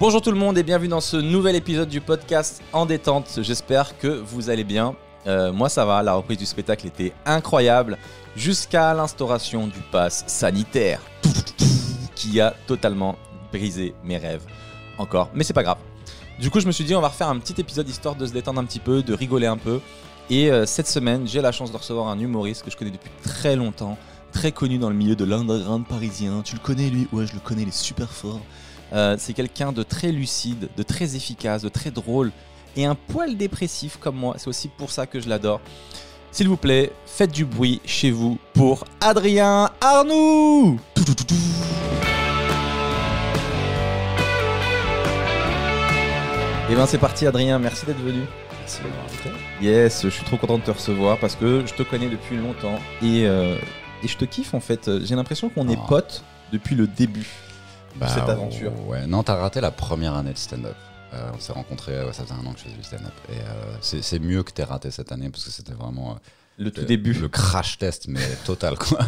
Bonjour tout le monde et bienvenue dans ce nouvel épisode du podcast En détente. J'espère que vous allez bien. Euh, moi ça va, la reprise du spectacle était incroyable jusqu'à l'instauration du pass sanitaire qui a totalement brisé mes rêves. Encore, mais c'est pas grave. Du coup je me suis dit on va refaire un petit épisode histoire de se détendre un petit peu, de rigoler un peu. Et euh, cette semaine j'ai la chance de recevoir un humoriste que je connais depuis très longtemps, très connu dans le milieu de l'underground parisien. Tu le connais lui? Ouais je le connais, il super fort. Euh, c'est quelqu'un de très lucide, de très efficace, de très drôle et un poil dépressif comme moi. C'est aussi pour ça que je l'adore. S'il vous plaît, faites du bruit chez vous pour Adrien Arnoux. Et bien c'est parti Adrien, merci d'être venu. Merci de m'avoir invité. Yes, je suis trop content de te recevoir parce que je te connais depuis longtemps et, euh, et je te kiffe en fait. J'ai l'impression qu'on est Oh. potes depuis le début Bah, cette aventure. Ouais, non, t'as raté la première année de stand-up. Euh, on s'est rencontrés, ouais, ça faisait un an que je faisais du stand-up. Et euh, c'est c'est mieux que t'aies raté cette année parce que c'était vraiment euh, Le tout début. le crash test, mais total quoi.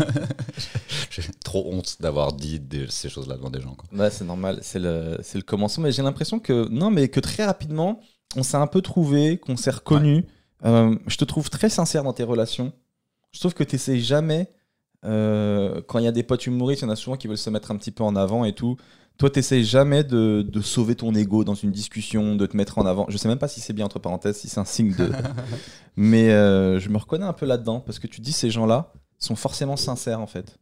J'ai trop honte d'avoir dit des- ces choses-là devant des gens. Quoi. Ouais, c'est normal, c'est le, c'est le commencement. Mais j'ai l'impression que, non, mais que très rapidement, on s'est un peu trouvé, qu'on s'est reconnu. Je te trouve très sincère dans tes relations. Je trouve que tu n'essayes jamais, euh, quand il y a des potes humoristes, il y en a souvent qui veulent se mettre un petit peu en avant et tout. Toi, tu n'essayes jamais de, de sauver ton ego dans une discussion, de te mettre en avant? Je sais même pas si c'est bien, entre parenthèses, si c'est un signe de. mais euh, je me reconnais un peu là-dedans parce que tu dis ces gens-là sont forcément sincères en fait.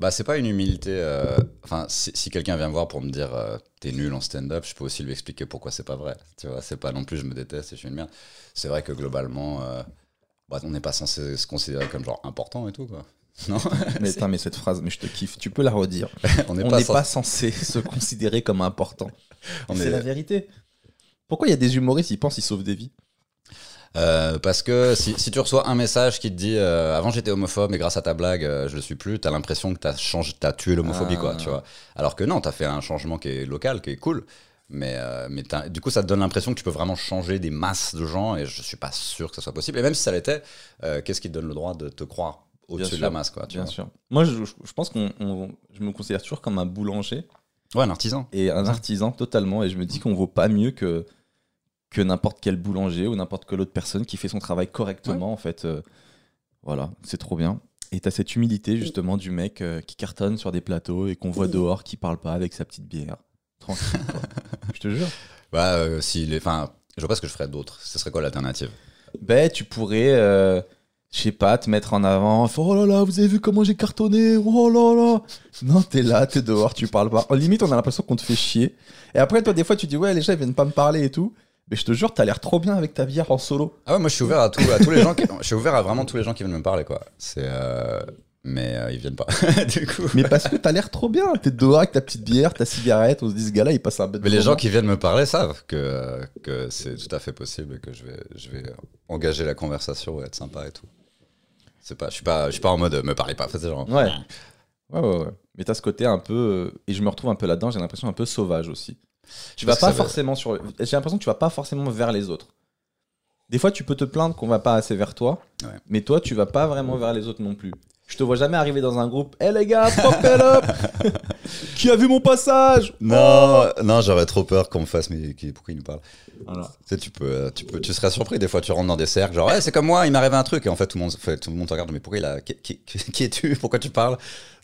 Bah, c'est pas une humilité. euh, Enfin, si, si quelqu'un vient me voir pour me dire euh, t'es nul en stand-up, je peux aussi lui expliquer pourquoi c'est pas vrai. Tu vois, c'est pas non plus je me déteste et je suis une merde. C'est vrai que globalement, bah, on n'est pas censé se considérer comme genre important et tout quoi. Non, Mais, cette phrase, mais je te kiffe. Tu peux la redire. on n'est pas, censé- pas censé se considérer comme important. C'est est- la vérité. Pourquoi il y a des humoristes, ils pensent qu'ils sauvent des vies Euh, parce que si, si tu reçois un message qui te dit euh, avant j'étais homophobe mais grâce à ta blague euh, je le suis plus, t'as l'impression que t'as changé, t'as tué l'homophobie Ah. quoi, tu vois. Alors que non, t'as fait un changement qui est local, qui est cool. Mais, euh, mais du coup, ça te donne l'impression que tu peux vraiment changer des masses de gens et je suis pas sûr que ça soit possible. Et même si ça l'était, euh, qu'est-ce qui te donne le droit de te croire? Au-dessus de la masse quoi, tu Bien vois. sûr. Moi, je, je- je pense qu'on, on- je me considère toujours comme un boulanger Ouais, un artisan. et un artisan totalement. Et je me dis qu'on vaut pas mieux que, que n'importe quel boulanger ou n'importe quelle autre personne qui fait son travail correctement, en fait. Euh, voilà, c'est trop bien. Et t'as cette humilité, justement, du mec euh, qui cartonne sur des plateaux et qu'on voit dehors, qui parle pas avec sa petite bière. Tranquille, quoi. je te jure. Bah, euh, si les, enfin, je vois pas ce que je ferais d'autre. Ce serait quoi l'alternative? Ben tu pourrais, euh, je sais pas, te mettre en avant. faire, Oh là là, vous avez vu comment j'ai cartonné Oh là là Non, t'es là, t'es dehors, tu parles pas. En limite, on a l'impression qu'on te fait chier. Et après, toi, des fois, tu dis Ouais, les gens, ils viennent pas me parler et tout. Mais je te jure, t'as l'air trop bien avec ta bière en solo. Ah ouais, moi je suis ouvert à, tout, à tous les gens. Qui, je suis ouvert à vraiment tous les gens qui viennent me parler quoi. C'est, euh, mais euh, ils viennent pas. du coup. Mais parce que t'as l'air trop bien. T'es dehors avec ta petite bière, ta cigarette. On se dit Ce gars-là, il passe un bête Mais les gens qui viennent me parler savent que, que c'est tout à fait possible et que je vais, je vais engager la conversation et être sympa et tout. C'est pas, je suis pas, je suis pas en mode euh, me parlez pas. Genre. Ouais. Ouais, ouais, ouais. Mais t'as ce côté un peu. euh, Et je me retrouve un peu là-dedans, j'ai l'impression un peu sauvage aussi. Tu vas pas va- forcément sur. J'ai l'impression que tu vas pas forcément vers les autres. Des fois, tu peux te plaindre qu'on va pas assez vers toi, Ouais. mais toi, tu vas pas vraiment vers les autres non plus. Je te vois jamais arriver dans un groupe. Eh les gars, pop it up Qui a vu mon passage Non, non, j'aurais trop peur qu'on me fasse. Mais qui- pourquoi il nous parle Voilà. Tu sais, tu peux, tu peux, tu serais surpris. Des fois, tu rentres dans des cercles, genre, ouais, c'est comme moi, il m'est arrivé un truc, et en fait, tout le monde, tout le monde te regarde, mais pourquoi il a, qui, qui- qui es-tu Pourquoi tu parles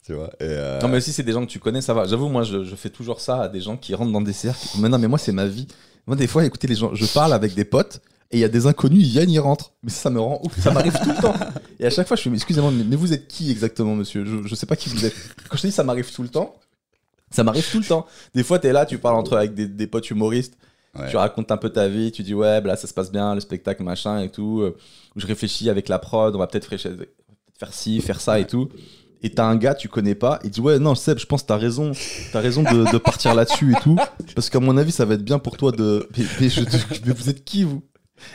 Tu vois et, euh, Non, mais si c'est des gens que tu connais, ça va. J'avoue, moi, je, je fais toujours ça à des gens qui rentrent dans des cercles. Mais non, mais moi, c'est ma vie. Moi, des fois, écoutez, les gens, je parle avec des potes et il y a des inconnus, ils viennent, ils rentrent. Mais ça, ça me rend ouf. Ça m'arrive tout le temps. Et à chaque fois, je fais, excusez-moi, mais, mais vous êtes qui exactement, monsieur? Je, je sais pas qui vous êtes. Quand je te dis ça m'arrive tout le temps, ça m'arrive tout le temps. Des fois, t'es là, tu parles entre avec des, des potes humoristes. Ouais. Tu racontes un peu ta vie, tu dis ouais, bah là ça se passe bien, le spectacle, machin et tout. Euh, Je réfléchis avec la prod, on va peut-être faire, faire ci, faire ça et tout. Et t'as un gars, tu connais pas, il dit ouais, non, Seb, je pense que t'as raison, t'as raison de, de partir là-dessus et tout. Parce qu'à mon avis, ça va être bien pour toi de. Mais, mais je- mais vous êtes qui vous?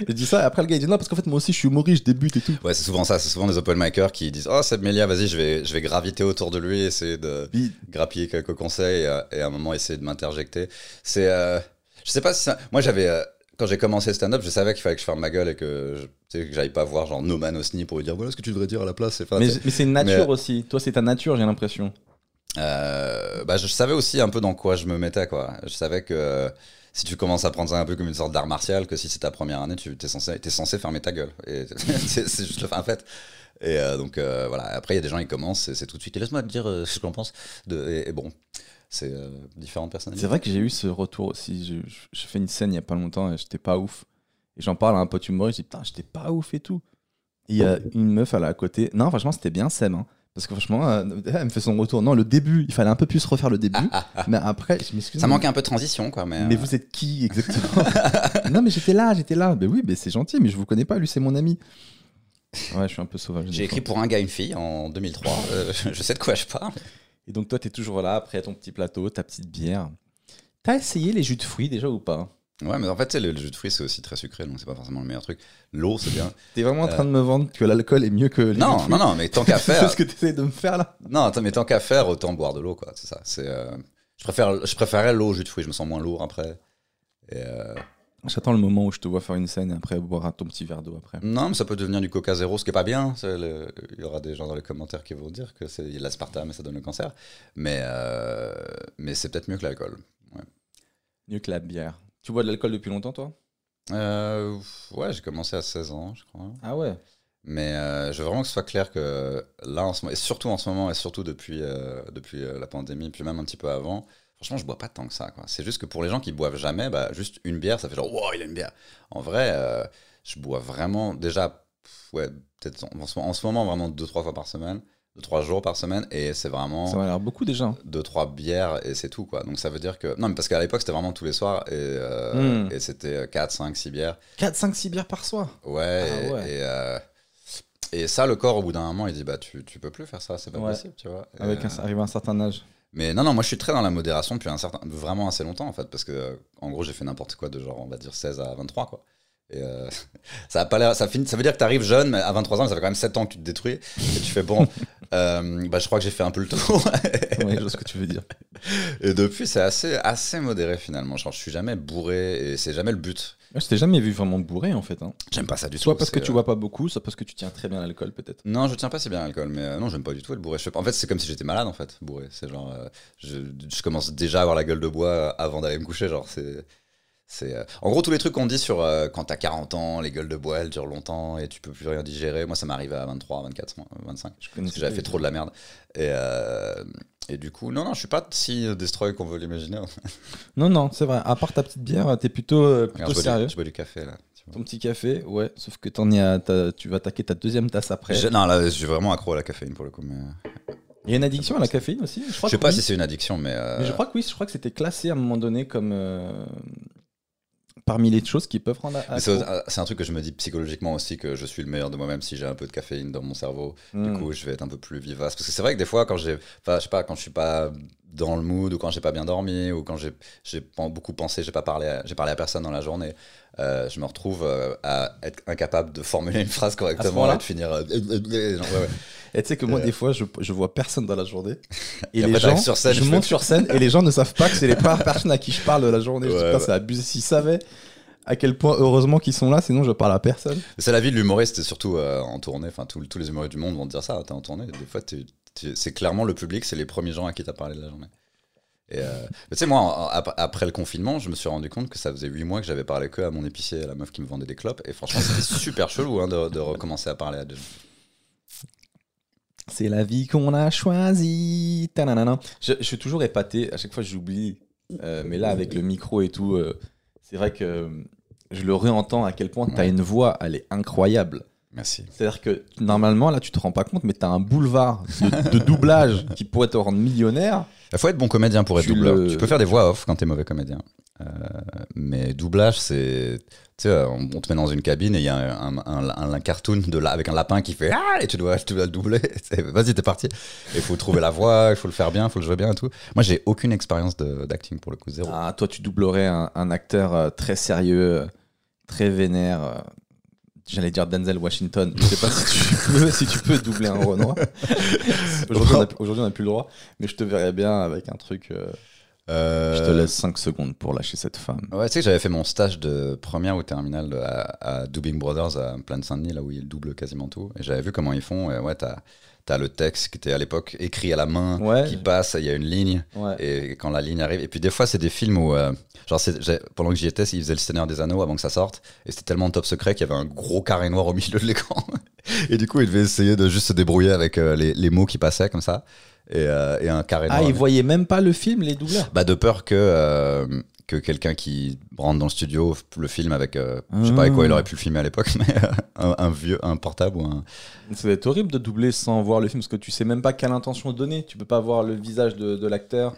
Je dis ça, et après le gars il dit non, parce qu'en fait, moi aussi je suis humoriste, je débute et tout. Ouais, c'est souvent ça. C'est souvent des open micers qui disent Oh, Seb Melia, vas-y, je vais, je vais graviter autour de lui, essayer de grappiller quelques conseils et, euh, et à un moment essayer de m'interjecter. C'est. euh, je sais pas si ça. Moi, j'avais. euh, quand j'ai commencé stand-up, je savais qu'il fallait que je ferme ma gueule et que je- que j'aille pas voir genre No Man Osni pour lui dire voilà ce que tu devrais dire à la place. Enfin, mais mais c'est une nature mais- aussi. Toi, c'est ta nature, j'ai l'impression. euh, bah, je savais aussi un peu dans quoi je me mettais. Quoi. Je savais que si tu commences à prendre ça un peu comme une sorte d'art martial, que si c'est ta première année, tu es censé, es censé fermer ta gueule. Et c'est juste le fait. En fait. Et euh, donc euh, voilà, après il y a des gens qui commencent, c'est tout de suite, et laisse-moi te dire euh, ce que j'en pense. De, et, et bon, c'est différentes personnes. C'est vrai que j'ai eu ce retour aussi. Je, je- je fais une scène il y a pas longtemps et j'étais pas ouf. Et j'en parle à un pote humoriste, je dis putain, j'étais pas ouf et tout. Il y a une meuf à la côté. Non, franchement, c'était bien Sem. hein. Parce que franchement, euh, elle me fait son retour. Non, le début, il fallait un peu plus refaire le début. mais après, je m'excuse. Ça manque un peu de transition, quoi. Mais, Mais euh, vous êtes qui exactement Non, mais j'étais là, j'étais là. Mais oui, mais c'est gentil, mais je vous connais pas, lui, c'est mon ami. Ouais, je suis un peu sauvage. J'ai écrit pour un gars, une fille en 2003. euh, je sais de quoi je parle. Et donc, toi, t'es toujours là, après ton petit plateau, ta petite bière. T'as essayé les jus de fruits déjà ou pas? Ouais, mais en fait, le, le jus de fruits, c'est aussi très sucré, donc c'est pas forcément le meilleur truc. L'eau, c'est bien. T'es vraiment en train de me vendre que l'alcool est mieux que les non, non, non, mais tant qu'à C'est faire. ce que t'essayes de me faire là Non, attends, mais tant qu'à faire, autant boire de l'eau, quoi. C'est ça. C'est, euh, je, préfère, je préférais l'eau au jus de fruits, je me sens moins lourd après. Euh, J'attends le moment où je te vois faire une scène et après boire ton petit verre d'eau après. non, mais ça peut devenir du coca zéro, ce qui est pas bien. C'est le- Il y aura des gens dans les commentaires qui vont dire que c'est l'aspartame et ça donne le cancer. Mais, euh, mais c'est peut-être mieux que l'alcool. Mieux que la bière. Tu bois de l'alcool depuis longtemps toi? Euh, ouais, j'ai commencé à 16 ans, je crois. Ah ouais? Mais euh, je veux vraiment que ce soit clair que là, en ce moment, et surtout en ce moment, et surtout depuis, euh, depuis la pandémie, puis même un petit peu avant, franchement, je bois pas tant que ça. C'est juste que pour les gens qui boivent jamais, bah, juste une bière, ça fait genre, wow, il a une bière. En vrai, euh, je bois vraiment, déjà, pff, ouais, peut-être en, en ce- en ce moment, vraiment deux, trois fois par semaine, deux, trois jours par semaine, et c'est vraiment Ça m'a l'air beaucoup déjà. deux trois bières et c'est tout quoi donc ça veut dire que non mais parce qu'à l'époque c'était vraiment tous les soirs et, euh, Mm. et c'était 4 5 6 bières 4, 5, 6 bières par soir? Ouais Ah et, ouais. et, euh, et ça le corps au bout d'un moment il dit bah tu, tu peux plus faire ça c'est pas Ouais. possible tu vois Avec un, euh, arrivé à un certain âge. mais non non moi je suis très dans la modération depuis un certain vraiment assez longtemps en fait parce que en gros j'ai fait n'importe quoi de genre on va dire 16 à 23 quoi et euh, ça a pas l'air ça finit ça veut dire que tu arrives jeune mais à 23 ans ça fait quand même 7 ans que tu te détruis et tu fais bon euh, bah je crois que j'ai fait un peu le tour Oui, je vois ce que tu veux dire. Et depuis, c'est assez, assez modéré finalement. Genre, je suis jamais bourré et c'est jamais le but. Moi, je t'ai jamais vu vraiment bourré en fait. hein. J'aime pas ça du tout. Soit parce que tu euh, bois pas beaucoup, soit parce que tu tiens très bien l'alcool peut-être. Non, je tiens pas si bien l'alcool, mais euh, non, j'aime pas du tout être bourré. Je En fait, c'est comme si j'étais malade en fait, bourré. C'est genre, euh, je, je commence déjà à avoir la gueule de bois avant d'aller me coucher. Genre, c'est. C'est, euh, En gros, tous les trucs qu'on dit sur euh, quand t'as 40 ans, les gueules de bois, elles durent longtemps et tu peux plus rien digérer. Moi, ça m'arrive à 23, 24, 25. Je Parce que j'avais fait trop de la merde. Et, euh, et du coup, non, non, je suis pas si destroy qu'on veut l'imaginer. Non, non, c'est vrai. À part ta petite bière, t'es plutôt, plutôt Regarde, je, sérieux. du, je bois du café là. Ton petit café, ouais. Sauf que à ta- tu vas attaquer ta deuxième tasse après. Je- non, là, je suis vraiment accro à la caféine pour le coup. Mais... Il y a une addiction à la caféine aussi Je, Je crois sais pas oui. si c'est une addiction, mais. euh, Mais je crois que oui, je crois que c'était classé à un moment donné comme euh, parmi les choses qui peuvent rendre mais c'est un truc que je me dis psychologiquement aussi que je suis le meilleur de moi-même si j'ai un peu de caféine dans mon cerveau. Hmm. Du coup, je vais être un peu plus vivace. Parce que c'est vrai que des fois, quand j'ai, enfin, je sais pas, quand je suis pas dans le mood ou quand j'ai pas bien dormi ou quand j'ai, beaucoup pensé, j'ai pas parlé, à- j'ai parlé à personne dans la journée, euh, je me retrouve euh, à être incapable de formuler une phrase correctement et de finir. euh, genre, ouais, ouais. Et tu sais que moi, Euh. des fois, je, je vois personne dans la journée. Et, Et les gens, sur scène, je je monte sur scène et les gens ne savent pas que c'est les personnes à qui je parle de la journée. je dis, Ouais, putain, ouais. c'est abusé. S'ils savaient à quel point, heureusement qu'ils sont là, sinon je parle à personne. C'est la vie de l'humoriste, surtout euh, en tournée. Enfin, tous, tous les humoristes du monde vont te dire ça. T'es en tournée. Des fois, c'est clairement le public, c'est les premiers gens à qui t'as parlé de la journée. Et euh, tu sais, moi, après le confinement, je me suis rendu compte que ça faisait 8 mois que j'avais parlé que à mon épicier, à la meuf qui me vendait des clopes. Et franchement, c'était super chelou hein, de, de recommencer à parler à des gens. C'est la vie qu'on a choisie. Je, je suis toujours épaté. À chaque fois, j'oublie. Euh, mais là, avec le micro et tout, euh, c'est vrai que euh, je le réentends à quel point tu as Ouais. une voix, elle est incroyable. Merci. C'est-à-dire que normalement, là, tu te rends pas compte, mais tu as un boulevard de, de doublage qui pourrait te rendre millionnaire. Il faut être bon comédien pour être Tu doubleur. le- Tu peux faire des voix off quand t'es mauvais comédien. Euh, mais doublage, c'est. Tu sais, on, on te met dans une cabine et il y a un, un- un- un cartoon de la, avec un lapin qui fait Ah et tu dois, tu dois le doubler. Vas-y, t'es parti. Il faut trouver la voix, il faut le faire bien, il faut le jouer bien et tout. Moi, j'ai aucune expérience de- d'acting pour le coup, zéro. Ah, toi, tu doublerais un, acteur euh, très sérieux, euh, très vénère. euh, J'allais dire Denzel Washington. Je sais pas si tu peux, si tu peux doubler un Renoir. Aujourd'hui, on a- aujourd'hui, on n'a plus le droit. Mais je te verrais bien avec un truc. euh, Euh, Je te laisse 5 secondes pour lâcher cette femme. Ouais, tu sais que j'avais fait mon stage de première ou terminale de- à, à Dubbing Brothers à Plaine Saint-Denis, là où ils doublent quasiment tout. Et j'avais vu comment ils font. Et ouais, t'as t'as le texte qui était à l'époque écrit à la main, Ouais. qui passe, il y a une ligne, Ouais. et quand la ligne arrive. Et puis des fois, c'est des films où, euh, genre, pendant que j'y étais, ils faisaient Le Seigneur des Anneaux avant que ça sorte, et c'était tellement top secret qu'il y avait un gros carré noir au milieu de l'écran. et du coup, ils devaient essayer de juste se débrouiller avec euh, les, les mots qui passaient comme ça, et, euh, et un carré Ah, noir. ils voyaient même pas le film, les doubleurs? Bah de peur que euh, que quelqu'un qui rentre dans le studio le film avec euh, je sais pas avec quoi il aurait pu le filmer à l'époque mais euh, un, un vieux un portable ou un Ça va être horrible de doubler sans voir le film parce que tu sais même pas quelle intention donner. Tu peux pas voir le visage de, de l'acteur.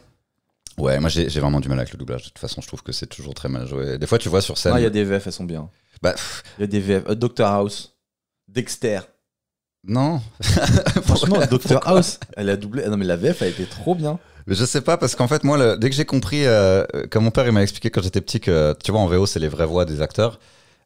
ouais moi j'ai j'ai vraiment du mal avec le doublage de toute façon je trouve que c'est toujours très mal joué des fois tu vois sur scène Non, il y a des VF, elles sont bien. bah pff, Il y a des VF. Euh, Dr House, Dexter. Non Franchement, Dr House, elle a doublé. Non, mais la VF a été trop bien. Mais je sais pas parce qu'en fait moi le- dès que j'ai compris euh, comme mon père il m'a expliqué quand j'étais petit que tu vois en VO c'est les vraies voix des acteurs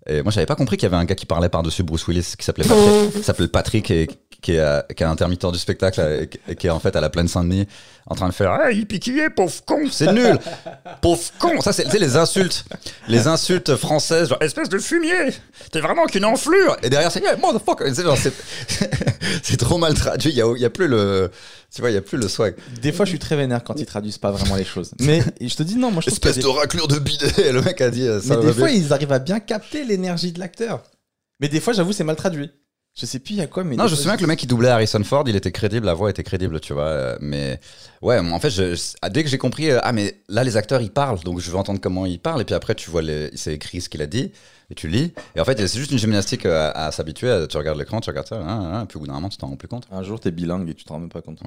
et moi j'avais pas compris qu'il y avait un gars qui parlait par-dessus Bruce Willis qui s'appelait Patrick, qui s'appelle Patrick et qui est, euh, qui est intermittent du spectacle euh, qui- est en fait à la plaine Saint-Denis en train de faire ah il piquillait pauvre con? C'est nul pauvre con ça c'est les insultes les insultes françaises genre espèce de fumier t'es vraiment qu'une enflure et derrière c'est yeah, motherfucker C'est trop mal traduit il y a, y a plus le tu vois il y a plus le swag Des fois, je suis très vénère quand ils traduisent pas vraiment les choses. Mais je te dis non, moi je Espèce des- de raclure de bidet, le mec a dit euh, ça. Mais des fois, bien. ils arrivent à bien capter l'énergie de l'acteur. Mais des fois, j'avoue, c'est mal traduit. Je sais plus il y a quoi, mais. Non, je me souviens que le mec qui doublait Harrison Ford, il était crédible, la voix était crédible, tu vois. euh, Mais ouais, moi, en fait, je, je- dès que j'ai compris, euh, ah, mais là, les acteurs, ils parlent, donc je veux entendre comment ils parlent. Et puis après, tu vois, les, c'est écrit ce qu'il a dit, et tu lis. Et en fait, c'est juste une gymnastique euh, à, à s'habituer. à- Tu regardes l'écran, tu regardes ça, hein, hein, et puis au bout d'un moment, tu t'en rends plus compte. Un jour, t'es bilingue et tu te rends même pas compte.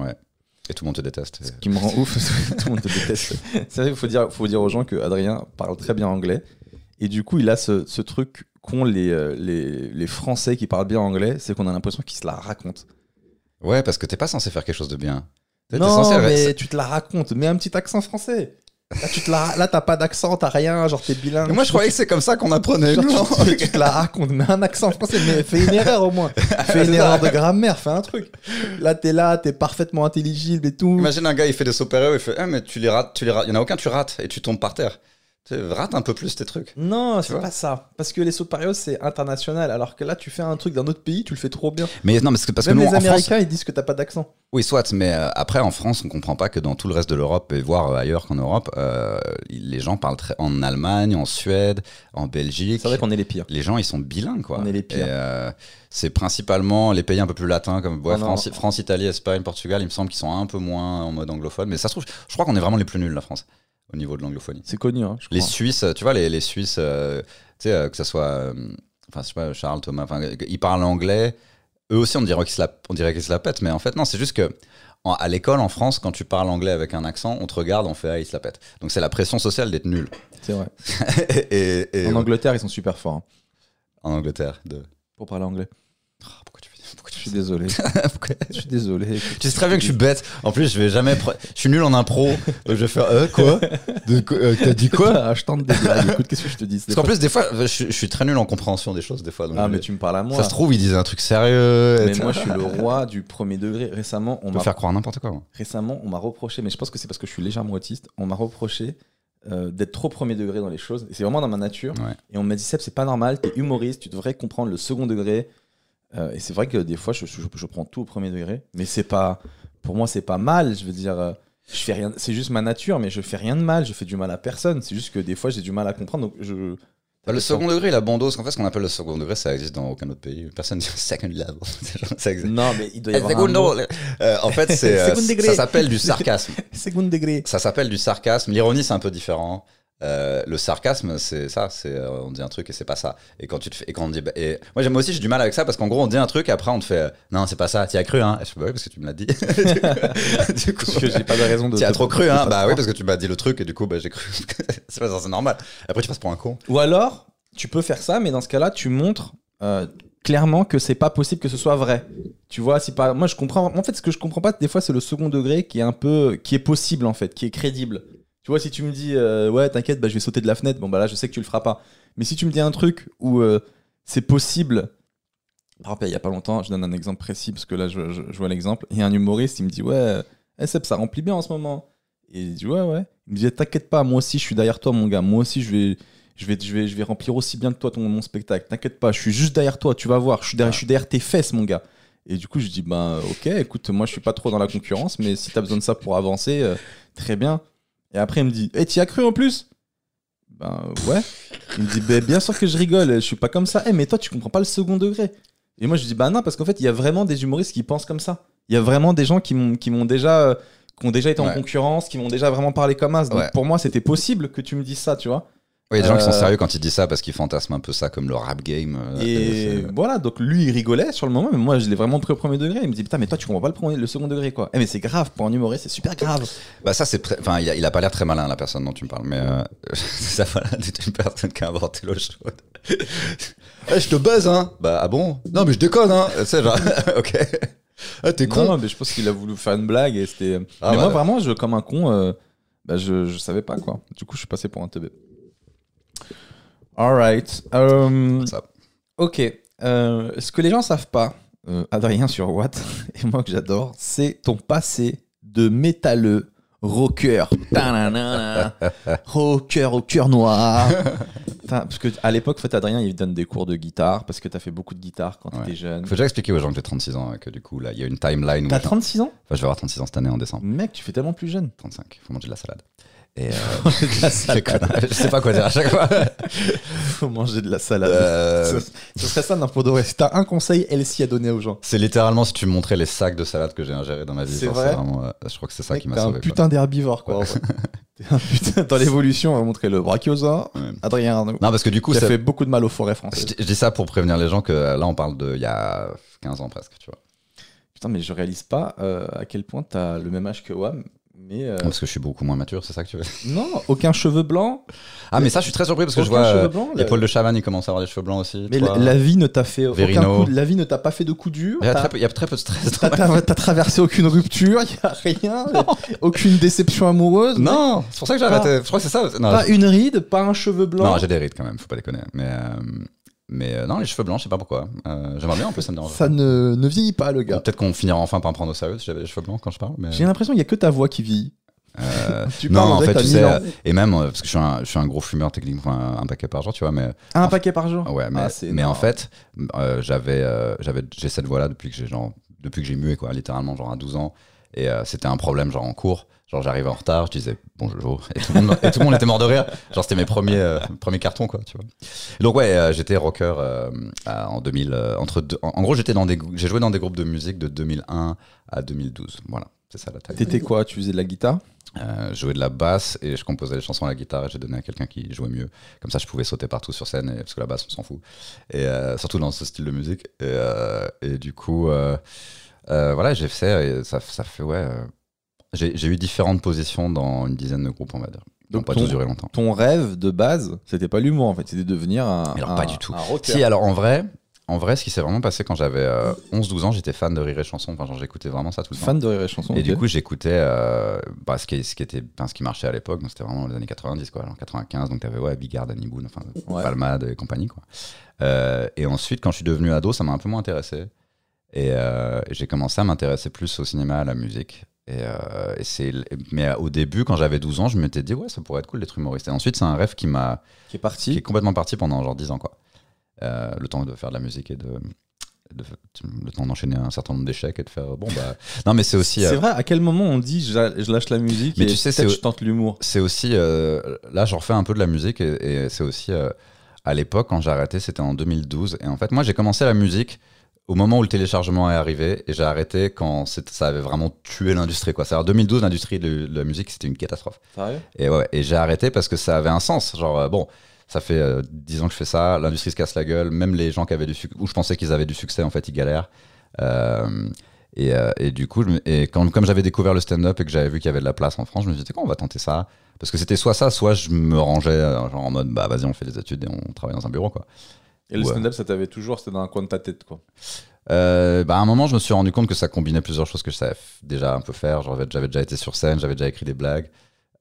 Et tout le monde te déteste. Ce qui me rend ouf, c'est que tout le monde te déteste. C'est vrai, il faut dire, faut dire aux gens que Adrien parle très bien anglais. Et du coup, il a ce, ce truc qu'ont les, euh, les, les Français qui parlent bien anglais, c'est qu'on a l'impression qu'ils se la racontent. Ouais, parce que t'es pas censé faire quelque chose de bien. T'es Non, censé mais tu te la racontes. Mets un petit accent français. Là, tu te la... Là, t'as pas d'accent, t'as rien, genre t'es bilingue. Moi, je croyais que c'est comme ça qu'on apprenait. Genre, non tu, tu te la racontes, mets un accent français, mais fais une erreur au moins. Fais une erreur de grammaire, fais un truc. Là, t'es là, t'es parfaitement intelligible et tout. Imagine un gars, il fait des super-héros, il fait Ah, mais tu les rates, tu les rates. Il y en a aucun, tu rates, et tu tombes par terre. Rate un peu plus tes trucs. Non, c'est pas ça. Parce que les sauts parios, c'est international. Alors que là, tu fais un truc d'un autre pays, tu le fais trop bien. Mais non, parce que Même nous, les en France, Américains, ils disent que t'as pas d'accent. Oui, soit, mais euh, après en France, on comprend pas que dans tout le reste de l'Europe et voire euh, ailleurs qu'en Europe, euh, les gens parlent très en Allemagne, en Suède, en Belgique. C'est vrai qu'on est les pires. Les gens, ils sont bilingues, quoi. On est les pires. Euh, c'est principalement les pays un peu plus latins comme ouais, Oh France, Italie, Espagne, Portugal. Il me semble qu'ils sont un peu moins en mode anglophone. Mais ça se trouve, je crois qu'on est vraiment les plus nuls, la France, au niveau de l'anglophonie. C'est connu, hein, je Les crois. Suisses, tu vois, les, les Suisses, euh, tu sais, euh, que ce soit, euh, enfin, je sais pas, Charles, Thomas, ils parlent anglais. Eux aussi, on dirait qu'ils se qu'ils se la pètent, mais en fait, non, c'est juste que en- à l'école, en France, quand tu parles anglais avec un accent, on te regarde, on fait, ah, ils se la pètent. Donc c'est la pression sociale d'être nul. C'est vrai. et, et- En Angleterre, ils sont super forts hein, en Angleterre, de. pour parler anglais. Oh, pourquoi Je suis désolé. Pourquoi- Je suis désolé. Tu sais très bien que je suis bête. En plus, je vais jamais. pre- Je suis nul en impro. donc je vais faire. Euh, quoi? De quoi- euh, T'as dit quoi? Ah, Je tente des blagues. Écoute, qu'est-ce que je te dis? Parce qu'en plus, des fois, je, je suis très nul en compréhension des choses, des fois. donc Ah, je- mais tu me parles à moi. Ça se trouve, il disait un truc sérieux. Mais moi, je suis le roi du premier degré. Récemment, on On peut m'a faire croire n'importe quoi. moi. récemment, on m'a reproché, mais je pense que c'est parce que je suis légèrement autiste, on m'a reproché euh, d'être trop premier degré dans les choses. Et c'est vraiment dans ma nature. Ouais. Et on m'a dit, Seb, c'est pas normal, t'es humoriste, tu devrais comprendre le second degré. Euh, et c'est vrai que des fois, je, je- je prends tout au premier degré. Mais c'est pas, pour moi, c'est pas mal. Je veux dire, euh, je fais rien, c'est juste ma nature, mais je fais rien de mal, je fais du mal à personne. C'est juste que des fois, j'ai du mal à comprendre. Donc je. Bah, le second degré, la bandose, en fait, ce qu'on appelle le second degré, ça existe dans aucun autre pays. Personne dit second level. Ça existe. Non, mais il doit y avoir un segundo. mot. Euh, en fait, c'est, euh, Second ça s'appelle du sarcasme. Second degré. Ça s'appelle du sarcasme. L'ironie, c'est un peu différent. Euh, le sarcasme, c'est ça. C'est euh, on dit un truc et c'est pas ça. Et quand tu te fais, et quand on dit, bah, et moi, j'aime aussi, j'ai du mal avec ça parce qu'en gros, on dit un truc et après on te fait, euh, non, c'est pas ça. T'y as cru, hein Et je fais, bah oui, parce que tu me l'as dit. du coup, Parce que j'ai pas de raison de. t'y as trop cru, hein Bah oui, parce que tu m'as dit le truc et du coup, bah j'ai cru. c'est pas ça, c'est normal. Après, tu passes pour un con. Ou alors, tu peux faire ça, mais dans ce cas-là, tu montres clairement que c'est pas possible que ce soit vrai. Tu vois, si pas. Moi, je comprends. En fait, ce que je comprends pas, des fois, c'est le second degré qui est un peu. qui est possible, en fait, qui est crédible. Tu vois, si tu me dis, euh, ouais, t'inquiète, bah, je vais sauter de la fenêtre, bon, bah là, je sais que tu le feras pas. Mais si tu me dis un truc où euh, c'est possible. Par il y a pas longtemps, je donne un exemple précis, parce que là, je, je- vois l'exemple. Il y a un humoriste, il me dit, ouais, eh, Seb, ça remplit bien en ce moment. Et il dit, ouais, ouais. Il me dit, t'inquiète pas, moi aussi, je suis derrière toi, mon gars. Moi aussi, je vais, je vais, je vais, je vais remplir aussi bien que toi ton, mon spectacle. T'inquiète pas, je suis juste derrière toi, tu vas voir. Je suis derrière, derrière tes fesses, mon gars. Et du coup, je dis, bah, ok, écoute, moi, je suis pas trop dans la concurrence, mais si t'as besoin de ça pour avancer, euh, très bien. Et après, il me dit, et tu y as cru en plus? Ben ouais. Il me dit, ben, bien sûr que je rigole, je suis pas comme ça. Eh, mais toi, tu comprends pas le second degré. Et moi, je dis, bah non, parce qu'en fait, il y a vraiment des humoristes qui pensent comme ça. Il y a vraiment des gens qui m'ont déjà. euh, qui ont déjà été en concurrence, qui m'ont déjà vraiment parlé comme as. Donc Ouais. pour moi, c'était possible que tu me dises ça, tu vois. Oui, il y a des gens qui sont Euh, sérieux quand ils disent ça parce qu'ils fantasment un peu ça comme le rap game. euh, Et c'est- voilà, donc lui, il rigolait sur le moment, mais moi, je l'ai vraiment pris au premier degré. Il me dit, putain, mais toi, tu comprends pas le, premier, le second degré, quoi. Eh, mais c'est grave, pour un humoriste, c'est super grave. Bah ça c'est très- enfin il a, il a pas l'air très malin la personne dont tu me parles mais euh, ça voilà c'est une personne qui a inventé l'eau chaude. Eh, je te buzz hein. Bah ah bon? Non mais je déconne hein. Sais genre OK. Ah t'es con. Non, mais je pense qu'il a voulu faire une blague et c'était. Ah, mais moi, ouais. vraiment, je, comme un con, euh, bah, je, je savais pas, quoi. Du coup, je suis passé pour un teubé. Alright. Ça. ok. Euh, ce que les gens savent pas, euh, Adrien sur Watt, et moi que j'adore, c'est ton passé de métalleux rocker. Rocker au cœur noir. Parce que à l'époque, en fait, Adrien, il donne des cours de guitare parce que t'as fait beaucoup de guitare quand Ouais. t'étais jeune. Faut déjà expliquer aux gens que j'ai 36 ans et que du coup là il y a une timeline T'as je- 36 ans? Enfin, je vais avoir 36 ans cette année en décembre. Mec, tu fais tellement plus jeune. 35. Faut manger de la salade. Et euh, de la je sais pas quoi dire à chaque fois. Faut manger de la salade. Euh, Ce, ce serait ça, n'importe quoi. Si t'as un conseil, Elsie à donner aux gens. c'est littéralement si tu montrais les sacs de salade que j'ai ingérés dans ma vie. C'est Enfin, vrai vraiment, euh, je crois que c'est ça Mec, qui m'a T'es un sauvé. putain d'herbivore, quoi. T'es un putain. Dans l'évolution, on va montrer le brachiosaure. Ouais. Adrien Arnaud. Non parce que du coup ça- fait beaucoup de mal aux forêts françaises. je dis ça pour prévenir les gens que euh, là on parle de il y a 15 ans presque, tu vois. Putain, mais je réalise pas euh, à quel point t'as le même âge que Wam. Mais euh, Parce que je suis beaucoup moins mature, c'est ça que tu veux non, aucun cheveu blanc. Ah mais ça je suis très surpris parce que je vois euh, blanc. les poils de Chavannes ils commencent à avoir des cheveux blancs aussi. Mais toi. la, vie ne t'a fait aucun coup. La vie ne t'a pas fait de coup dur. il, y a très peu, il y a très peu de stress. T'as traversé aucune rupture, il a rien, aucune déception amoureuse. Non, c'est pour ça que j'ai arrêté. Je crois que c'est ça. Non, Pas je- une ride, pas un cheveu blanc. non, j'ai des rides quand même, faut pas déconner. Mais, euh, mais euh, non, les cheveux blancs, je sais pas pourquoi. Euh, J'aimerais bien en plus, ça me dérange. Ça ne, ne vieillit pas, le gars. Peut-être qu'on finira enfin par me prendre au sérieux si j'avais les cheveux blancs quand je parle. Mais... J'ai l'impression qu'il n'y a que ta voix qui vieillit. Euh, Tu non, en fait, tu sais, 1000 ans. euh, et même euh, parce que je suis un, je suis un gros fumeur techniquement, un paquet par jour, tu vois, mais Un paquet par jour Ouais, mais, Ah, mais en fait, j'avais, j'avais, j'ai cette voix-là depuis que j'ai genre, depuis que j'ai mué quoi, littéralement genre à 12 ans. Et c'était un problème genre en cours. Genre j'arrivais en retard, je disais bonjour et tout le monde, et tout le monde était mort de rire. Genre c'était mes premiers, euh, premiers cartons quoi, tu vois. Et donc ouais, euh, j'étais rocker euh, en 2000. euh, entre deux- en, en gros, j'étais dans des, j'ai joué dans des groupes de musique de 2001 à 2012. Voilà, c'est ça la taille. T'étais quoi? Tu faisais de la guitare? Euh, je jouais de la basse et je composais les chansons à la guitare et j'ai donné à quelqu'un qui jouait mieux. Comme ça, je pouvais sauter partout sur scène et, parce que la basse, on s'en fout. Et surtout dans ce style de musique. Et, et du coup, voilà, j'ai fait ça et ça, ça fait, ouais. J'ai eu différentes positions dans une dizaine de groupes, on va dire. Donc pas ton- tous duré longtemps. Ton rêve de base, c'était pas l'humour en fait, c'était de devenir un. Alors, un- pas du tout. Si, alors en vrai, en vrai, ce qui s'est vraiment passé quand j'avais euh, 11-12 ans, j'étais fan de Rire et Chanson. Enfin, j'écoutais vraiment ça tout le temps. Fan de rire et chanson. Et du coup, j'écoutais euh, bah, ce, qui, ce, qui était, enfin, ce qui marchait à l'époque, c'était vraiment les années 90, quoi. Alors 95, donc t'avais ouais, Bigard, Danny Boone, enfin, Ouais. Palmade et compagnie, quoi. Euh, et ensuite, quand je suis devenu ado, ça m'a un peu moins intéressé. Et, euh, et j'ai commencé à m'intéresser plus au cinéma, à la musique. Et, euh, et c'est, mais au début, quand j'avais 12 ans, je m'étais dit, ouais, ça pourrait être cool d'être humoriste. Et ensuite, c'est un rêve qui m'a, qui est qui parti. est complètement parti pendant genre 10 ans, quoi. Euh, le temps de faire de la musique et de, de- le temps d'enchaîner un certain nombre d'échecs et de faire, bon, bah. Non, mais c'est aussi. C'est euh, vrai, à quel moment on dit je, lâche la musique Mais et tu sais, c'est- je tente l'humour? c'est aussi euh, là je refais un peu de la musique et, et c'est aussi euh, à l'époque quand j'ai arrêté c'était en 2012 et en fait moi j'ai commencé la musique au moment où le téléchargement est arrivé et j'ai arrêté quand ça avait vraiment tué l'industrie quoi. C'est à 2012 l'industrie de, de la musique c'était une catastrophe. Sérieux? Et ouais et j'ai arrêté parce que ça avait un sens. Genre euh, bon ça fait euh, 10 ans que je fais ça l'industrie se casse la gueule même les gens qui avaient du succès où je pensais qu'ils avaient du succès en fait ils galèrent. Euh, et, euh, et du coup, je et quand, comme j'avais découvert le stand-up et que j'avais vu qu'il y avait de la place en France, je me suis dit, quoi, on va tenter ça. Parce que c'était soit ça, soit je me rangeais genre en mode, bah vas-y, on fait des études et on travaille dans un bureau, quoi. Et le Ouais. stand-up, ça t'avait toujours, c'était dans un coin de ta tête, quoi. Euh, bah, à un moment, je me suis rendu compte que ça combinait plusieurs choses que je savais déjà un peu faire. Genre, j'avais déjà été sur scène, j'avais déjà écrit des blagues.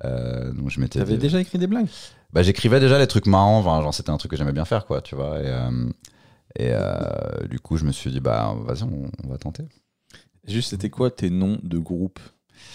Euh, donc je m'étais T'avais dit- déjà écrit des blagues? Bah, j'écrivais déjà les trucs marrants, enfin, genre c'était un truc que j'aimais bien faire, quoi, tu vois. Et, euh, et euh, du coup, je me suis dit, bah vas-y, on, on va tenter. Juste, c'était quoi tes noms de groupe?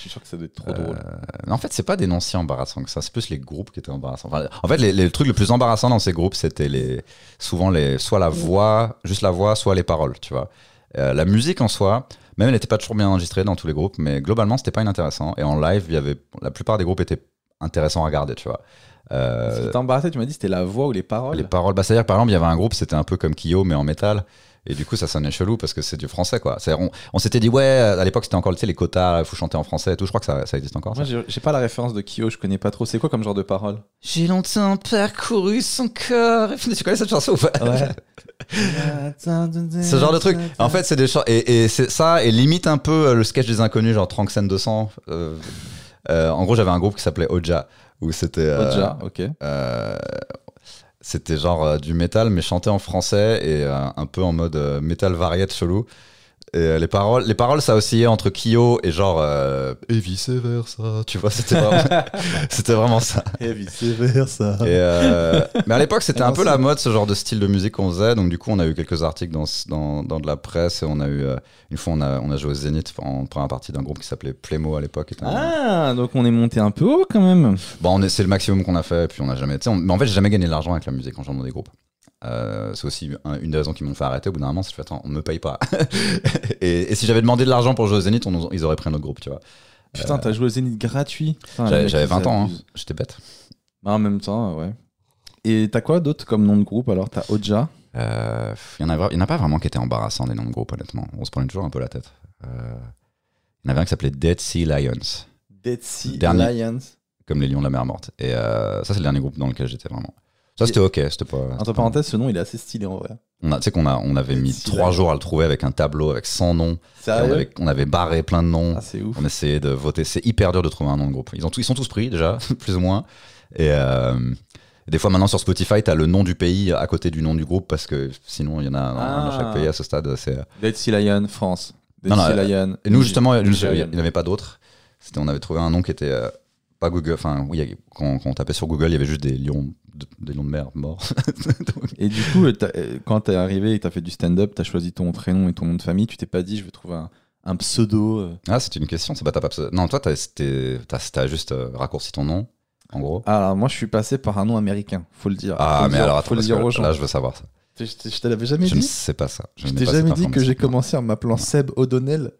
Suis sûr que ça doit être trop drôle. Euh, en fait, c'est pas des noms si embarrassants que ça. C'est plus les groupes qui étaient embarrassants. Enfin, en fait, les, les trucs le plus embarrassant dans ces groupes, c'était les, souvent les, soit la voix, juste la voix, soit les paroles, tu vois. Euh, la musique en soi, même elle n'était pas toujours bien enregistrée dans tous les groupes, mais globalement, c'était pas inintéressant. Et en live, il y avait, la plupart des groupes étaient intéressants à regarder, tu vois. Euh, Ce qui tu m'as dit, c'était la voix ou les paroles. les paroles, bah, c'est-à-dire, par exemple, il y avait un groupe, c'était un peu comme Kyo, mais en métal. Et du coup, ça sonnait chelou parce que c'est du français, quoi. On, on s'était dit, ouais, à l'époque, c'était encore tu sais, les quotas, il faut chanter en français et tout. Je crois que ça, ça existe encore. Moi, j'ai pas la référence de Kyo, je connais pas trop. C'est quoi comme genre de paroles J'ai longtemps parcouru son corps. Tu connais cette chanson ou pas? Ce genre de truc. En fait, c'est des. Et, et c'est ça, et limite un peu euh, le sketch des inconnus, genre Tranxen 200. Euh, euh, en gros, j'avais un groupe qui s'appelait Oja, où c'était. euh, Oja, ok. C'était genre euh, du métal, mais chanté en français et euh, un peu en mode euh, métal variette chelou. Et euh, les paroles, les paroles, ça oscillait entre Kyo et genre euh, et vice versa. Tu vois, c'était vraiment, c'était vraiment ça. Et vice versa. Et, euh, mais à l'époque, c'était un peu la mode, ce genre de style de musique qu'on faisait. Donc, du coup, on a eu quelques articles dans, dans, dans de la presse. Et on a eu, euh, une fois, on a, on a joué au Zénith en première partie d'un groupe qui s'appelait Playmo à l'époque. Un- Ah, donc on est monté un peu haut quand même. Bon, on est- c'est le maximum qu'on a fait. Et puis, on a jamais. on- mais en fait, j'ai jamais gagné de l'argent avec la musique en jouant dans des groupes. Euh, c'est aussi un- une des raisons qui m'ont fait arrêter. Au bout d'un moment, c'est que attends, on me paye pas. et, et si j'avais demandé de l'argent pour jouer au Zénith, on ils auraient pris un autre groupe, tu vois. Putain, t'as joué au Zénith gratuit. J'avais mecs, j'avais ils 20 ans, hein. j'étais bête. Bah, en même temps, ouais. Et t'as quoi d'autre comme nom de groupe alors? T'as Oja? Euh, Il y en a, vra- il y en a pas vraiment qui étaient embarrassants des noms de groupe, honnêtement. On se prenait toujours un peu la tête. Euh, il y en avait un qui s'appelait Dead Sea Lions, Dead Sea Dernier. Lions. comme les lions de la mer morte. Et euh, ça, c'est le dernier groupe dans lequel j'étais vraiment. Ça, c'était ok. C'était pas. Entre parenthèses, ce nom il est assez stylé en vrai. On a- Tu sais qu'on a, on avait mis trois jours à le trouver avec un tableau avec 100 noms. Et on, avait, on avait barré plein de noms. Ah, c'est ouf. On essayait de voter. C'est hyper dur de trouver un nom de groupe. Ils, ont tout- ils sont tous pris déjà, plus ou moins. Et euh, des fois maintenant sur Spotify, tu as le nom du pays à côté du nom du groupe parce que sinon il y en a un dans Ah. chaque pays à ce stade. C'est Dead Sea Lion, France. Dead Non, non, Sea euh, Lion. Et nous, justement, il n'y Lion. avait pas d'autres. On avait trouvé un nom qui était euh, pas Google. Enfin, oui, a- quand, quand on tapait sur Google, il y avait juste des lions de, des lions de mer morts. Donc, Et du coup, euh, quand t'es arrivé et t'as fait du stand-up, t'as choisi ton prénom et ton nom de famille, tu t'es pas dit je vais trouver un, un pseudo. euh. ah, c'est une question. C'est pas ta pas Non, toi, t'as, juste euh, raccourci ton nom, en gros. Ah, alors moi je suis passé par un nom américain, faut le dire. Ah, Faut le mais dire- alors faut attends, le parce dire aux gens. là, je veux savoir ça. Je, je- je te l'avais jamais Je ne dit. sais pas ça. Je Je t'ai jamais dit que j'ai commencé en m'appelant Seb O'Donnell.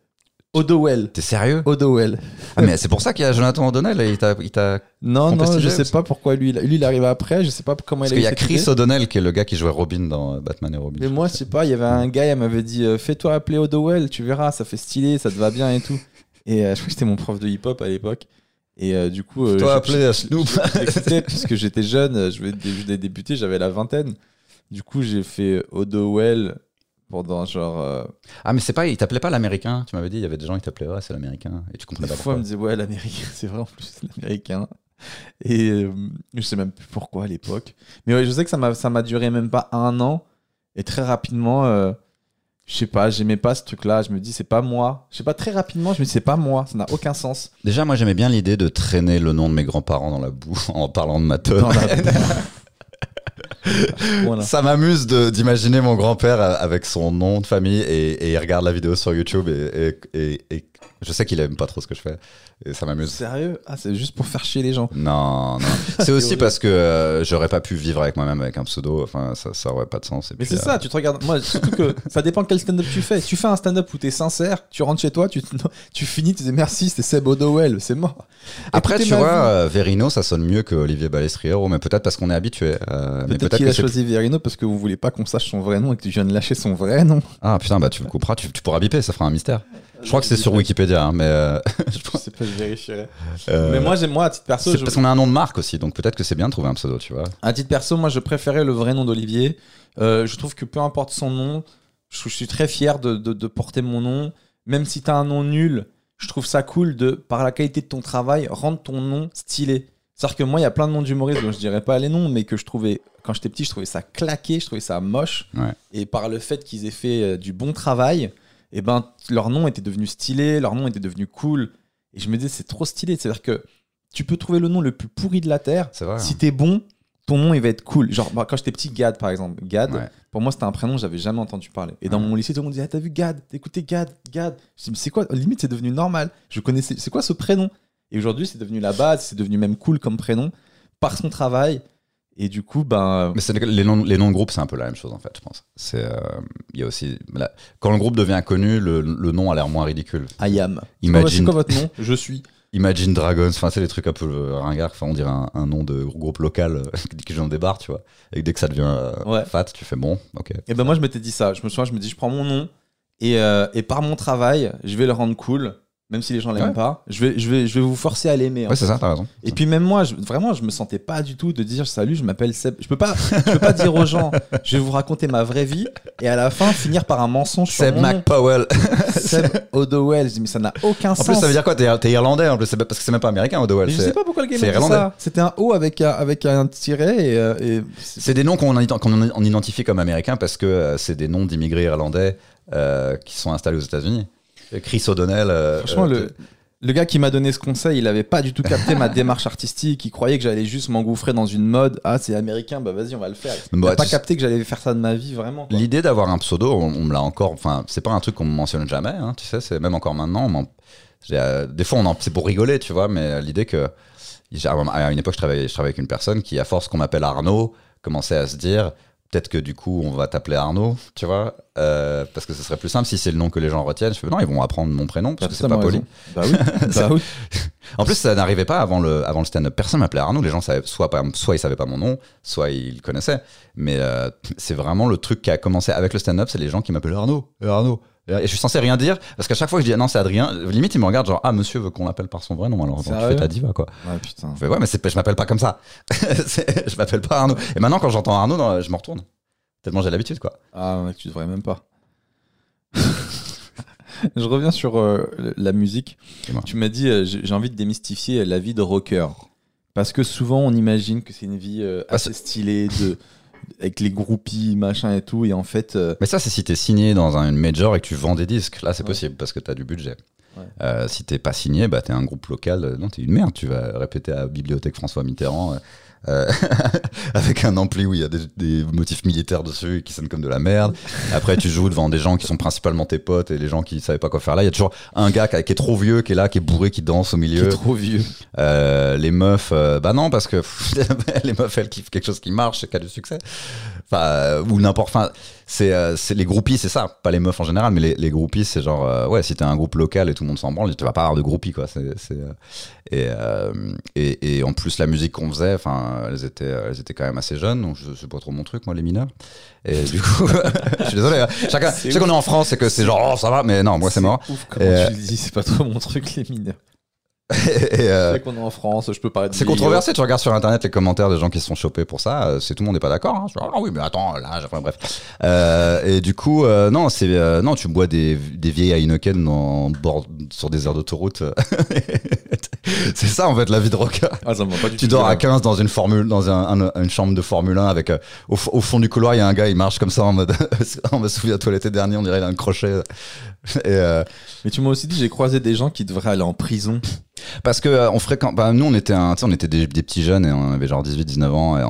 O'Dowell. T'es sérieux? O'Dowell. Ah, mais c'est pour ça qu'il y a Jonathan O'Donnell et il t'a. il t'a- Non, non, je sais pas pourquoi lui, il- lui il arrive après, je sais pas comment Parce il a qu'il eu y a cette Chris idée. O'Donnell qui est le gars qui jouait Robin dans euh, Batman et Robin. Mais moi, je sais pas, il y avait un gars, il m'avait dit euh, Fais-toi appeler O'Dowell, tu verras, ça fait stylé, ça te va bien et tout. Et euh, je crois que c'était mon prof de hip-hop à l'époque. Et euh, du coup. euh, Toi je- appelé à Snoop. puisque j'étais jeune, je venais je venais de débuter, j'avais la vingtaine. Du coup, j'ai fait O'Dowell pendant genre. euh, Ah, mais c'est pas, il t'appelait pas l'américain. Tu m'avais dit, il y avait des gens qui t'appelaient, ouais, c'est l'américain. Et tu comprenais Des pas fois, on pourquoi. me disait, ouais, l'américain, c'est vrai en plus, c'est l'américain. Et euh, je sais même plus pourquoi à l'époque. Mais ouais, je sais que ça m'a, ça m'a duré même pas un an. Et très rapidement, euh, je sais pas, j'aimais pas ce truc-là. Je me dis, c'est pas moi. Je sais pas, très rapidement, je me dis, c'est pas moi. Ça n'a aucun sens. Déjà, moi, j'aimais bien l'idée de traîner le nom de mes grands-parents dans la boue en parlant de ma teub. Ça m'amuse d'imaginer mon grand-père euh, avec son nom de famille et, il regarde la vidéo sur YouTube et je sais qu'il aime pas trop ce que je fais et ça m'amuse. Sérieux? Ah, c'est juste pour faire chier les gens. Non, non. C'est aussi parce que euh, j'aurais pas pu vivre avec moi-même avec un pseudo. Enfin, ça, ça aurait pas de sens. Et Mais c'est euh, ça, tu te regardes. Moi, surtout que ça dépend quel stand-up tu fais. Tu fais un stand-up où t'es sincère, tu rentres chez toi, tu, tu finis, tu dis merci, c'était Seb O'Dowell, c'est mort. Après, Écoutez tu vois, vie. euh, Verino, ça sonne mieux que Olivier Balestriero, mais peut-être parce qu'on est habitué. euh, mais Peut-être qu'il a choisi Verino parce que vous voulez pas qu'on sache son vrai nom et que tu viens de lâcher son vrai nom. Ah putain, bah tu le couperas, tu, tu pourras biper, ça fera un mystère. Je crois que c'est sur Wikipédia, hein, mais euh, je sais pas, je vérifierai. euh, Mais moi, j'aime, moi, à titre perso, c'est je- parce qu'on a un nom de marque aussi, donc peut-être que c'est bien de trouver un pseudo, tu vois. à titre perso, moi, je préférais le vrai nom d'Olivier. Euh, je trouve que peu importe son nom, je, suis très fier de, de- de porter mon nom. Même si t'as un nom nul, je trouve ça cool de, par la qualité de ton travail, rendre ton nom stylé. C'est-à-dire que moi, il y a plein de noms d'humoristes dont je dirais pas les noms, mais que je trouvais, quand j'étais petit, je trouvais ça claqué, je trouvais ça moche. Ouais. Et par le fait qu'ils aient fait euh, du bon travail, et ben, leur nom était devenu stylé, leur nom était devenu cool. Et je me disais, c'est trop stylé. C'est-à-dire que tu peux trouver le nom le plus pourri de la Terre. Vrai. Si t'es bon, ton nom, il va être cool. Genre, quand j'étais petit, Gad, par exemple. Gad, Ouais. pour moi, c'était un prénom que j'avais jamais entendu parler. Et dans Ouais. mon lycée, tout le monde disait, ah, t'as vu Gad? Écouté Gad Gad Je dis, mais c'est quoi? Limite, c'est devenu normal. Je connaissais. C'est quoi ce prénom? Et aujourd'hui, c'est devenu la base, c'est devenu même cool comme prénom, par son travail. Et du coup, ben. Mais c'est- les noms, les noms de groupe, c'est un peu la même chose en fait, je pense. C'est, euh, il y a aussi, là, quand le groupe devient connu, le, le nom a l'air moins ridicule. I am. Imagine- C'est quoi votre nom Je suis. Imagine Dragons, enfin c'est les trucs un peu euh, ringards, enfin on dirait un, un nom de groupe local euh, qui vient des bars, tu vois. Et dès que ça devient euh, Ouais. fat, tu fais bon, ok. Et ben moi, je m'étais dit ça. Je me souviens, je me dis, je prends mon nom et, euh, et par mon travail, je vais le rendre cool, même si les gens l'aiment Ouais. pas. Je vais, je, vais, je vais vous forcer à l'aimer. en Ouais, c'est ça, t'as raison. Et puis même moi, je- vraiment, je me sentais pas du tout de dire salut, je m'appelle Seb. Je peux pas, je peux pas dire aux gens, je vais vous raconter ma vraie vie et à la fin finir par un mensonge Seb. McPowell. Seb O'Dowell. Je dis mais ça n'a aucun En sens. plus, ça veut dire quoi? T'es irlandais en plus, parce que c'est même pas américain, O'Dowell. Je sais pas pourquoi le gars c'est ça. C'était un O avec un, avec un tiret et, euh, et c'est- des noms qu'on ident- qu'on on identifie comme américains parce que euh, c'est des noms d'immigrés irlandais euh, qui sont installés aux États-Unis. Chris O'Donnell. euh, franchement euh, le. Le gars qui m'a donné ce conseil, il avait pas du tout capté ma démarche artistique. Il croyait que j'allais juste m'engouffrer dans une mode. Ah, c'est américain, bah vas-y, on va le faire. Il Bah, a pas capté que j'allais faire ça de ma vie, vraiment. L'idée d'avoir un pseudo, on, on me l'a encore. Enfin, c'est pas un truc qu'on me mentionne jamais, hein, tu sais, c'est même encore maintenant. on euh, des fois, on c'est pour rigoler, tu vois, mais l'idée que. À une époque, je travaillais, je travaillais avec une personne qui, à force qu'on m'appelle Arnaud, commençait à se dire peut-être que du coup, on va t'appeler Arnaud, tu vois, euh, parce que ce serait plus simple si c'est le nom que les gens retiennent. Je fais non, ils vont apprendre mon prénom parce que c'est pas poli. Bah oui. bah oui. En plus, ça n'arrivait pas avant le, avant le stand-up. Personne m'appelait Arnaud. Les gens savaient, soit, soit ils savaient pas mon nom, soit ils le connaissaient. Mais euh, c'est vraiment le truc qui a commencé avec le stand-up. C'est les gens qui m'appellent Arnaud. Eh, Arnaud. Et je suis censé rien dire parce qu'à chaque fois que je dis ah non, c'est Adrien, limite ils me regardent genre ah monsieur veut qu'on l'appelle par son vrai nom alors donc, tu fais ta diva quoi. Ouais, putain. Je fais ouais mais je m'appelle pas comme ça. Je m'appelle pas Arnaud. Et maintenant quand j'entends Arnaud, non, je me retourne. Tellement j'ai l'habitude quoi. Ah, mec, tu devrais même pas. Je reviens sur euh, la musique. Tu m'as dit, euh, j'ai envie de démystifier la vie de rocker. Parce que souvent, on imagine que c'est une vie euh, assez stylée, de, avec les groupies, machin et tout. Et en fait, euh, Mais ça, c'est si t'es signé dans un- une major et que tu vends des disques. Là, c'est Ouais. possible parce que t'as du budget. Ouais. Euh, si t'es pas signé, bah, t'es un groupe local. euh, Non, t'es une merde. Tu vas répéter à la Bibliothèque François Mitterrand euh, avec un ampli où il y a des, des motifs militaires dessus qui sonnent comme de la merde. Après, tu joues devant des gens qui sont principalement tes potes et les gens qui savaient pas quoi faire là. Il y a toujours un gars qui, qui est trop vieux, qui est là, qui est bourré, qui danse au qui milieu. est trop vieux. Euh, les meufs, euh, bah non, parce que les meufs, elles kiffent quelque chose qui marche et qui a du succès. Enfin, euh, ou n'importe. Enfin, c'est euh, c'est les groupies, c'est ça. Pas les meufs en général, mais les, les groupies, c'est genre, euh, ouais, si t'es un groupe local et tout le monde s'en branle, tu vas pas avoir de groupies, quoi. C'est, c'est, euh, et, euh, et, et en plus, la musique qu'on faisait, enfin, elles étaient, elles étaient quand même assez jeunes, donc je- c'est pas trop mon truc, moi, les mineurs. Et du coup, je suis désolé. hein. Chacun, je sais qu'on est en France, c'est que c'est genre, oh, ça va, mais non, moi, c'est mort. Ouf, comment Et, tu le dis, c'est pas trop mon truc, les mineurs. Euh, C'est qu'on est en France, je peux parler de C'est controversé, tu regardes sur internet les commentaires des gens qui se sont chopés pour ça, euh, c'est tout le monde n'est pas d'accord. Hein. Ah oui, mais attends, là, enfin, bref. Euh, et du coup, euh, non, c'est non, tu bois des, des vieilles Heineken en bord, sur des aires d'autoroute. c'est ça en fait la vie de rocker. Ah, ça me va pas du Tu dors à 15 dans une formule, dans un- un- une chambre de Formule 1 avec au, fond du couloir, il y a un gars, il marche comme ça en mode, on me souviens-toi l'été dernier, on dirait il a un crochet. Et, euh, Mais tu m'as aussi dit, j'ai croisé des gens qui devraient aller en prison. Parce que euh, on fréquente, bah, nous on était, un, on était des, des petits jeunes et on avait genre 18-19 ans et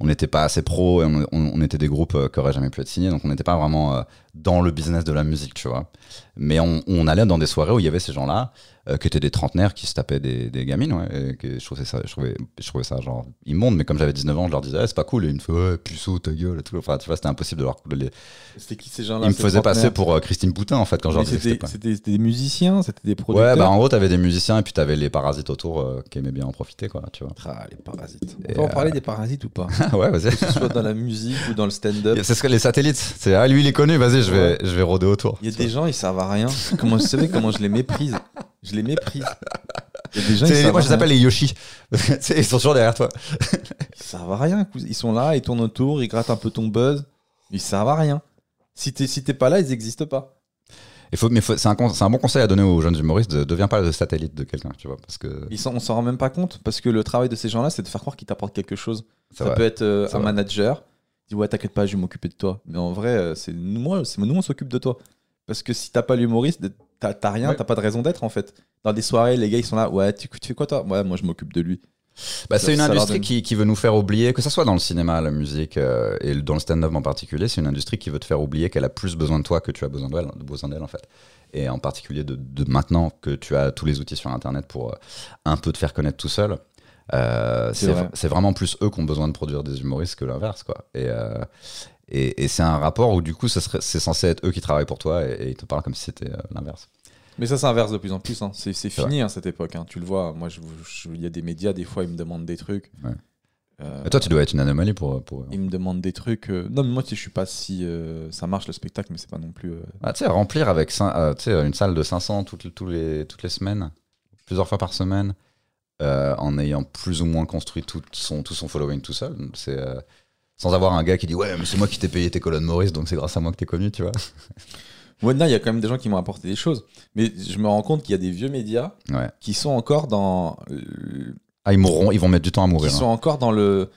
on n'était pas assez pro et on, on- on était des groupes euh, qui auraient jamais pu être signés donc on n'était pas vraiment euh, dans le business de la musique, tu vois. Mais on, on allait dans des soirées où il y avait ces gens-là euh, qui étaient des trentenaires qui se tapaient des, des gamines, ouais, et que je trouvais ça, je trouvais, je trouvais ça genre immonde. Mais comme j'avais 19 ans, je leur disais Eh, c'est pas cool et ils me faisaient ouais, puceau ta gueule et tout. Enfin tu vois c'était impossible de leur. les- C'était qui ces gens-là Ils me faisaient passer pour euh, Christine Poutin en fait quand je leur Mais disais c'était pas. des musiciens, c'était des producteurs. Ouais, bah en gros, t'avais des musiciens et puis t'avais les parasites autour euh, qui aimaient bien en profiter, quoi, tu vois. Ah, les parasites. On peut en euh, parler des parasites ou pas ouais, vas-y. Que ce soit dans la musique ou dans le stand-up. C'est ce que les satellites. C'est ah lui il est connu. Vas-y, je vais, je vais rôder autour. Il y a des gens, ils servent à rien. Comment vous savez comment je les méprise Je les méprise. Il y a des gens, ils C'est- servent moi, je les rien. appelle les Yoshi. Tu sais, ils sont toujours derrière toi. Ils servent à rien. Ils sont là, ils tournent autour, ils grattent un peu ton buzz. Ils servent à rien. Si t'es si t'es pas là, ils existent pas. Il faut, mais faut- c'est un, con- c'est un bon conseil à donner aux jeunes humoristes. Ne deviens pas le satellite de quelqu'un, tu vois, parce que Ils s'en- on s'en rend même pas compte parce que le travail de ces gens-là, c'est de faire croire qu'ils t'apportent quelque chose. Ça, va. peut être euh, C'est un vrai. manager. Il dit ouais, t'inquiète pas, je vais m'occuper de toi. Mais en vrai, euh, c'est nous, moi, c'est nous, on s'occupe de toi. Parce que si t'as pas l'humoriste, t'as rien, Ouais. t'as pas de raison d'être en fait. Dans des soirées, les gars, ils sont là. Ouais, tu, tu fais quoi toi? Ouais, moi, je m'occupe de lui. Bah, c'est une industrie qui, qui veut nous faire oublier, que ce soit dans le cinéma, la musique euh, et dans le stand-up en particulier, c'est une industrie qui veut te faire oublier qu'elle a plus besoin de toi que tu as besoin d'elle, besoin d'elle en fait. Et en particulier de, de maintenant que tu as tous les outils sur Internet pour euh, un peu te faire connaître tout seul. Euh, C'est c'est vrai. c'est vraiment plus eux qui ont besoin de produire des humoristes que l'inverse, quoi. Et, euh, et, et c'est un rapport où, du coup, c'est censé être eux qui travaillent pour toi et, et ils te parlent comme si c'était l'inverse. Mais ça s'inverse de plus en plus. hein. C'est fini à cette époque. hein. Tu le vois. Moi, il y a des médias, des fois, ils me demandent des trucs. Ouais. Euh, toi, tu dois être une anomalie pour. pour... Ils me demandent des trucs. euh, Non, mais moi, je suis pas si. euh, Ça marche le spectacle, mais c'est pas non plus. euh, Ah, tu sais, remplir avec euh, une salle de 500 toutes, tous les, toutes les semaines, plusieurs fois par semaine, euh, en ayant plus ou moins construit tout son, tout son following tout seul. C'est euh, sans avoir un gars qui dit Ouais, mais c'est moi qui t'ai payé tes colonnes Maurice, donc c'est grâce à moi que t'es connu, tu vois. Non, il y a quand même des gens qui m'ont apporté des choses. Mais je me rends compte qu'il y a des vieux médias Ouais. qui sont encore dans. le- Ah, ils mourront, ils vont mettre du temps à mourir. sont hein. encore dans le.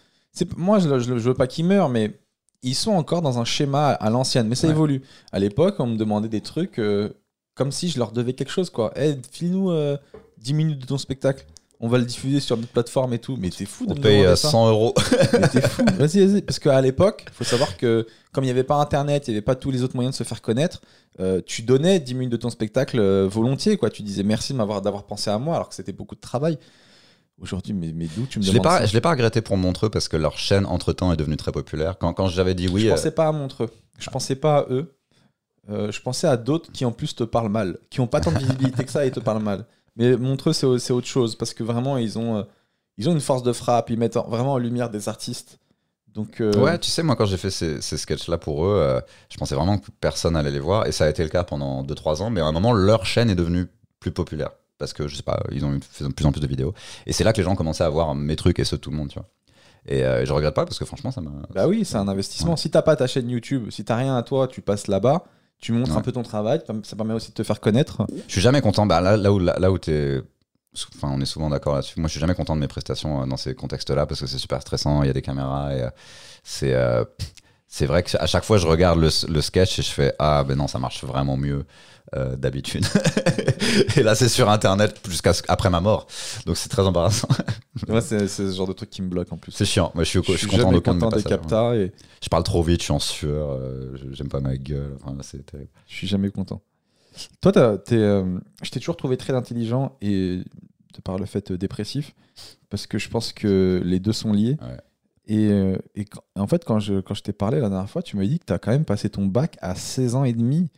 Moi, je, je, je veux pas qu'ils meurent, mais ils sont encore dans un schéma à l'ancienne. Mais ça Ouais. évolue. À l'époque, on me demandait des trucs euh, comme si je leur devais quelque chose, quoi. Eh, file-nous euh, 10 minutes de ton spectacle. On va le diffuser sur notre plateforme et tout. Mais t'es fou de On me paye demander euh, ça. 100 euros. Mais t'es fou. Vas-y, vas-y. Parce qu'à l'époque, il faut savoir que comme il n'y avait pas Internet, il n'y avait pas tous les autres moyens de se faire connaître, euh, tu donnais 10 minutes de ton spectacle euh, volontiers. Quoi. Tu disais merci de m'avoir d'avoir pensé à moi, alors que c'était beaucoup de travail. Aujourd'hui, mais, mais d'où tu me Je l'ai demandes pas, ça je l'ai pas regretté pour Montreux parce que leur chaîne entre temps est devenue très populaire. Quand, quand j'avais dit oui, Je euh, pensais pas à Montreux. Je pensais pas à eux. Euh, je pensais à d'autres qui en plus te parlent mal, qui ont pas tant de visibilité que ça et te parlent mal. Mais Montreux, c'est au- c'est autre chose parce que vraiment, ils ont, euh, ils ont une force de frappe. Ils mettent en- vraiment en lumière des artistes. Donc, euh, Ouais, tu sais, moi, quand j'ai fait ces, ces sketchs-là pour eux, euh, je pensais vraiment que personne allait les voir. Et ça a été le cas pendant 2-3 ans. Mais à un moment, leur chaîne est devenue plus populaire. Parce que, je sais pas, ils ont eu- fait de plus en plus de vidéos. Et c'est là que les gens commençaient à voir mes trucs et ceux de tout le monde, tu vois. Et euh, je regrette pas parce que franchement, ça m'a. Bah oui, c'est un investissement. Ouais. Si t'as pas ta chaîne YouTube, si t'as rien à toi, tu passes là-bas, tu montres Ouais. un peu ton travail, ça permet aussi de te faire connaître. Je suis jamais content. Bah, là, là où, là, là où t'es. Enfin, on est souvent d'accord là-dessus. Moi, je suis jamais content de mes prestations euh, dans ces contextes-là parce que c'est super stressant. Il y a des caméras et euh, c'est. euh, c'est vrai que à chaque fois, je regarde le, le sketch et je fais Ah, ben non, ça marche vraiment mieux euh, d'habitude. et là, c'est sur Internet jusqu'à après ma mort. Donc, c'est très embarrassant. Moi, c'est ce genre de truc qui me bloque en plus. C'est chiant. Moi, je suis, je content de content des captas et Je parle trop vite, je suis en sueur, euh, j'aime pas ma gueule. Enfin, c'est terrible. je suis jamais content. Toi, t'as- t'es, euh, je t'ai toujours trouvé très intelligent et de par le fait dépressif, parce que je pense que les deux sont liés. Ouais. Et, euh, et quand- en fait, quand je, quand je t'ai parlé la dernière fois, tu m'as dit que tu as quand même passé ton bac à 16 ans et demi.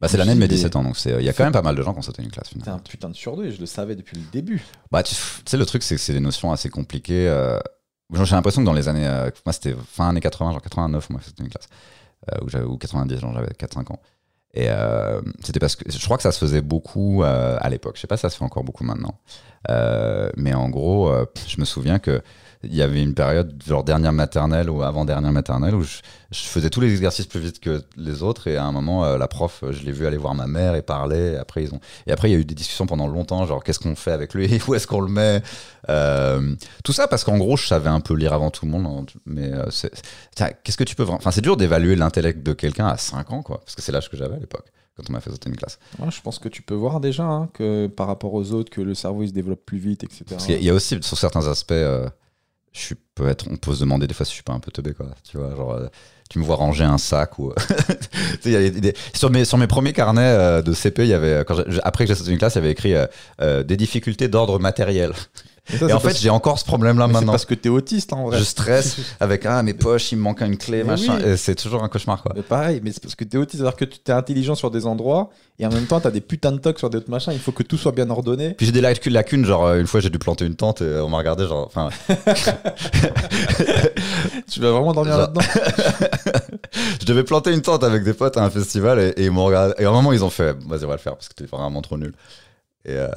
Bah, c'est l'année de mes Mais- 17 ans, donc c'est- il y a quand même pas mal de gens qui ont sauté une classe. T'es un putain de surdoué, je le savais depuis le début. Bah, tu sais, le truc, c'est que c'est des notions assez compliquées. euh, J'ai l'impression que dans les années. euh, moi, c'était fin années 80, genre 89, moi, c'était une classe. euh, ou 90, genre j'avais 4-5 ans. Et c'était parce que. Je crois que ça se faisait beaucoup à l'époque. Je sais pas si ça se fait encore beaucoup maintenant. Euh, mais en gros, euh, je me souviens que. Il y avait une période, genre dernière maternelle ou avant-dernière maternelle, où je, faisais tous les exercices plus vite que les autres. Et à un moment, euh, la prof, je l'ai vu aller voir ma mère et parler. Et après, ils ont, et après, il y a eu des discussions pendant longtemps, genre qu'est-ce qu'on fait avec lui, où est-ce qu'on le met? Tout ça parce qu'en gros, je savais un peu lire avant tout le monde. hein, Mais qu'est-ce que tu peux. Enfin, c'est dur d'évaluer l'intellect de quelqu'un à 5 ans, quoi. Parce que c'est l'âge que j'avais à l'époque, quand on m'a fait sauter une classe. Ouais, je pense que tu peux voir déjà hein, que par rapport aux autres, que le cerveau il se développe plus vite, etc. Parce qu'il y a- il y a aussi, sur certains aspects, euh, je suis, peut être, on peut se demander des fois si je suis pas un peu teubé, quoi. Tu vois, genre. euh, tu me vois ranger un sac ou y a des- sur mes sur mes premiers carnets euh, de CP il y avait quand après que j'ai sauté une classe il y avait écrit des difficultés d'ordre matériel Et, ça, et c'est en fait j'ai encore ce problème là mais c'est maintenant parce que t'es autiste en vrai. je stresse avec ah mes poches il me manque une clé Mais machin oui. c'est toujours un cauchemar quoi Mais pareil, mais c'est parce que t'es autiste, c'est-à-dire que tu t'es intelligent sur des endroits et en même temps t'as des putains de tocs sur d'autres machins. Il faut que tout soit bien ordonné. puis j'ai des lacunes, lacunes genre euh, une fois j'ai dû planter une tente et on m'a regardé genre enfin Tu vas vraiment dormir là-dedans. je devais planter une tente avec des potes à un festival et, et ils m'ont regardé et à un moment ils ont fait vas-y on va le faire parce que t'es vraiment trop nul et euh,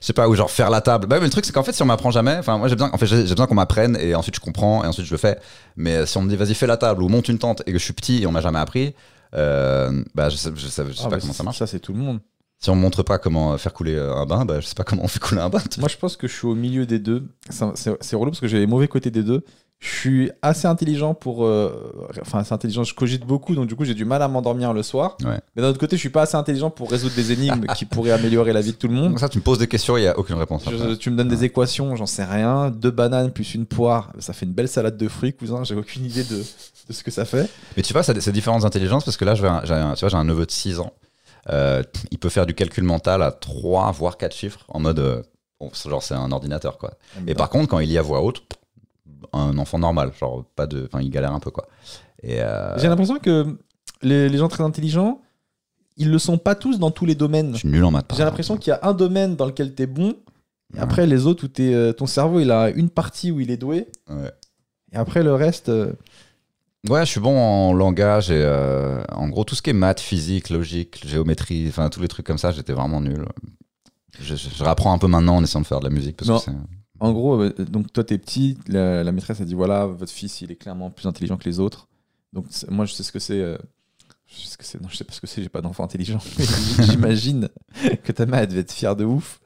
je sais pas ou genre faire la table bah mais le truc c'est qu'en fait si on m'apprend jamais enfin moi j'ai besoin en fait j'ai besoin qu'on m'apprenne et ensuite je comprends et ensuite je le fais mais euh, si on me dit vas-y fais la table ou monte une tente et que je suis petit et on m'a jamais appris euh, bah je sais, je sais, je sais Ah, pas comment ça marche Ça, c'est tout le monde. si on me montre pas comment faire couler euh, un bain bah je sais pas comment on fait couler un bain Moi, je pense que je suis au milieu des deux. C'est relou parce que j'ai les mauvais côtés des deux. Je suis assez intelligent pour. euh, Enfin, assez intelligent, je cogite beaucoup, donc du coup, j'ai du mal à m'endormir le soir. Ouais. Mais d'un autre côté, je suis pas assez intelligent pour résoudre des énigmes qui pourraient améliorer la vie de tout le monde. donc ça tu me poses des questions il y a aucune réponse Je- après. tu me donnes des équations, j'en sais rien. Deux bananes plus une poire, ça fait une belle salade de fruits, cousin. J'ai aucune idée de, de ce que ça fait. Mais tu vois, ça- c'est différentes intelligences parce que là, un- j'ai un, tu vois, j'ai un neveu de 6 ans. Euh, il peut faire du calcul mental à 3 voire 4 chiffres en mode euh, on- genre c'est un ordinateur quoi. Et par contre, quand il lit à voix haute, un enfant normal, genre pas de, enfin, il galère un peu quoi. Euh, J'ai l'impression que les, les gens très intelligents, ils le sont pas tous dans tous les domaines. je suis nul en maths. J'ai l'impression qu'il y a un domaine dans lequel tu es bon, et Ouais. après les autres où t'es, euh, ton cerveau il a une partie où il est doué, Ouais. et après le reste. euh, Ouais, je suis bon en langage et euh, en gros tout ce qui est maths, physique, logique, géométrie, enfin tous les trucs comme ça, j'étais vraiment nul. Je, je, je rapprends un peu maintenant en essayant de faire de la musique parce Non. que c'est. En gros, euh, donc toi t'es petit, la, la maîtresse a dit voilà, votre fils il est clairement plus intelligent que les autres. Donc moi je sais ce que c'est. euh, je sais ce que c'est. Non, je sais pas ce que c'est, j'ai pas d'enfant intelligent. Mais J'imagine que ta mère elle devait être fière de ouf.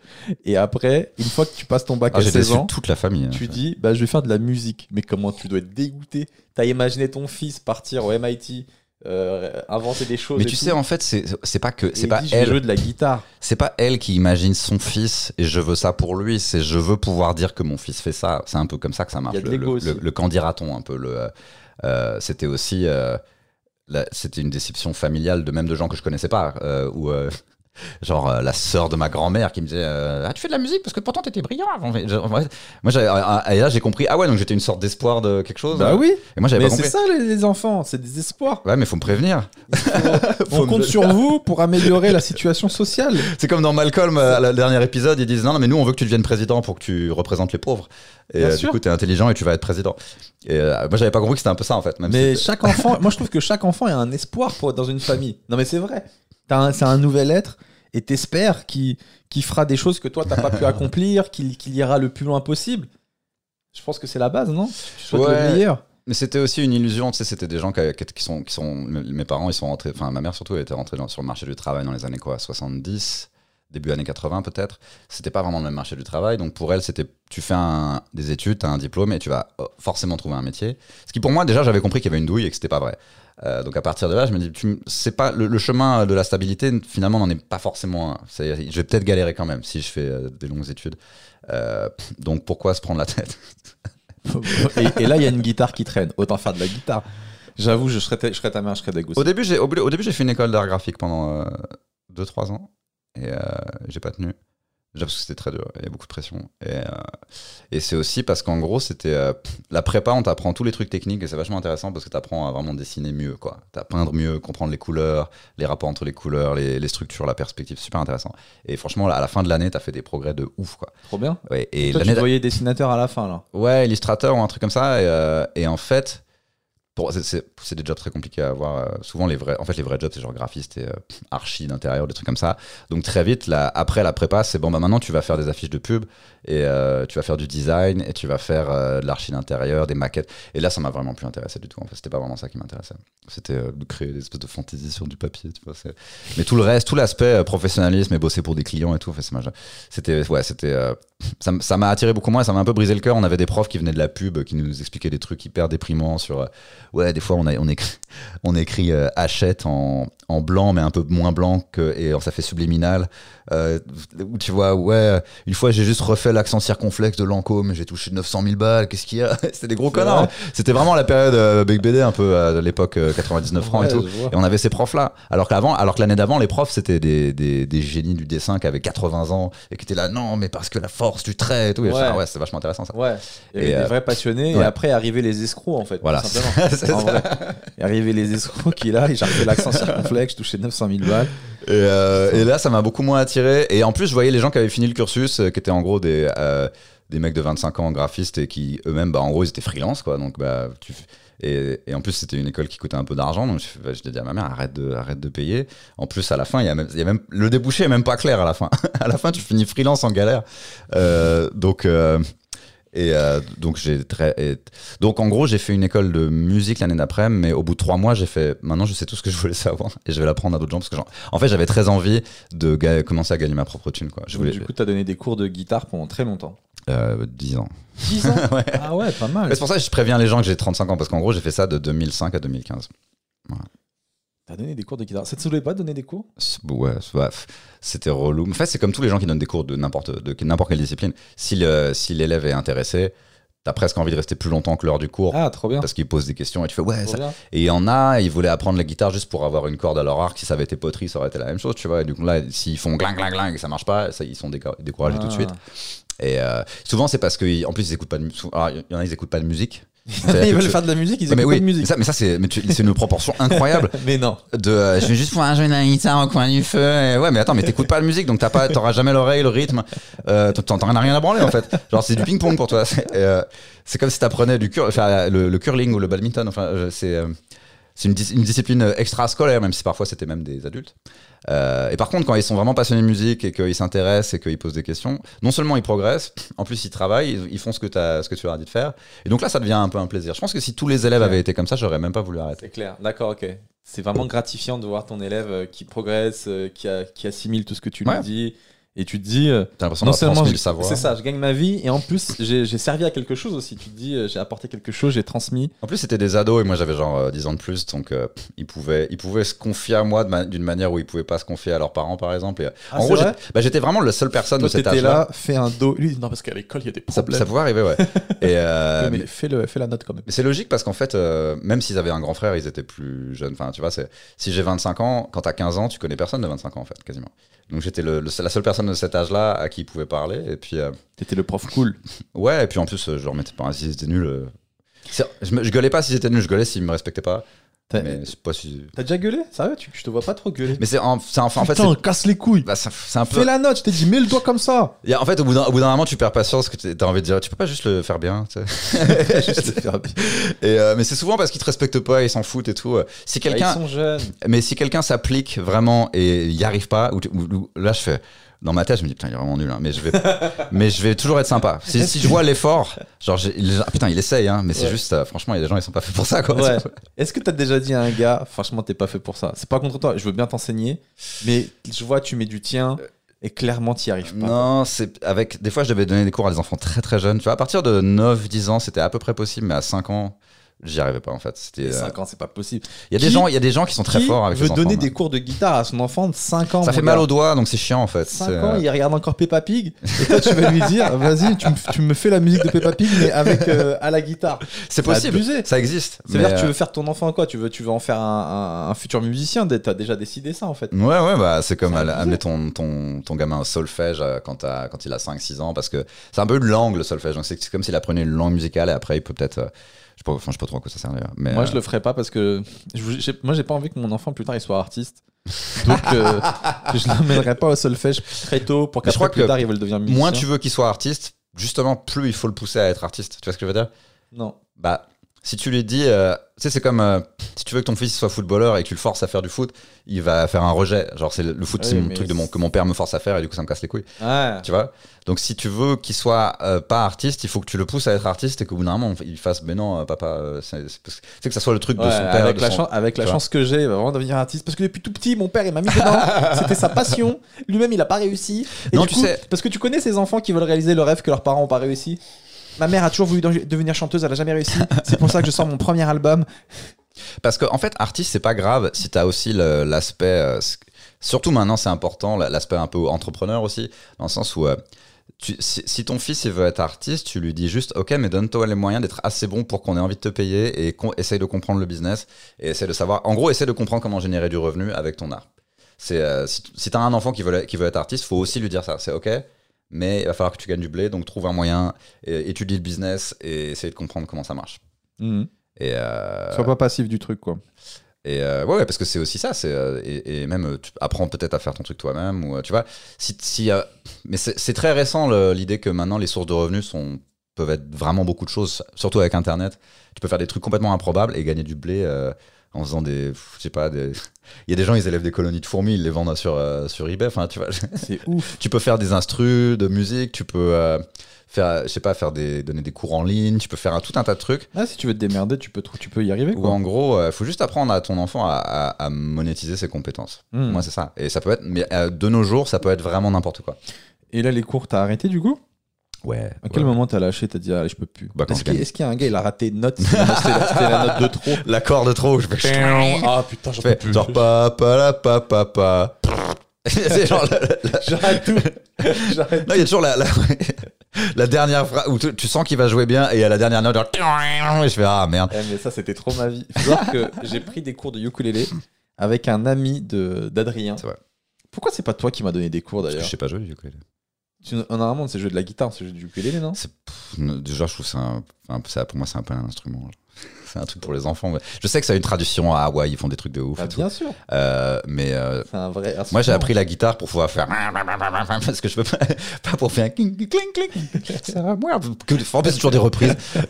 Et après, une fois que tu passes ton bac Ah, à j'ai 16 déçu ans, toute la famille. hein. tu dis bah je vais faire de la musique. Mais comment tu dois être dégoûté? T'as imaginé ton fils partir au MIT, euh, inventer des choses. Mais tu tout, sais, en fait, c'est pas que c'est pas dit, elle, jouer de la guitare. c'est pas elle qui imagine son fils et je veux ça pour lui. C'est je veux pouvoir dire que mon fils fait ça. C'est un peu comme ça que ça marche. Le, le, le- le quand dira-t-on un peu. Le, euh, euh, c'était aussi, euh, c'était une déception familiale de même de gens que je connaissais pas. euh, genre euh, la sœur de ma grand-mère qui me disait euh, ah tu fais de la musique parce que pourtant t'étais brillant avant. Moi j'avais- ah, ah, et là j'ai compris ah ouais donc j'étais une sorte d'espoir de quelque chose. Bah oui, Et moi j'avais mais pas c'est compris. ça les, les enfants, c'est des espoirs. Ouais mais faut me prévenir. On compte sur vous pour améliorer la situation sociale. C'est comme dans Malcolm, euh, la dernier épisode, ils disent non, non, mais nous, on veut que tu deviennes président pour que tu représentes les pauvres. Et Bien euh, du sûr. coup, t'es intelligent et tu vas être président. Et euh, moi, j'avais pas compris que c'était un peu ça, en fait. Même Mais si chaque enfant, moi je trouve que chaque enfant a un espoir pour être dans une famille. Non mais c'est vrai. C'est un nouvel être et t'espères qu'il fera des choses que toi t'as pas pu accomplir, qu'il qu'il ira le plus loin possible. Je pense que c'est la base, non? Tu souhaites Ouais. le meilleur. Mais c'était aussi une illusion, tu sais, c'était des gens qui, qui- qui sont, qui sont. Mes parents, ils sont rentrés. Enfin, ma mère surtout, elle était rentrée dans- sur le marché du travail dans les années quoi 70, début années 80 peut-être. C'était pas vraiment le même marché du travail. Donc pour elle, c'était. Tu fais un- des études, tu as un diplôme et tu vas euh, forcément trouver un métier. Ce qui pour moi, déjà, j'avais compris qu'il y avait une douille et que c'était pas vrai. Euh, donc à partir de là, je me dis, tu- c'est pas le, le chemin de la stabilité. Finalement, n'en est pas forcément. un. C'est- Je vais peut-être galérer quand même si je fais euh, des longues études. Euh, donc pourquoi se prendre la tête? Et, et là il y a une guitare qui traîne. Autant faire de la guitare. J'avoue, je serais, ta- je serais ta mère, je serais dégoûté. Au début, j'ai au, au début, j'ai fait une école d'art graphique pendant 2-3 ans et euh, j'ai pas tenu. Déjà parce que c'était très dur, il y a beaucoup de pression. Et, euh, et c'est aussi parce qu'en gros, c'était euh, la prépa, on t'apprend tous les trucs techniques et c'est vachement intéressant parce que t'apprends à vraiment dessiner mieux, quoi. À peindre mieux, comprendre les couleurs, les rapports entre les couleurs, les, les structures, la perspective, super intéressant. Et franchement, à la fin de l'année, t'as fait des progrès de ouf, quoi. Trop bien. Ouais, et Toi, tu voyais dessinateur à la fin là? Ouais, illustrateur ou un truc comme ça. Et, euh, et en fait, c'est- des jobs très compliqués à avoir. euh, souvent, les vrais, en fait, les vrais jobs, c'est genre graphiste et euh, archi d'intérieur, des trucs comme ça. Donc, très vite, là, après la prépa, c'est bon, bah maintenant, tu vas faire des affiches de pub et euh, tu vas faire du design et tu vas faire euh, de l'archi d'intérieur, des maquettes. Et là, ça m'a vraiment plus intéressé du tout. En fait, c'était pas vraiment ça qui m'intéressait. C'était de créer des espèces de fantaisie sur du papier, tu vois. Mais tout le reste, tout l'aspect professionnalisme et bosser pour des clients et tout, en fait, c'était, ouais, c'était, ça m'a attiré beaucoup moins et ça m'a un peu brisé le cœur. On avait des profs qui venaient de la pub, qui nous expliquaient des trucs hyper déprimants sur. Ouais, des fois on, a, on écrit, on écrit euh, en, en blanc, mais un peu moins blanc que, et ça fait subliminal. Euh, où tu vois, ouais, une fois j'ai juste refait l'accent circonflexe de Lancôme, j'ai touché 900 000 balles. Qu'est-ce qu'il y a? C'était des gros connards. vrai C'était vraiment la période euh, Big BD, un peu à l'époque euh, 99 francs Ouais, et tout. Et on avait ces profs-là. Alors qu'avant, alors que l'année d'avant, les profs, c'était des, des, des génies du dessin qui avaient 80 ans et qui étaient là, non, mais parce que la force du trait et tout. Et Ouais. ah ouais, c'est vachement intéressant ça. Ouais. Avait Et, des euh, vrais passionnés et après arrivaient les escrocs en fait. Voilà. tout simplement. C'est En ça. vrai. Et arrivaient les escrocs qui là, et j'ai refait l'accent circonflexe, je touchais 900 000 balles. Et, euh, et là, ça m'a beaucoup moins attiré. Et en plus, je voyais les gens qui avaient fini le cursus, euh, qui étaient en gros des, euh, des mecs de 25 ans graphistes et qui eux-mêmes, bah, en gros, ils étaient freelance, quoi. Donc, bah, tu et, en plus, c'était une école qui coûtait un peu d'argent. Donc, je, bah, je à ma mère, arrête de, arrête de payer. En plus, à la fin, il y a même, y a même le débouché est même pas clair à la fin. à la fin, tu finis freelance en galère. Donc, et euh, donc j'ai très et- donc en gros j'ai fait une école de musique l'année d'après mais au bout de trois mois j'ai fait maintenant je sais tout ce que je voulais savoir et je vais l'apprendre à d'autres gens parce que en fait j'avais très envie de ga- commencer à gagner ma propre thune quoi je Donc, voulais du coup, tu as donné des cours de guitare pendant très longtemps. euh, 10 ans 10 ans Ouais. Ah ouais, pas mal. C'est pour ça que je préviens les gens que j'ai 35 ans parce qu'en gros j'ai fait ça de 2005 à 2015 T'as donné des cours de guitare. Ça te saoulait pas de donner des cours? Ouais f- c'était relou en fait c'est comme tous les gens qui donnent des cours de n'importe de n'importe quelle discipline si le- si l'élève est intéressé t'as presque envie de rester plus longtemps que l'heure du cours Ah, trop bien. parce qu'il pose des questions et tu fais ouais ça. Et il y en a, ils voulaient apprendre la guitare juste pour avoir une corde à leur arc. Si ça avait été poterie, ça aurait été la même chose, tu vois. Et du coup, là, s'ils font gling, gling, gling et que ça marche pas, ça, ils sont découragés tout de Ah. suite. Et euh, souvent, c'est parce qu'en plus, ils écoutent pas de. Alors, il y en a, ils écoutent pas de musique. Ils veulent faire de la musique, ils mais écoutent oui, pas de musique. mais ça, mais ça, c'est une proportion incroyable Mais non. de euh, je vais juste pouvoir jouer de la guitare au coin du feu. Et ouais, mais attends, mais t'écoutes pas de musique, donc t'as pas, t'auras jamais l'oreille, le rythme. Euh, t'en as rien à branler en fait. Genre c'est du ping pong pour toi. C'est euh, c'est comme si t'apprenais du cur, enfin, le, le curling ou le badminton. Enfin, c'est euh, c'est une, dis- une discipline extra-scolaire, même si parfois c'était même des adultes. Euh, et par contre, quand ils sont vraiment passionnés de musique et qu'ils s'intéressent et qu'ils posent des questions, non seulement ils progressent, en plus ils travaillent, ils, font ce que, t'as- ce que tu leur as dit de faire. Et donc là, ça devient un peu un plaisir. Je pense que si tous les élèves avaient été comme ça, j'aurais même pas voulu arrêter. C'est clair, d'accord, ok. C'est vraiment gratifiant de voir ton élève euh, qui progresse, euh, qui, a- qui assimile tout ce que tu lui dis. Et tu te dis, euh, T'as l'impression non d'avoir seulement transmis je- le savoir. c'est ça, je gagne ma vie et en plus j'ai j'ai servi à quelque chose aussi. Tu te dis, euh, j'ai apporté quelque chose, j'ai transmis. En plus, c'était des ados et moi j'avais genre euh, 10 ans de plus, donc euh, ils, pouvaient, ils pouvaient se confier à moi de ma- d'une manière où ils pouvaient pas se confier à leurs parents, par exemple. Et, euh, Ah, en c'est gros, vrai j'étais bah, j'étais vraiment la seule personne Toi de cet t'étais âge-là. là, fais un dos. Lui, non, parce qu'à l'école il y a des Ça, problèmes. ça pouvait arriver, ouais. et, euh, mais mais fais, le, fais la note quand même. mais c'est logique parce qu'en fait, euh, même s'ils avaient un grand frère, ils étaient plus jeunes. Enfin, tu vois, c'est- si j'ai 25 ans, quand t'as 15 ans, tu connais personne de 25 ans, en fait, quasiment. Donc j'étais le- le- la seule personne de cet âge-là à qui ils pouvaient parler. Et puis, euh, T'étais le prof cool. ouais, et puis en plus, euh, je leur mettais pas s'ils étaient nuls. euh, c'est- Je, me- je gueulais pas s'ils étaient nuls, je gueulais s'ils me respectaient pas. T'as si. t'as déjà gueulé? Sérieux tu, Je te vois pas trop gueuler. Mais c'est en, en- en fait, Putain, casse les couilles. bah, c'est un peu. Fais la note, je t'ai dit, mets le doigt comme ça. Il en fait, au bout d'un moment, tu perds patience, que tu as envie de dire, tu peux pas juste le faire bien. tu sais. Juste faire bien. et, euh, mais c'est souvent parce qu'ils te respectent pas, ils s'en foutent et tout. Si Bah, quelqu'un, Ils sont jeunes. mais si quelqu'un s'applique vraiment et y arrive pas, ou, ou- ou- là je fais. Dans ma tête, je me dis putain, il est vraiment nul, hein, mais je vais, mais je vais toujours être sympa. Si, si je vois l'effort, genre, gens- putain, il essaye, hein, mais c'est Ouais. juste, euh, franchement, il y a des gens, ils sont pas faits pour ça, quoi. Ouais. Est-ce que t'as déjà dit à un gars, franchement, t'es pas fait pour ça? C'est pas contre toi, je veux bien t'enseigner, mais je vois, tu mets du tien et clairement, t'y arrives pas. Non, c'est avec. Des fois, je devais donner des cours à des enfants très très jeunes. Tu vois, à partir de 9-10 ans, c'était à peu près possible, mais à 5 ans, j'y arrivais pas en fait. C'était. Et euh, 5 ans, c'est pas possible. Il y a des gens, il y a des gens qui sont très Qui forts avec veut enfants, donner des cours de guitare à son enfant de 5 ans Ça fait mal aux doigts, donc c'est chiant en fait. 5 C'est, ans, euh, il regarde encore Peppa Pig, et toi, tu vas lui dire, vas-y, tu, me- tu me fais la musique de Peppa Pig, mais avec euh, à la guitare. C'est possible. abusé. Ça existe. C'est-à-dire tu veux faire ton enfant quoi? Tu veux, tu veux en faire un, un- un futur musicien? T'as déjà décidé ça en fait. Ouais, ouais, bah, c'est comme amener ton, ton, ton gamin au solfège quand, quand il a 5-6 ans, parce que c'est un peu une langue le solfège. Donc c'est comme s'il apprenait une langue musicale et après il peut peut-être. Je sais pas, enfin, je sais pas trop à quoi ça sert d'ailleurs. Mais, Moi, euh, je le ferai pas parce que je moi, j'ai pas envie que mon enfant plus tard il soit artiste. Donc, euh, je l'emmènerai pas au solfège très tôt pour qu'après plus que tard il veut le devenir musicien. moins tu veux qu'il soit artiste, justement, plus il faut le pousser à être artiste. Tu vois ce que je veux dire? Non. Bah, si tu lui dis, euh, tu sais, c'est comme euh, si tu veux que ton fils soit footballeur et que tu le forces à faire du foot, il va faire un rejet. Genre, c'est le, le foot, Oui, c'est un truc de mon, que mon père me force à faire et du coup, ça me casse les couilles. Tu vois? Donc, si tu veux qu'il soit euh, pas artiste, il faut que tu le pousses à être artiste et qu'au bout d'un moment, il fasse, mais non, papa, c'est que- ça soit le truc de son père. avec la, son- avec chance que j'ai, il va vraiment devenir artiste. Parce que depuis tout petit, mon père, il m'a mis dedans. C'était sa passion. Lui-même, il a pas réussi. Et Non, du tu coup, sais- Parce que tu connais ces enfants qui veulent réaliser le rêve que leurs parents ont pas réussi. Ma mère a toujours voulu de- devenir chanteuse, elle a jamais réussi. C'est pour ça que je sors mon premier album. Parce qu'en en fait, artiste, c'est pas grave si t'as aussi le- l'aspect. euh, surtout maintenant, c'est important, la- l'aspect un peu entrepreneur aussi, dans le sens où. euh, tu- si, ton fils il veut être artiste, tu lui dis juste ok, mais donne-toi les moyens d'être assez bon pour qu'on ait envie de te payer et essaye de comprendre le business et essaye de savoir. En gros, essaye de comprendre comment générer du revenu avec ton art. Euh, si, si t'as un enfant qui veut, qui veut être artiste, faut aussi lui dire ça. C'est ok, mais il va falloir que tu gagnes du blé, donc trouve un moyen, et, étudie le business et essaye de comprendre comment ça marche. Et euh, Sois pas passif du truc, quoi. et euh, ouais, ouais, parce que c'est aussi ça. C'est euh, et, et même euh, tu apprends peut-être à faire ton truc toi-même ou tu vois. Si, si euh, mais c'est très récent l'idée que maintenant les sources de revenus sont peuvent être vraiment beaucoup de choses, surtout avec Internet. Tu peux faire des trucs complètement improbables et gagner du blé en faisant des, je sais pas, des. Il y a des gens ils élèvent des colonies de fourmis, ils les vendent sur euh, sur eBay. Enfin, tu vois. C'est ouf. tu peux faire des instrus de musique, tu peux euh, faire, je sais pas, faire des donner des cours en ligne, tu peux faire un, tout un tas de trucs. Ah, si tu veux te démerder, tu peux, tu peux y arriver, Ou en gros, il faut juste apprendre à ton enfant à, à- à monétiser ses compétences. Hmm. Moi, c'est ça. Et ça peut être, mais euh, de nos jours, ça peut être vraiment n'importe quoi. Et là, les cours, t'as arrêté du coup? Ouais. À quel moment t'as lâché T'as dit, allez, je peux plus. Bah, Est-ce qu'il y a un gars, il a raté une note C'était la, note de trop. L'accord de trop, je fais. Ah putain, j'en Je fais genre pa pa la pa pa pa. c'est genre la, la- J'arrête tout. J'arrête. Non, il y a toujours la, la, la dernière phrase où tu, tu sens qu'il va jouer bien et à la dernière note, genre, et je fais ah merde. Eh, mais ça, c'était trop ma vie. Que j'ai pris des cours de ukulélé avec un ami de d'Adrien. Pourquoi c'est pas toi qui m'as donné des cours d'ailleurs? Je sais pas jouer du ukulélé. Tu- Normalement, c'est jouer de la guitare, c'est jouer du ukulélé, non? Déjà, je trouve ça, pour moi, c'est un peu un instrument. C'est un truc pour les enfants. mais Je sais que ça a une traduction à Hawaï, ils font des trucs de ouf Ah, et tout. Bien sûr. Euh, mais euh, C'est un vrai. moi, j'ai appris la guitare pour pouvoir faire. Parce que je peux pas, pas pour faire. cling, cling, cling. C'est à moi. Que, en fait, c'est toujours des reprises.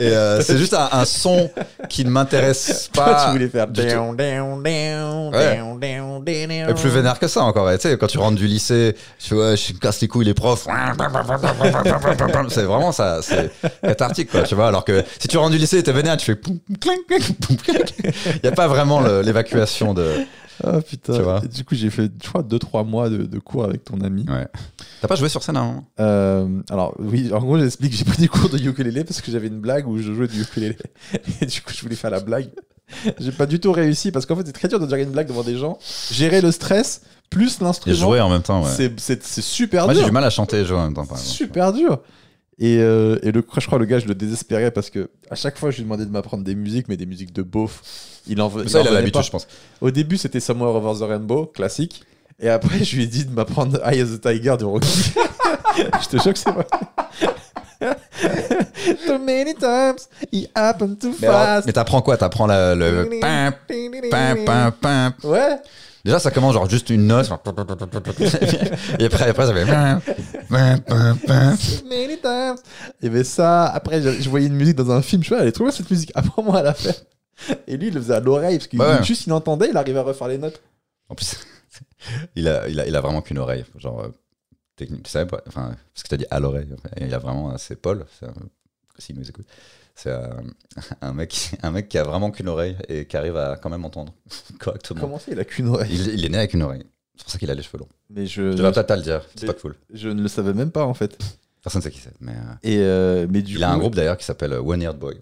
Et euh, c'est juste un, un son qui ne m'intéresse Toi, pas. tu voulais faire. du tout. down, down, down, down, down, down, Et plus vénère que ça encore. Tu sais, quand tu rentres du lycée, tu vois, je casse les couilles les profs. C'est vraiment ça, c'est cathartique quoi, tu vois. Alors que si tu rentres du lycée, t'es vénère, tu fais poum, clink, clink, clink. Il y a pas vraiment l'évacuation de. Ah putain. Tu vois. Et du coup, j'ai fait, je crois, 2-3 mois de, de cours avec ton ami. Ouais. T'as pas joué sur scène moment Euh, alors, oui, en gros, j'explique, j'ai pris des cours de ukulélé parce que j'avais une blague où je jouais du ukulélé. Et du coup, je voulais faire la blague. J'ai pas du tout réussi parce qu'en fait, c'est très dur de dire une blague devant des gens. Gérer le stress plus Et l'instrument. jouer en même temps, ouais. c'est, super Moi j'ai dur. du mal à chanter et jouer en même temps, par exemple. super dur. Et, euh, et le, je crois le gars, je le désespérais parce que à chaque fois, je lui demandais de m'apprendre des musiques, mais des musiques de beauf. Il en veut. Mais ça, en il a revenait l'habitude, je pense. Au début, c'était Somewhere Over the Rainbow, classique. Et après, je lui ai dit de m'apprendre Eye of the Tiger du Rocky. je te jure que c'est vrai. Too many times, it happened too Mais, alors, fast. mais t'apprends quoi? T'apprends le. pim. Ouais. Déjà, ça commence genre juste une note. et après, après ça fait. Il y avait ça. Après, je, je voyais une musique dans un film. Je suis elle est trop bien cette musique. Apprends-moi à la faire. Et lui, il le faisait à l'oreille parce qu'il Bah ouais. juste il entendait, il arrivait à refaire les notes. En plus, il a, il a, il a vraiment qu'une oreille. Genre, euh, technique, tu savais pas Enfin, parce que t'as dit à l'oreille. Il a vraiment, c'est Paul, s'il nous écoute. C'est un, un mec, un mec qui a vraiment qu'une oreille et qui arrive à quand même entendre correctement. Comment ça, il a qu'une oreille Il, il est né avec une oreille. C'est pour ça qu'il a les cheveux longs. Mais je, Je peut-être à le dire. C'est pas cool. je ne le savais même pas en fait. Personne ne sait qui c'est. Mais euh, Et euh, mais du il coup, a un groupe d'ailleurs qui s'appelle euh, One Eared Boy.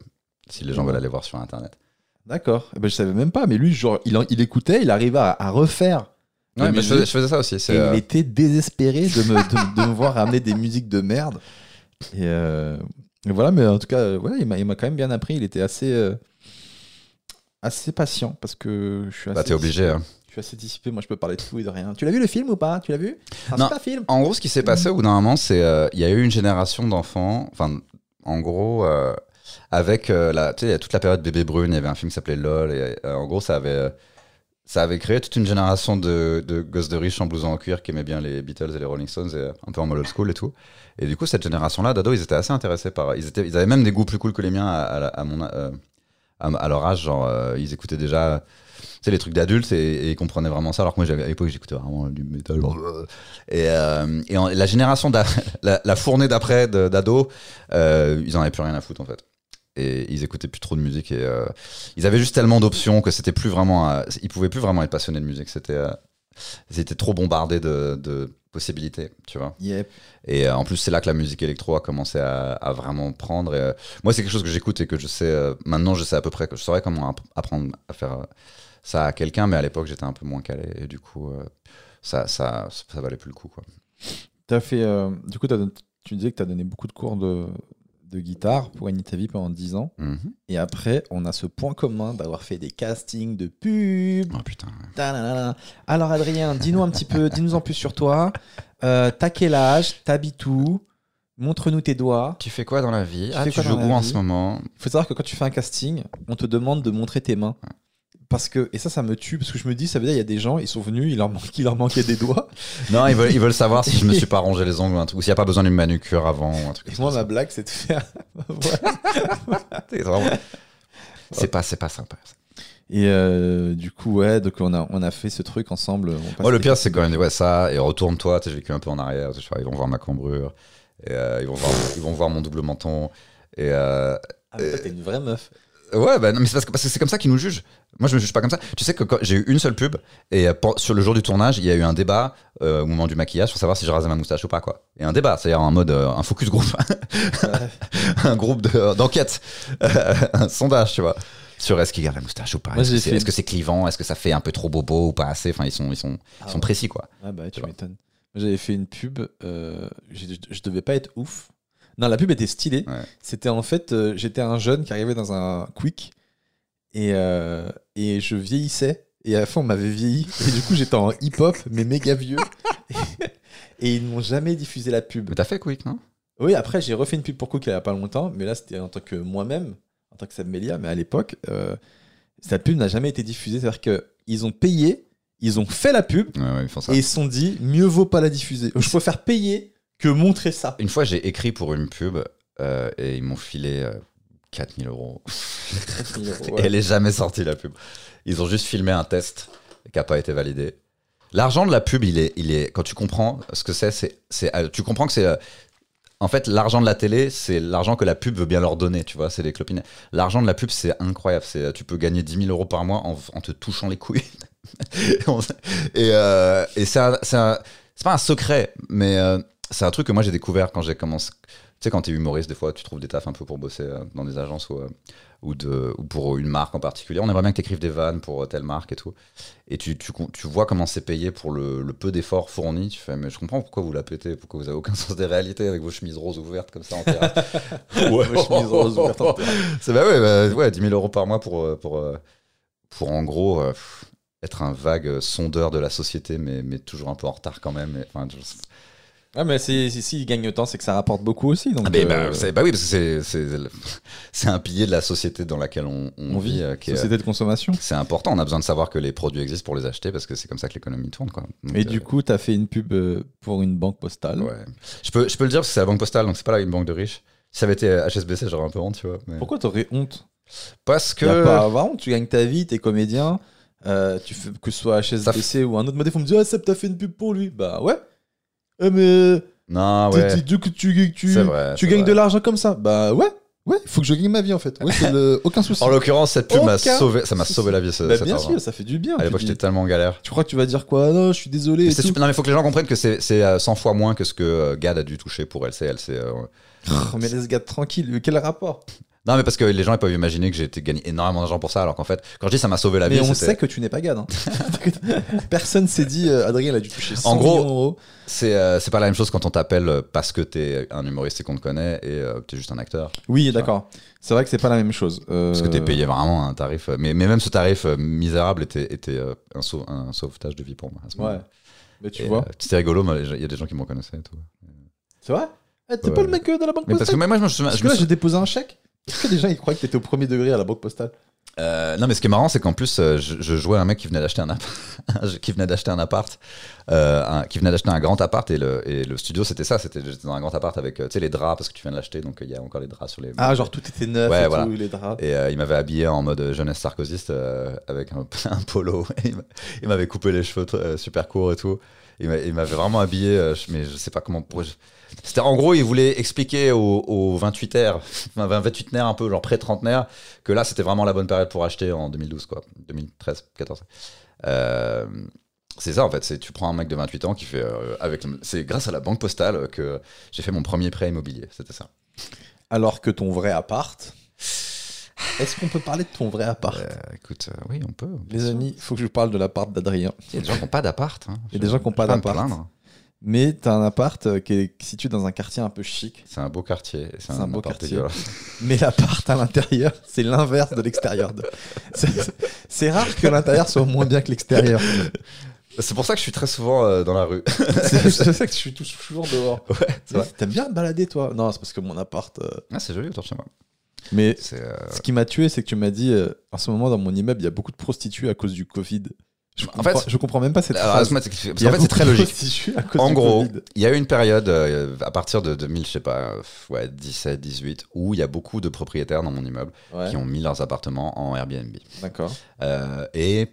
Si les gens veulent aller voir sur internet. D'accord. Eh ben, je savais même pas. Mais lui, genre, il, en- il écoutait, il arrivait à, à refaire. Ouais, mais je faisais, je faisais ça aussi. Et euh, il était désespéré de me, de, de me voir ramener des musiques de merde. Et, euh, et voilà, mais en tout cas, euh, ouais, il m'a quand même bien appris. Il était assez, euh, assez patient parce que je suis assez, bah, t'es obligé. hein. je suis assez dissipé. Moi, je peux parler de tout et de rien. Tu l'as vu le film ou pas? Tu l'as vu? Un Non. super film. En gros, ce qui s'est passé au bout d'un moment, c'est euh, il y a eu une génération d'enfants. Enfin, en gros, euh, avec la, tu sais, il y a toute la période bébé brune, il y avait un film qui s'appelait LOL. Et en gros, ça avait, ça avait créé toute une génération de, de gosses de riches en blouson en cuir qui aimaient bien les Beatles et les Rolling Stones, et euh, un peu en mode old school et tout. Et du coup, cette génération-là d'ados, ils étaient assez intéressés par. Ils, étaient, ils avaient même des goûts plus cool que les miens à, à à mon, euh, à, leur âge. Genre, euh, ils écoutaient déjà. Sais, les trucs d'adultes et, et ils comprenaient vraiment ça. Alors que moi, à l'époque, j'écoutais vraiment du métal. Et, euh, et la génération, la, la fournée d'après d'ados, euh, ils en avaient plus rien à foutre en fait. Et ils écoutaient plus trop de musique et euh, ils avaient juste tellement d'options que c'était plus vraiment. euh, ils pouvaient plus vraiment être passionnés de musique. C'était, euh, ils étaient trop bombardés de, de possibilités, tu vois. Yep. Et euh, en plus, c'est là que la musique électro a commencé à, à vraiment prendre. Et, euh, moi, c'est quelque chose que j'écoute et que je sais. euh, maintenant, je sais à peu près que je saurais comment app- apprendre à faire euh, ça à quelqu'un, mais à l'époque, j'étais un peu moins calé. Et du coup, euh, ça, ça, ça valait plus le coup. Quoi. T'as fait, euh, du coup, tu disais que tu as donné beaucoup de cours de, de guitare pour vie pendant 10 ans. Mhm. Et après, on a ce point commun d'avoir fait des castings de pubs. Oh putain. ouais. Alors, Adrien, dis-nous un petit peu, dis-nous en plus sur toi. Euh, T'as quel âge? T'habites où? Montre-nous tes doigts. Tu fais quoi dans la vie? Tu Ah, fais tu quoi joues où en ce moment? Il faut savoir que quand tu fais un casting, on te demande de montrer tes mains. Parce que, et ça, ça me tue, parce que je me dis, ça veut dire, il y a des gens, ils sont venus, il leur, man- il leur manquait des doigts. Non, ils veulent, ils veulent savoir si je me suis pas rongé les ongles ou un truc, ou s'il n'y a pas besoin d'une manucure avant ou un truc Et moi, ma blague, c'est de faire. Voilà. C'est vraiment- C'est pas, c'est pas sympa. Et euh, du coup, ouais, donc on a, on a fait ce truc ensemble. on le pire, c'est quand même ouais, ça, et retourne-toi, j'ai vécu un peu en arrière, vois, ils vont voir ma cambrure, et, euh, ils, vont voir, ils vont voir mon double menton, et euh, Ah, t'es une vraie meuf. Ouais, bah, non, mais c'est parce que parce que c'est comme ça qu'ils nous jugent. Moi, je me juge pas comme ça. Tu sais que j'ai eu une seule pub, et euh, pour- sur le jour du tournage, il y a eu un débat euh, au moment du maquillage pour savoir si je rasais ma moustache ou pas, quoi. Et un débat, c'est-à-dire en mode euh, un focus group, un groupe de- d'enquête, un sondage, tu vois. Sur est-ce qu'il garde la moustache ou pas Est-ce que c'est clivant? Est-ce que ça fait un peu trop bobo ou pas assez? Enfin, ils sont, ils sont, ils Ah sont ouais. précis, quoi. Ah bah, tu vois. m'étonnes. J'avais fait une pub, j'ai- je devais pas être ouf. Non, la pub était stylée. Ouais. C'était en fait, euh, j'étais un jeune qui arrivait dans un quick et, euh, et je vieillissais. Et à la fin, on m'avait vieilli. Et du coup, j'étais en hip-hop, mais méga vieux. et ils n'ont jamais diffusé la pub. Mais t'as fait Quick, non? Oui, après, j'ai refait une pub pour Cook il n'y a pas longtemps, mais là, c'était en tant que moi-même, en tant que Sam Melia, mais à l'époque, euh, cette pub n'a jamais été diffusée. C'est-à-dire qu'ils ont payé, ils ont fait la pub, Ouais, ouais, ils et ils se sont dit, mieux vaut pas la diffuser. Je préfère payer que montrer ça. Une fois, j'ai écrit pour une pub euh, et ils m'ont filé euh, 4000 euros. Et elle est jamais sortie, la pub. Ils ont juste filmé un test qui n'a pas été validé. L'argent de la pub, il est, il est, quand tu comprends ce que c'est, c'est, c'est, euh, tu comprends que c'est, euh, en fait, l'argent de la télé, c'est l'argent que la pub veut bien leur donner, tu vois, c'est des clopinets. L'argent de la pub, c'est incroyable. C'est, euh, tu peux gagner 10 000 euros par mois en, en te touchant les couilles. et euh, et c'est, un- c'est, un- c'est pas un secret, mais euh, c'est un truc que moi j'ai découvert quand j'ai commencé. Tu sais, quand t'es humoriste, des fois, tu trouves des tafs un peu pour bosser euh, dans des agences ou, euh, ou, de, ou pour une marque en particulier. On aimerait bien que tu écrives des vannes pour euh, telle marque et tout. Et tu, tu, tu vois comment c'est payé pour le, le peu d'efforts fournis. Tu fais, mais je comprends pourquoi vous la pétez, pourquoi vous avez aucun sens des réalités avec vos chemises roses ouvertes comme ça en terrasse. ouais, Vos chemises roses ouvertes en terrasse. C'est bah ouais, bah, ouais, 10 000 euros par mois pour, pour, pour en gros euh, être un vague sondeur de la société, mais, mais toujours un peu en retard quand même. Et, enfin, je- Ah, mais si, si, si ils gagnent autant, c'est que ça rapporte beaucoup aussi. Donc, Ah, mais, euh, bah, c'est- bah oui, parce que c'est- un pilier de la société dans laquelle on, on on vit. euh, qui est- société de consommation. c'est important, on a besoin de savoir que les produits existent pour les acheter parce que c'est comme ça que l'économie tourne. Quoi. Donc, Et euh, du coup, tu as fait une pub euh, pour une banque postale. ouais. je, peux, je peux le dire parce que c'est la banque postale, donc c'est pas là une banque de riches. Si ça avait été HSBC, j'aurais un peu honte, tu vois. mais- Pourquoi t'aurais honte? Parce que. pas avoir honte, tu gagnes ta vie, t'es comédien, euh, tu fais, que ce soit HSBC ou un autre modèle, faut me dire, ah Seb, t'as fait une pub pour lui. Bah ouais. Eh, mais Non, ouais. tu, vrai. tu gagnes vrai. de l'argent comme ça. Bah ouais. Ouais, il faut que je gagne ma vie en fait. Ouais, le- aucun souci. En l'occurrence, cette pub m'a sauvé, ça m'a sauvé la vie. Bah, bien argent. sûr, ça fait du bien. À l'époque, j'étais tellement en galère. Tu crois que tu vas dire quoi? Non, je suis désolé. Mais et tout. Non, mais il faut que les gens comprennent que c'est c'est, euh, 100 fois moins que ce que euh, Gad a dû toucher pour LCL. C'est, euh, Oh, mais laisse gars tranquille. Mais Quel rapport Non, mais parce que les gens ils peuvent imaginer que j'ai gagné énormément d'argent pour ça, alors qu'en fait, quand je dis ça m'a sauvé la Mais vie, on c'était- sait que tu n'es pas gad. hein. Personne s'est dit euh, Adrien il a dû toucher 100 En gros, c'est euh, c'est pas la même chose quand on t'appelle euh, parce que t'es un humoriste et qu'on te connaît et euh, t'es juste un acteur. Oui, d'accord. C'est vrai que c'est pas la même chose. Parce que t'es payé vraiment un tarif. Mais, mais même ce tarif misérable était, était un, sau- un sauvetage de vie pour moi. à ce Ouais. Mais tu Et, vois. C'était rigolo, mais il y a des gens qui me reconnaissaient et tout. C'est vrai? T'es Ouais. pas le mec euh, de la banque Mais parce que postale moi, je me souviens. Parce que là, j'ai déposé un chèque. Est-ce que des gens ils croient que t'étais au premier degré à la banque postale Euh, non, mais ce qui est marrant, c'est qu'en plus, euh, je, je jouais à un mec qui venait d'acheter un, app- qui venait d'acheter un appart, euh, un- qui venait d'acheter un grand appart, et le, et le studio, c'était ça, c'était j'étais dans un grand appart avec, tu sais, les draps, parce que tu viens de l'acheter, donc il y a encore les draps sur les. Ah, genre tout était neuf Ouais, et voilà. tout, les draps. Et il m'avait habillé en mode jeunesse sarkozyste avec un, un polo. Il m'a- il m'avait coupé les cheveux super courts et tout. Il m'a- il m'avait vraiment habillé, mais je sais pas comment. je- C'était en gros, il voulait expliquer aux, aux 28 r 28 nerfs un peu, genre pré-trentenaire, que là c'était vraiment la bonne période pour acheter en 2012, quoi. 2013, 14. Euh, c'est ça en fait, c'est tu prends un mec de 28 ans qui fait euh, avec c'est grâce à la banque postale que j'ai fait mon premier prêt immobilier, c'était ça. Alors que ton vrai appart. Est-ce qu'on peut parler de ton vrai appart? Euh, écoute, euh, oui, on peut. Les amis, il faut que je parle de l'appart d'Adrien. Il y a des gens qui n'ont pas d'appart. hein. Il y a des gens qui n'ont pas d'appart. Mais t'as un appart euh, qui est situé dans un quartier un peu chic. C'est un beau quartier. C'est un, un beau quartier. Mais l'appart à l'intérieur, c'est l'inverse de l'extérieur. de- C'est- rare que l'intérieur soit moins bien que l'extérieur. C'est pour ça que je suis très souvent euh, dans la rue. C'est c'est ça que je suis toujours dehors. ouais, vrai. T'aimes bien te balader, toi? Non, c'est parce que mon appart. euh, Ah, c'est joli autour de chez moi. Mais euh, ce qui m'a tué, c'est que tu m'as dit en ce moment, dans mon immeuble, il y a beaucoup de prostituées à cause du Covid. Je En comprends, fait- je comprends même pas cette Alors, phrase. parce qu'en fait, c'est très logique. En gros, il y a eu une période euh, à partir de 2000, je sais pas, euh, ouais, 17, 18, où il y a beaucoup de propriétaires dans mon immeuble Ouais, qui ont mis leurs appartements en Airbnb. d'accord. Euh, et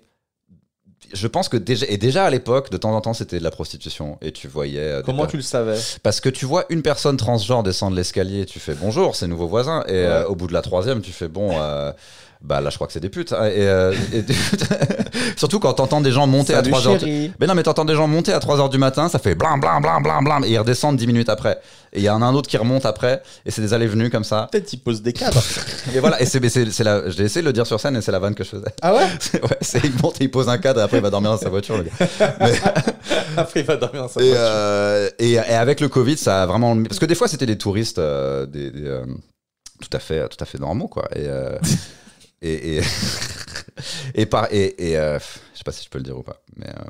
je pense que déjà, et déjà à l'époque, de temps en temps, c'était de la prostitution. Et tu voyais. Comment tu le savais? Parce que tu vois une personne transgenre descendre l'escalier, tu fais bonjour, c'est nouveau voisin. Et euh, au bout de la troisième, tu fais bon, bah là je crois que c'est des putes. hein. Et, euh, et- surtout quand t'entends des gens monter Salut, à 3 heures. chérie. Mais non, mais t'entends des gens monter à 3h du matin, ça fait blam blam blam blam blam, et ils redescendent 10 minutes après. Et il y en a un autre qui remonte après, et c'est des allées-venues comme ça. Peut-être il pose des cadres. Et voilà, et c'est, la, j'ai essayé de le dire sur scène, et c'est la vanne que je faisais. ah ouais C'est- ouais, c'est, il monte, il pose un cadre, et après il va dormir dans sa voiture, le gars. Après, il va dormir dans sa Et, voiture. euh, et, et avec le Covid, ça a vraiment. Parce que des fois, c'était des touristes euh, des, des, tout, à fait, tout à fait normaux, quoi. Et. Et, et- et par et, et euh, je sais pas si je peux le dire ou pas, mais euh,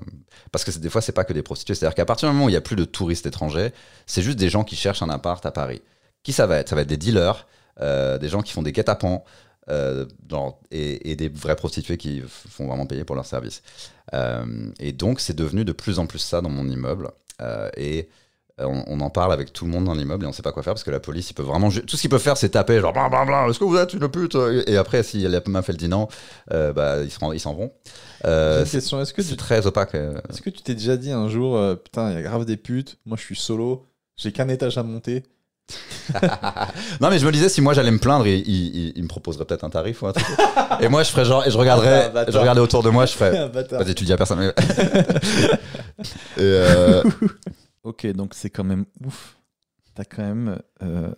parce que des fois c'est pas que des prostituées. C'est-à-dire qu'à partir du moment où il y a plus de touristes étrangers, c'est juste des gens qui cherchent un appart à Paris. Qui ça va être? Ça va être des dealers, euh, des gens qui font des guet-apens. genre, et, des vraies prostituées qui font vraiment payer pour leur service. Euh, et donc, c'est devenu de plus en plus ça dans mon immeuble. Et on, on en parle avec tout le monde dans l'immeuble et on sait pas quoi faire parce que la police, il peut vraiment. Tout ce qu'ils peuvent faire, c'est taper, genre, bla bla bla, est-ce que vous êtes une pute Et et après, si la meuf, elle dit non, euh, bah, ils s'en ils vont. Euh, c'est question. Est-ce que tu c'est très opaque. euh. est-ce que tu t'es déjà dit un jour, euh, putain, il y a grave des putes, moi je suis solo, j'ai qu'un étage à monter? non, mais je me disais, si moi j'allais me plaindre, il, il, il- il me proposerait peut-être un tarif ou un truc. et moi, je ferais genre, et je regarderais, Ah, bâtard. je regardais autour de moi, je ferais. Vas-y, tu dis à personne. et euh, Ok, donc c'est quand même ouf. T'as quand même. euh,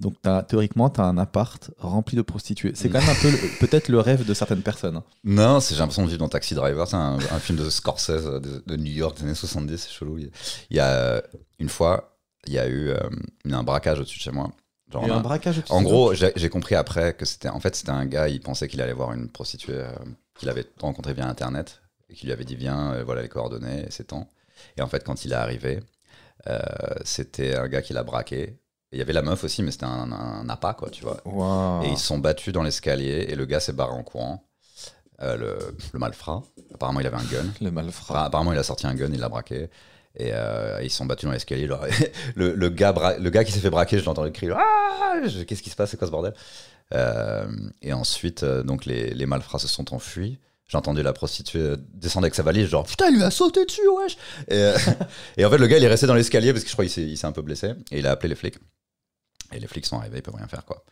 donc as, théoriquement, t'as un appart rempli de prostituées. C'est quand même un peu peut-être le rêve de certaines personnes. hein. Non, j'ai l'impression de vivre dans Taxi Driver. C'est un, un film de Scorsese euh, de, de New York des années 70. C'est chelou. Il y a une fois, il y a eu euh, un braquage au-dessus de chez moi. Genre, un braquage au-dessus en de gros, j'ai compris après que c'était en fait c'était un gars. Il pensait qu'il allait voir une prostituée euh, qu'il avait rencontrée via internet et qui lui avait dit viens, euh, voilà les coordonnées, c'est temps. Et en fait, quand il est arrivé, c'était un gars qui l'a braqué. Il y avait la meuf aussi, mais c'était un, un appât, quoi, tu vois. Et ils se sont battus dans l'escalier et le gars s'est barré en courant. Euh, le, le malfrat. Apparemment, il avait un gun. Le Enfin, malfrat. apparemment, il a sorti un gun, il l'a braqué. Et euh, ils se sont battus dans l'escalier. le, le, gars bra- le gars qui s'est fait braquer, je l'ai entendu crier Ah Qu'est-ce qui se passe C'est quoi ce bordel? Euh, Et ensuite, euh, donc les, les malfrats se sont enfuis. J'ai entendu la prostituée euh, descendre avec sa valise, genre putain, il lui a sauté dessus, wesh et, euh, et en fait, le gars, il est resté dans l'escalier parce que je crois qu'il s'est un peu blessé. Et il a appelé les flics. Et les flics sont arrivés, ils peuvent rien faire, quoi.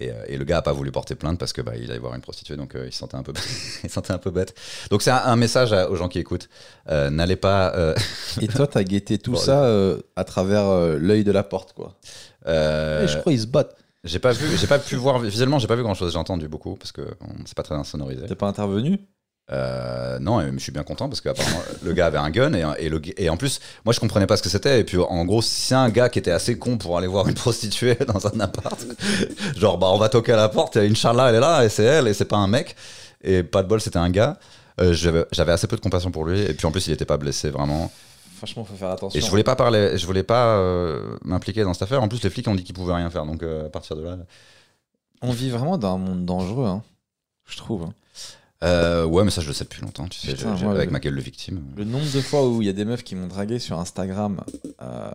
Et, euh, et le gars a pas voulu porter plainte parce que bah, il allait voir une prostituée, donc euh, il se sentait un peu, il se sentait un peu bête. Donc c'est un, un message à- aux gens qui écoutent Euh, n'allez pas. euh, Et toi, t'as guetté tout Bon, ça à travers l'œil de la porte, quoi. Et je crois qu'ils se battent. J'ai pas vu, j'ai pas pu voir visuellement, j'ai pas vu grand chose. J'ai entendu beaucoup parce que c'est pas très insonorisé. T'es pas intervenu? Euh, non, et je suis bien content parce qu'apparemment le gars avait un gun et, et, le, et en plus, moi je comprenais pas ce que c'était. Et puis en gros, si c'est un gars qui était assez con pour aller voir une prostituée dans un appart, genre bah on va toquer à la porte, et Inch'Allah elle est là et c'est elle et c'est pas un mec. Et pas de bol, c'était un gars. Euh, j'avais assez peu de compassion pour lui et puis en plus il était pas blessé vraiment. Franchement, faut faire attention. Et je voulais pas parler, je voulais pas euh, m'impliquer dans cette affaire. En plus les flics ont dit qu'ils pouvaient rien faire donc euh, à partir de là. On vit vraiment dans un monde dangereux, hein, je trouve. hein. Euh, ouais, mais ça je le sais depuis longtemps. Tu sais, Putain, avec le- ma gueule de victime. Le nombre de fois où il y a des meufs qui m'ont dragué sur Instagram euh,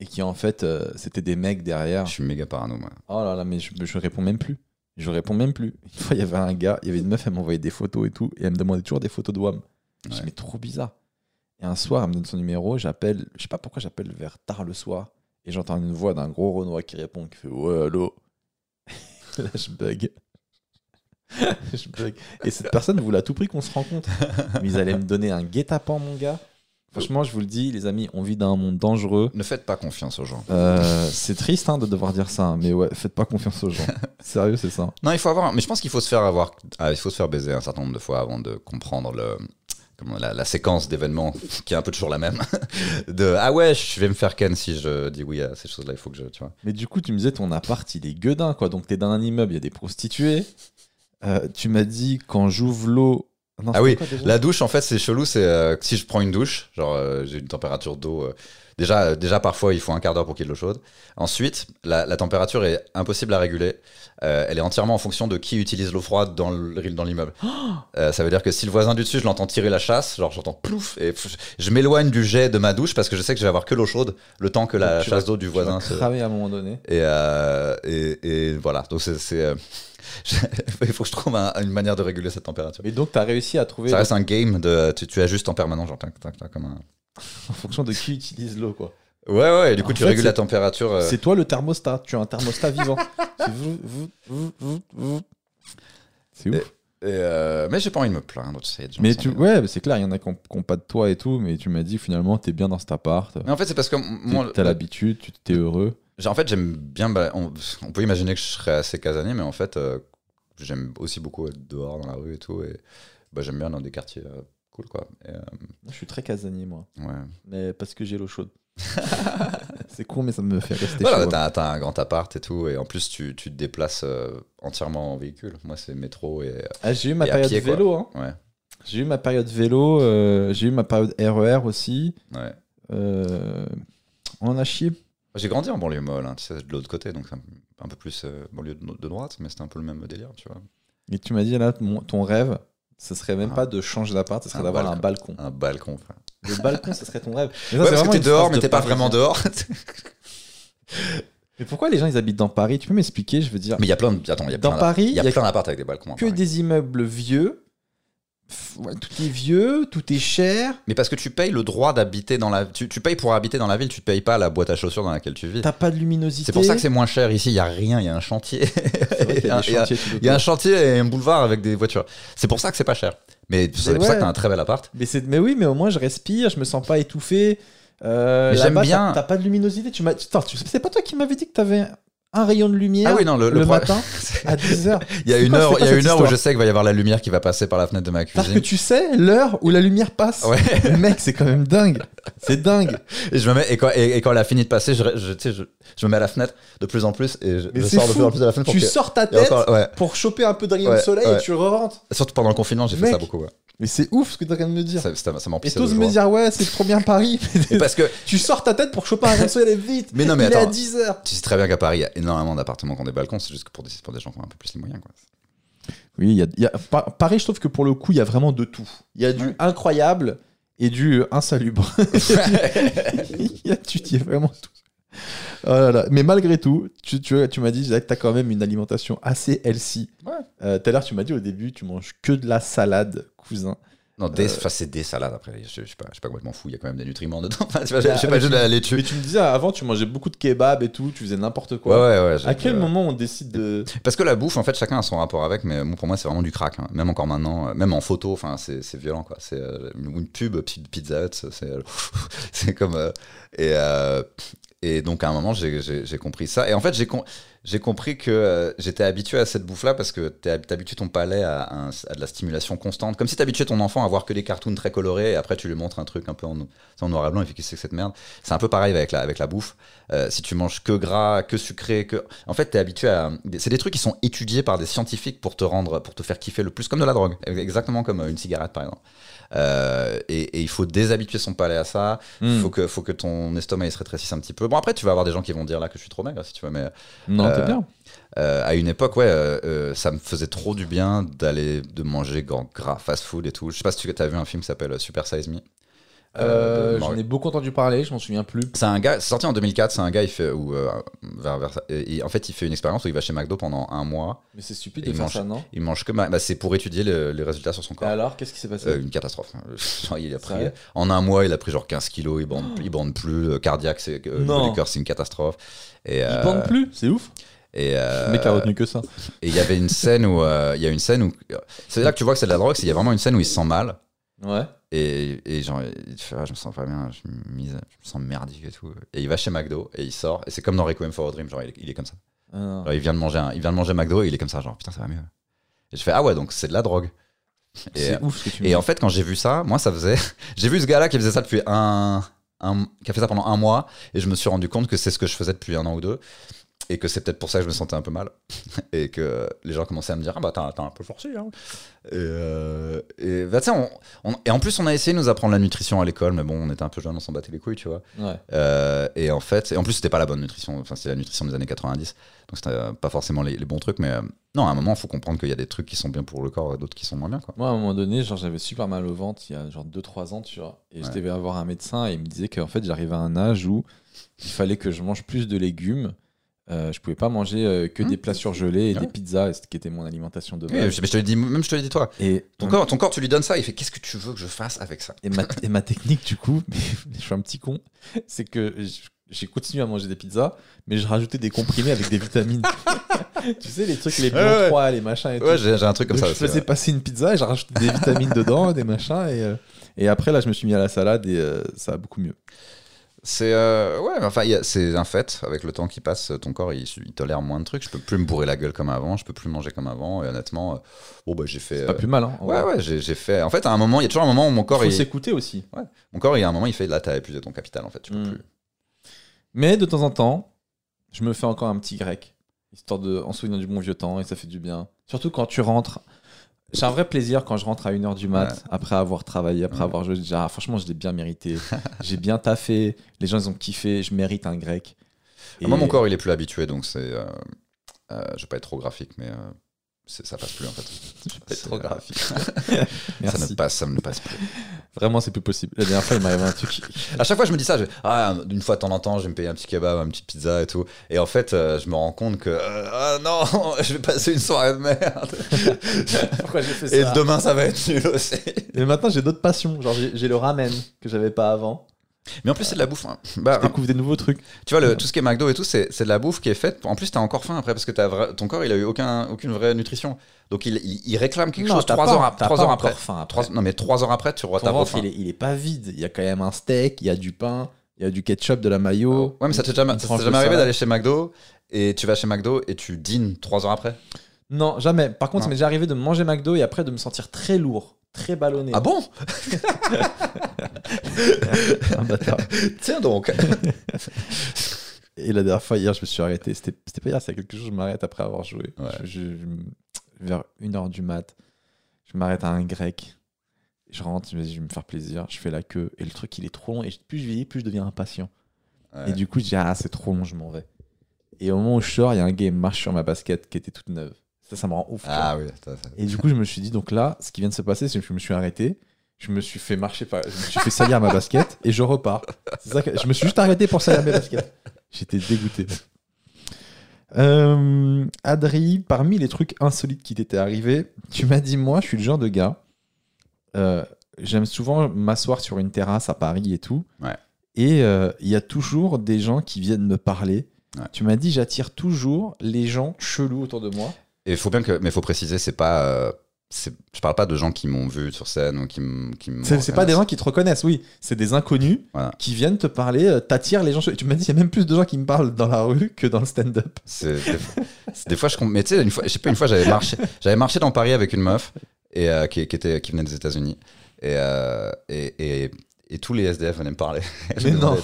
et qui en fait euh, c'était des mecs derrière. Je suis méga parano moi. Oh là là, mais je, je réponds même plus. Je réponds même plus. Une fois, il y avait un gars, il y avait une meuf, elle m'envoyait des photos et tout, et elle me demandait toujours des photos de WAM. Je dis, Ouais. mais trop bizarre. Et un soir, elle me donne son numéro, j'appelle, je sais pas pourquoi j'appelle vers tard le soir, et j'entends une voix d'un gros Renoir qui répond, qui fait Ouais, allô? Là, je bug. je bug. Et cette personne voulait à tout prix qu'on se rencontre. Mais ils allaient me donner un guet-apens, mon gars. Franchement, je vous le dis, les amis, on vit dans un monde dangereux. Ne faites pas confiance aux gens. Euh, c'est triste hein, de devoir dire ça, mais ouais, faites pas confiance aux gens. Sérieux, c'est ça. Non, il faut avoir. Mais je pense qu'il faut se faire avoir. ah, il faut se faire baiser un certain nombre de fois avant de comprendre le. La, séquence d'événements qui est un peu toujours la même. de ah ouais, je vais me faire ken si je dis oui à ces choses-là. Il faut que je. Mais du coup, tu me disais ton appart, il est gueudin, quoi. Donc, t'es dans un immeuble, il y a des prostituées. Euh, tu m'as dit quand j'ouvre l'eau. Non, Ah c'était oui, quoi La douche, en fait, c'est chelou. C'est euh, si je prends une douche, genre euh, j'ai une température d'eau. euh, déjà, déjà, parfois, il faut un quart d'heure pour qu'il y ait de l'eau chaude. Ensuite, la, la température est impossible à réguler. Elle est entièrement en fonction de qui utilise l'eau froide dans le- dans l'immeuble. Euh, ça veut dire que si le voisin du dessus, je l'entends tirer la chasse, genre j'entends plouf, et pff, je m'éloigne du jet de ma douche parce que je sais que je vais avoir que l'eau chaude le temps que la chasse d'eau du voisin se. à un moment donné. Et, et, et voilà, donc c'est. il faut que je trouve un- une manière de réguler cette température. Et donc, t'as réussi à trouver Ça reste un game de. Tu, tu ajustes en permanence, genre tac, tac, comme un. en fonction de qui utilise l'eau, quoi. Ouais, ouais, et du coup, En tu fait, régules la température. euh, C'est toi le thermostat. Tu as un thermostat vivant. C'est ouf. Et, euh, mais j'ai pas envie de me plaindre, tu sais. Mais tu, ouais, c'est clair, il y en a qui ont, qui ont pas de toi et tout, mais tu m'as dit finalement, t'es bien dans cet appart. Mais en fait, c'est parce que moi. T'as l'habitude, tu t'es heureux. En fait, j'aime bien. bah, on, on peut imaginer que je serais assez casanier, mais en fait, euh, j'aime aussi beaucoup être dehors dans la rue et tout. Et bah, j'aime bien dans des quartiers euh, cool, quoi. Et, euh, je suis très casanier, moi. ouais. Mais parce que j'ai l'eau chaude. c'est con, mais ça me fait rester Voilà, moi. t'as un grand appart et tout, et en plus tu, tu te déplaces entièrement en véhicule. Moi, c'est métro et. Ah, j'ai eu ma période pied, vélo. Hein. Ouais, J'ai eu ma période vélo. j'ai eu ma période RER aussi. ouais. On en a chié. J'ai grandi en banlieue molle, hein, tu sais, de l'autre côté, donc un, un peu plus euh, banlieue de, de droite, mais c'était un peu le même délire, tu vois. Et tu m'as dit là, mon- ton rêve, ce serait même Ah. pas de changer d'appart, ce serait d'avoir un balcon. Un balcon, frère. Le balcon, ce serait ton rêve. Mais ça, Ouais, parce que t'es dehors, mais de t'es pas vraiment dehors. Mais pourquoi les gens ils habitent dans Paris? Tu peux m'expliquer Je veux dire, mais il y a plein de. Attends, il y a dans plein Paris, il y a plein d'apparts avec des balcons. que Paris. des immeubles vieux. Ouais, tout est vieux, tout est cher. Mais parce que tu payes le droit d'habiter dans la. Tu, tu payes pour habiter dans la ville, tu payes pas la boîte à chaussures dans laquelle tu vis. T'as pas de luminosité. C'est pour ça que c'est moins cher ici. Il y a rien, il y a un chantier. Y a Il y a- y a un chantier et un boulevard avec des voitures. C'est pour ça que c'est pas cher. Mais c'est pour ça que t'as un très bel appart. Mais, c'est- mais oui, mais au moins je respire, je me sens pas étouffé. Euh, j'aime bien- T'as, pas de luminosité. Tu m'as, c'est pas toi qui m'avais dit que t'avais un rayon de lumière Ah oui, non, le, le, le pro- matin à 10h. Il y a une heure, c'est il quoi y a cette une heure où je sais qu'il va y avoir la lumière qui va passer par la fenêtre de ma Parce que cuisine. tu sais l'heure où la lumière passe. Ouais. Mec, c'est quand même dingue. C'est dingue. Et je me mets et quand, et, et quand elle a fini de passer, je, je, je, je me mets à la fenêtre de plus en plus et je, sors de plus en plus de la fenêtre. Tu sors ta tête encore- ouais. pour choper un peu de rayon de soleil et tu rentres. Surtout pendant le confinement, j'ai fait ça beaucoup. Mais c'est ouf ce que t'es en train de me dire. Ça, ça, ça Et t'oses me dire, ouais, c'est le premier Paris. Parce que tu sors ta tête pour choper un rayon de soleil vite. Mais non, mais Il est à attends. 10h. tu sais très bien qu'à Paris, il y a énormément d'appartements qui ont des balcons. C'est juste que pour des, pour des gens qui ont un peu plus les moyens. Quoi. Oui, il y a, y a- Pa- Paris, je trouve que pour le coup, il y a vraiment de tout. Il y a du Ouais. incroyable et du insalubre. il y a vraiment tout. Oh là là. Mais malgré tout, tu, tu, tu m'as dit Jacques, que tu as quand même une alimentation assez healthy. Ouais. Euh, Tout à l'heure, tu m'as dit au début, tu manges que de la salade, cousin. Non, Euh. des, c'est des salades après. Je, je, suis pas, je suis pas complètement fou. Il y a quand même des nutriments dedans. Je, Ah, je sais mais pas juste tu- de la Mais laitue. tu me disais avant, tu mangeais beaucoup de kebab et tout, tu faisais n'importe quoi. ouais, ouais. j'ai- À quel euh, moment on décide de. Parce que la bouffe, en fait, chacun a son rapport avec, mais bon, pour moi, c'est vraiment du crack. hein. Même encore maintenant, euh, même en photo, c'est violent, quoi. C'est euh, une pub, Pi- Pizza Hut, c'est c'est comme. euh, et, euh, et donc, à un moment, j'ai compris ça. Et en fait, j'ai com- j'ai compris que euh, j'étais habitué à cette bouffe-là parce que t'habitues ton palais à, de la stimulation constante. Comme si t'habituais ton enfant à voir que des cartoons très colorés et après, tu lui montres un truc un peu en, noir et blanc. Il fait qu'est-ce que c'est que cette merde? C'est un peu pareil avec la, avec la bouffe. Euh, si tu manges que gras, que sucré, que. En fait, t'es habitué à. C'est des trucs qui sont étudiés par des scientifiques pour te rendre, pour te faire kiffer le plus, comme de la drogue, exactement comme une cigarette par exemple. Euh, et, et il faut déshabituer son palais à ça. Il Hmm. faut que, faut que ton estomac il se rétrécisse un petit peu. Bon, après, tu vas avoir des gens qui vont dire là que je suis trop maigre, si tu veux, mais Non, Euh, t'es bien. euh, à une époque, ouais, euh, euh, ça me faisait trop du bien d'aller de manger gras fast food et tout. Je sais pas si tu as vu un film qui s'appelle Super Size Me. Euh, de J'en ai beaucoup entendu parler, je m'en souviens plus. C'est un gars, c'est sorti en 2004. C'est un gars, il fait, où, euh, vers, vers- et- et en fait, il fait une expérience où il va chez McDo pendant un mois. Mais c'est stupide Il de faire mange- ça, non? Il mange que, bah, c'est pour étudier le- les résultats sur son Et corps. alors, qu'est-ce qui s'est passé? Euh, une catastrophe. Genre, il a pris, en un mois, il a pris genre 15 kilos, il bande, il bande plus, euh, cardiaque, c'est, euh, le cœur, c'est une catastrophe. Et, Il euh, bande plus, c'est ouf. Et, euh, Le mec a retenu que ça. et il y avait une scène où, euh, il y a une scène où, c'est là que tu vois que c'est de la drogue, c'est qu'il y a vraiment une scène où il se sent mal. Ouais. Et, et genre, il fait, ah, je me sens pas bien, je me, mise- je me sens merdique et tout. Et il va chez McDo et il sort. Et c'est comme dans Requiem for a Dream, genre, il est, il est comme ça. Ah. Genre, il vient de manger un, il vient de manger McDo et il est comme ça, genre, putain, ça va mieux. Et je fais, ah ouais, donc c'est de la drogue. Et, C'est ouf ce que tu et en fait, quand j'ai vu ça, moi, ça faisait. j'ai vu ce gars-là qui faisait ça depuis un, un- qui a fait ça pendant un mois, et je me suis rendu compte que c'est ce que je faisais depuis un an ou deux, et que c'est peut-être pour ça que je me sentais un peu mal, et que les gens commençaient à me dire, ah bah t'as un peu forcé, hein. Et, euh, et bah, on- on- et en plus, on a essayé de nous apprendre la nutrition à l'école, mais bon, on était un peu jeunes, on s'en battait les couilles, tu vois. Ouais. Euh, et en fait, et en plus, c'était pas la bonne nutrition. Enfin, c'était la nutrition des années 90. Donc, c'était euh, pas forcément les, les bons trucs. Mais euh, non, à un moment, il faut comprendre qu'il y a des trucs qui sont bien pour le corps et d'autres qui sont moins bien. Quoi. Moi, à un moment donné, genre, j'avais super mal au ventre il y a genre 2-3 ans, tu vois. Et je Ouais. devais avoir un médecin et il me disait qu'en fait, j'arrivais à un âge où il fallait que je mange plus de légumes. Euh, je pouvais pas manger euh, que Mmh. des plats surgelés et Ouais. des pizzas, ce qui était mon alimentation de Oui, base. je, mais je te dit, même je te l'ai dit toi. Et, Ton, corps, ton corps, tu lui donnes ça, il fait Qu'est-ce que tu veux que je fasse avec ça? Et, ma, et ma technique, du coup, je suis un petit con, c'est que j'ai continué à manger des pizzas, mais je rajoutais des comprimés avec des vitamines. tu sais, les trucs, les Ouais, ouais. blancs 3, les machins et tout. Ouais, j'ai un truc comme Donc, ça. je faisais ouais. passer une pizza et j'ai rajouté des vitamines dedans, des machins. Et, euh, et après, là, je me suis mis à la salade et euh, ça va beaucoup mieux. C'est euh, ouais, enfin, c'est un fait. Avec le temps qui passe, ton corps il, il tolère moins de trucs. Je peux plus me bourrer la gueule comme avant. Je peux plus manger comme avant. Et honnêtement, euh, bon bah j'ai fait. Pas euh, plus mal. Hein, Ouais, ouais, j'ai fait. En fait, à un moment, il y a toujours un moment où mon corps, Faut il, s'écouter aussi. mon corps, il y a un moment, il fait là, t'as épuisé ton capital. En fait, tu peux Mm. plus. Mais de temps en temps, je me fais encore un petit grec, histoire de, en souvenir du bon vieux temps, et ça fait du bien. Surtout quand tu rentres. J'ai un vrai plaisir quand je rentre à 1h du mat, Ouais. après avoir travaillé, après Ouais. avoir joué. Ah, franchement, je l'ai bien mérité. J'ai bien taffé, les gens, ils ont kiffé, je mérite un grec. Et- Moi, mon corps, il est plus habitué, donc c'est. euh, euh, je vais pas être trop graphique, mais euh, ça passe plus en fait. C'est trop graphique. Ça ne passe, ça ne passe plus. Vraiment, c'est plus possible. La dernière fois, il m'arrive un truc. À chaque fois, je me dis ça. Je, ah, une fois de temps en temps, je vais me payer un petit kebab, une petite pizza et tout. Et en fait, euh, je me rends compte que euh, ah non, je vais passer une soirée de merde. Pourquoi j'ai fait Et demain, ça va être nul aussi. Mais maintenant, j'ai d'autres passions. Genre, j'ai le ramen que j'avais pas avant. Mais en plus, c'est de la bouffe. hein. Bah, Je découvre des nouveaux trucs. tu vois, le, tout ce qui est McDo et tout, c'est c'est de la bouffe qui est faite. En plus, t'as encore faim après parce que ton corps, il a eu aucun, aucune vraie nutrition. Donc, il, il, il réclame quelque Non, chose trois heures, trois pas heures après. faim après. Trois- non, mais trois heures après, tu Ton retapes ventre, faim. il est, il est pas vide. Il y a quand même un steak, il y a du pain, il y a du ketchup, de la mayo. Ouais, mais ça t'est jamais, jamais arrivé d'aller chez McDo et tu vas chez McDo et tu dînes trois heures après? Non, jamais. Par contre, ça m'est déjà arrivé de manger McDo et après de me sentir très lourd, très ballonné. Ah bon Un bâtard. Tiens donc Et la dernière fois, hier, je me suis arrêté. C'était c'était pas hier, c'est quelque chose. Je m'arrête après avoir joué. Ouais. Je- je- je- vers 1h du mat, je m'arrête à un grec. Je rentre, je me dis, je vais me faire plaisir. Je fais la queue. Et le truc, il est trop long. Et plus je vieillis, plus je deviens impatient. Ouais. Et du coup, je dis, ah, c'est trop long, je m'en vais. Et au moment où je sors, il y a un gars qui marche sur ma basket qui était toute neuve. Ça, ça me rend ouf. Ah oui, ça, ça- Et du coup, je me suis dit, donc là, ce qui vient de se passer, c'est que je me suis arrêté. Je me suis fait marcher par... Je me suis fait salir ma basket et je repars. C'est ça que... Je me suis juste arrêté pour salir mes baskets. J'étais dégoûté. Euh, Adri, parmi les trucs insolites qui t'étaient arrivés, tu m'as dit, moi, je suis le genre de gars, euh, j'aime souvent m'asseoir sur une terrasse à Paris et tout. Ouais. Et euh, il y a toujours des gens qui viennent me parler. Ouais. Tu m'as dit, j'attire toujours les gens chelous autour de moi. Et faut bien que, mais faut préciser, c'est pas, euh, je parle pas de gens qui m'ont vu sur scène ou qui m- qui m'ont. C'est pas des gens qui te reconnaissent, oui. C'est des inconnus Voilà. qui viennent te parler, euh, t'attires les gens. Tu m'as dit, il y a même plus de gens qui me parlent dans la rue que dans le stand-up. Des, fois- c'est des fois je. Mais tu sais, une fois, je sais pas, une fois j'avais marché, j'avais marché dans Paris avec une meuf et euh, qui, qui était, qui venait des États-Unis et, euh, et, et et tous les SDF venaient me parler. Mais non.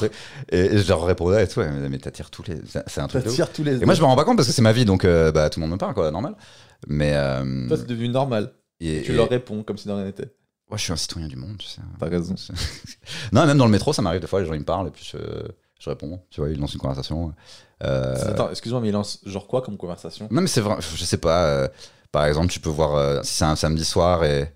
Et, et je leur répondais et tout. disait, mais t'attires tous les. C'est un truc. T'attires tous les. Et moi, je me rends pas compte parce que c'est ma vie, donc euh, bah, tout le monde me parle, quoi, normal. Mais. euh, Toi, c'est devenu normal. et, Tu leur réponds comme si de rien n'était. Moi, je suis un citoyen du monde, tu sais. T'as raison. non, même dans le métro, ça m'arrive des fois, les gens ils me parlent et puis je, je réponds. Tu vois, ils lancent une conversation. Euh, Attends, excuse-moi, mais il lance genre quoi comme conversation? Non, mais c'est vrai, je sais pas. euh, par exemple, tu peux voir si c'est un samedi soir et.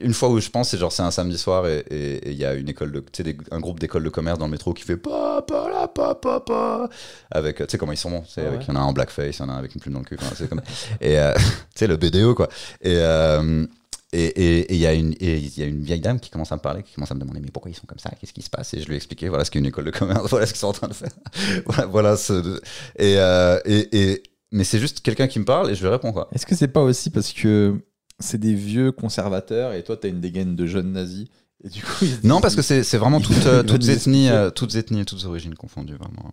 Une, fois où je pense, c'est genre c'est un samedi soir et il y a une école de, des- un groupe d'écoles de commerce dans le métro qui fait pa pa la pa pa pa avec, tu sais comment ils sont, sais, Ah ouais. il y en a un en blackface, il y en a un avec une plume dans le cul, c'est comme, et euh, tu sais le BDO quoi. Et euh, et il y a une et y a une vieille dame qui commence à me parler, qui commence à me demander mais pourquoi ils sont comme ça, qu'est-ce qui se passe? Et je lui ai expliqué voilà ce qu'est une école de commerce, voilà ce qu'ils sont en train de faire, voilà, voilà ce, et, euh, et, et mais c'est juste quelqu'un qui me parle et je lui réponds quoi. Est-ce que c'est pas aussi parce que c'est des vieux conservateurs et toi, t'as une dégaine de jeunes nazis et du coup, Non, parce que c'est vraiment toutes, euh, nous toutes ethnies, euh, toutes ethnies, toutes origines confondues, vraiment.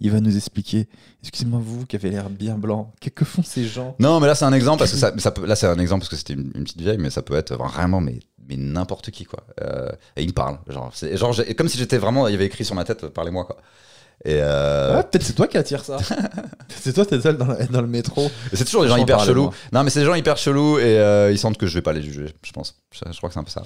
il va nous expliquer. Excusez-moi, vous qui avez l'air bien blanc, que, que font ces gens? Non, mais là c'est un exemple parce que ça, ça peut, là c'est un exemple parce que c'était une, une petite vieille, mais ça peut être vraiment mais mais n'importe qui quoi. Euh, et il me parle, genre, genre comme si j'étais vraiment, il y avait écrit sur ma tête, parlez-moi quoi. Et euh, Ah, Peut-être c'est toi qui attire ça. c'est toi, t'es seul dans, la- dans le métro. c'est toujours des gens hyper chelous. Non, mais c'est des gens hyper chelous et euh, ils sentent que je vais pas les juger, je pense. Je, je crois que c'est un peu ça.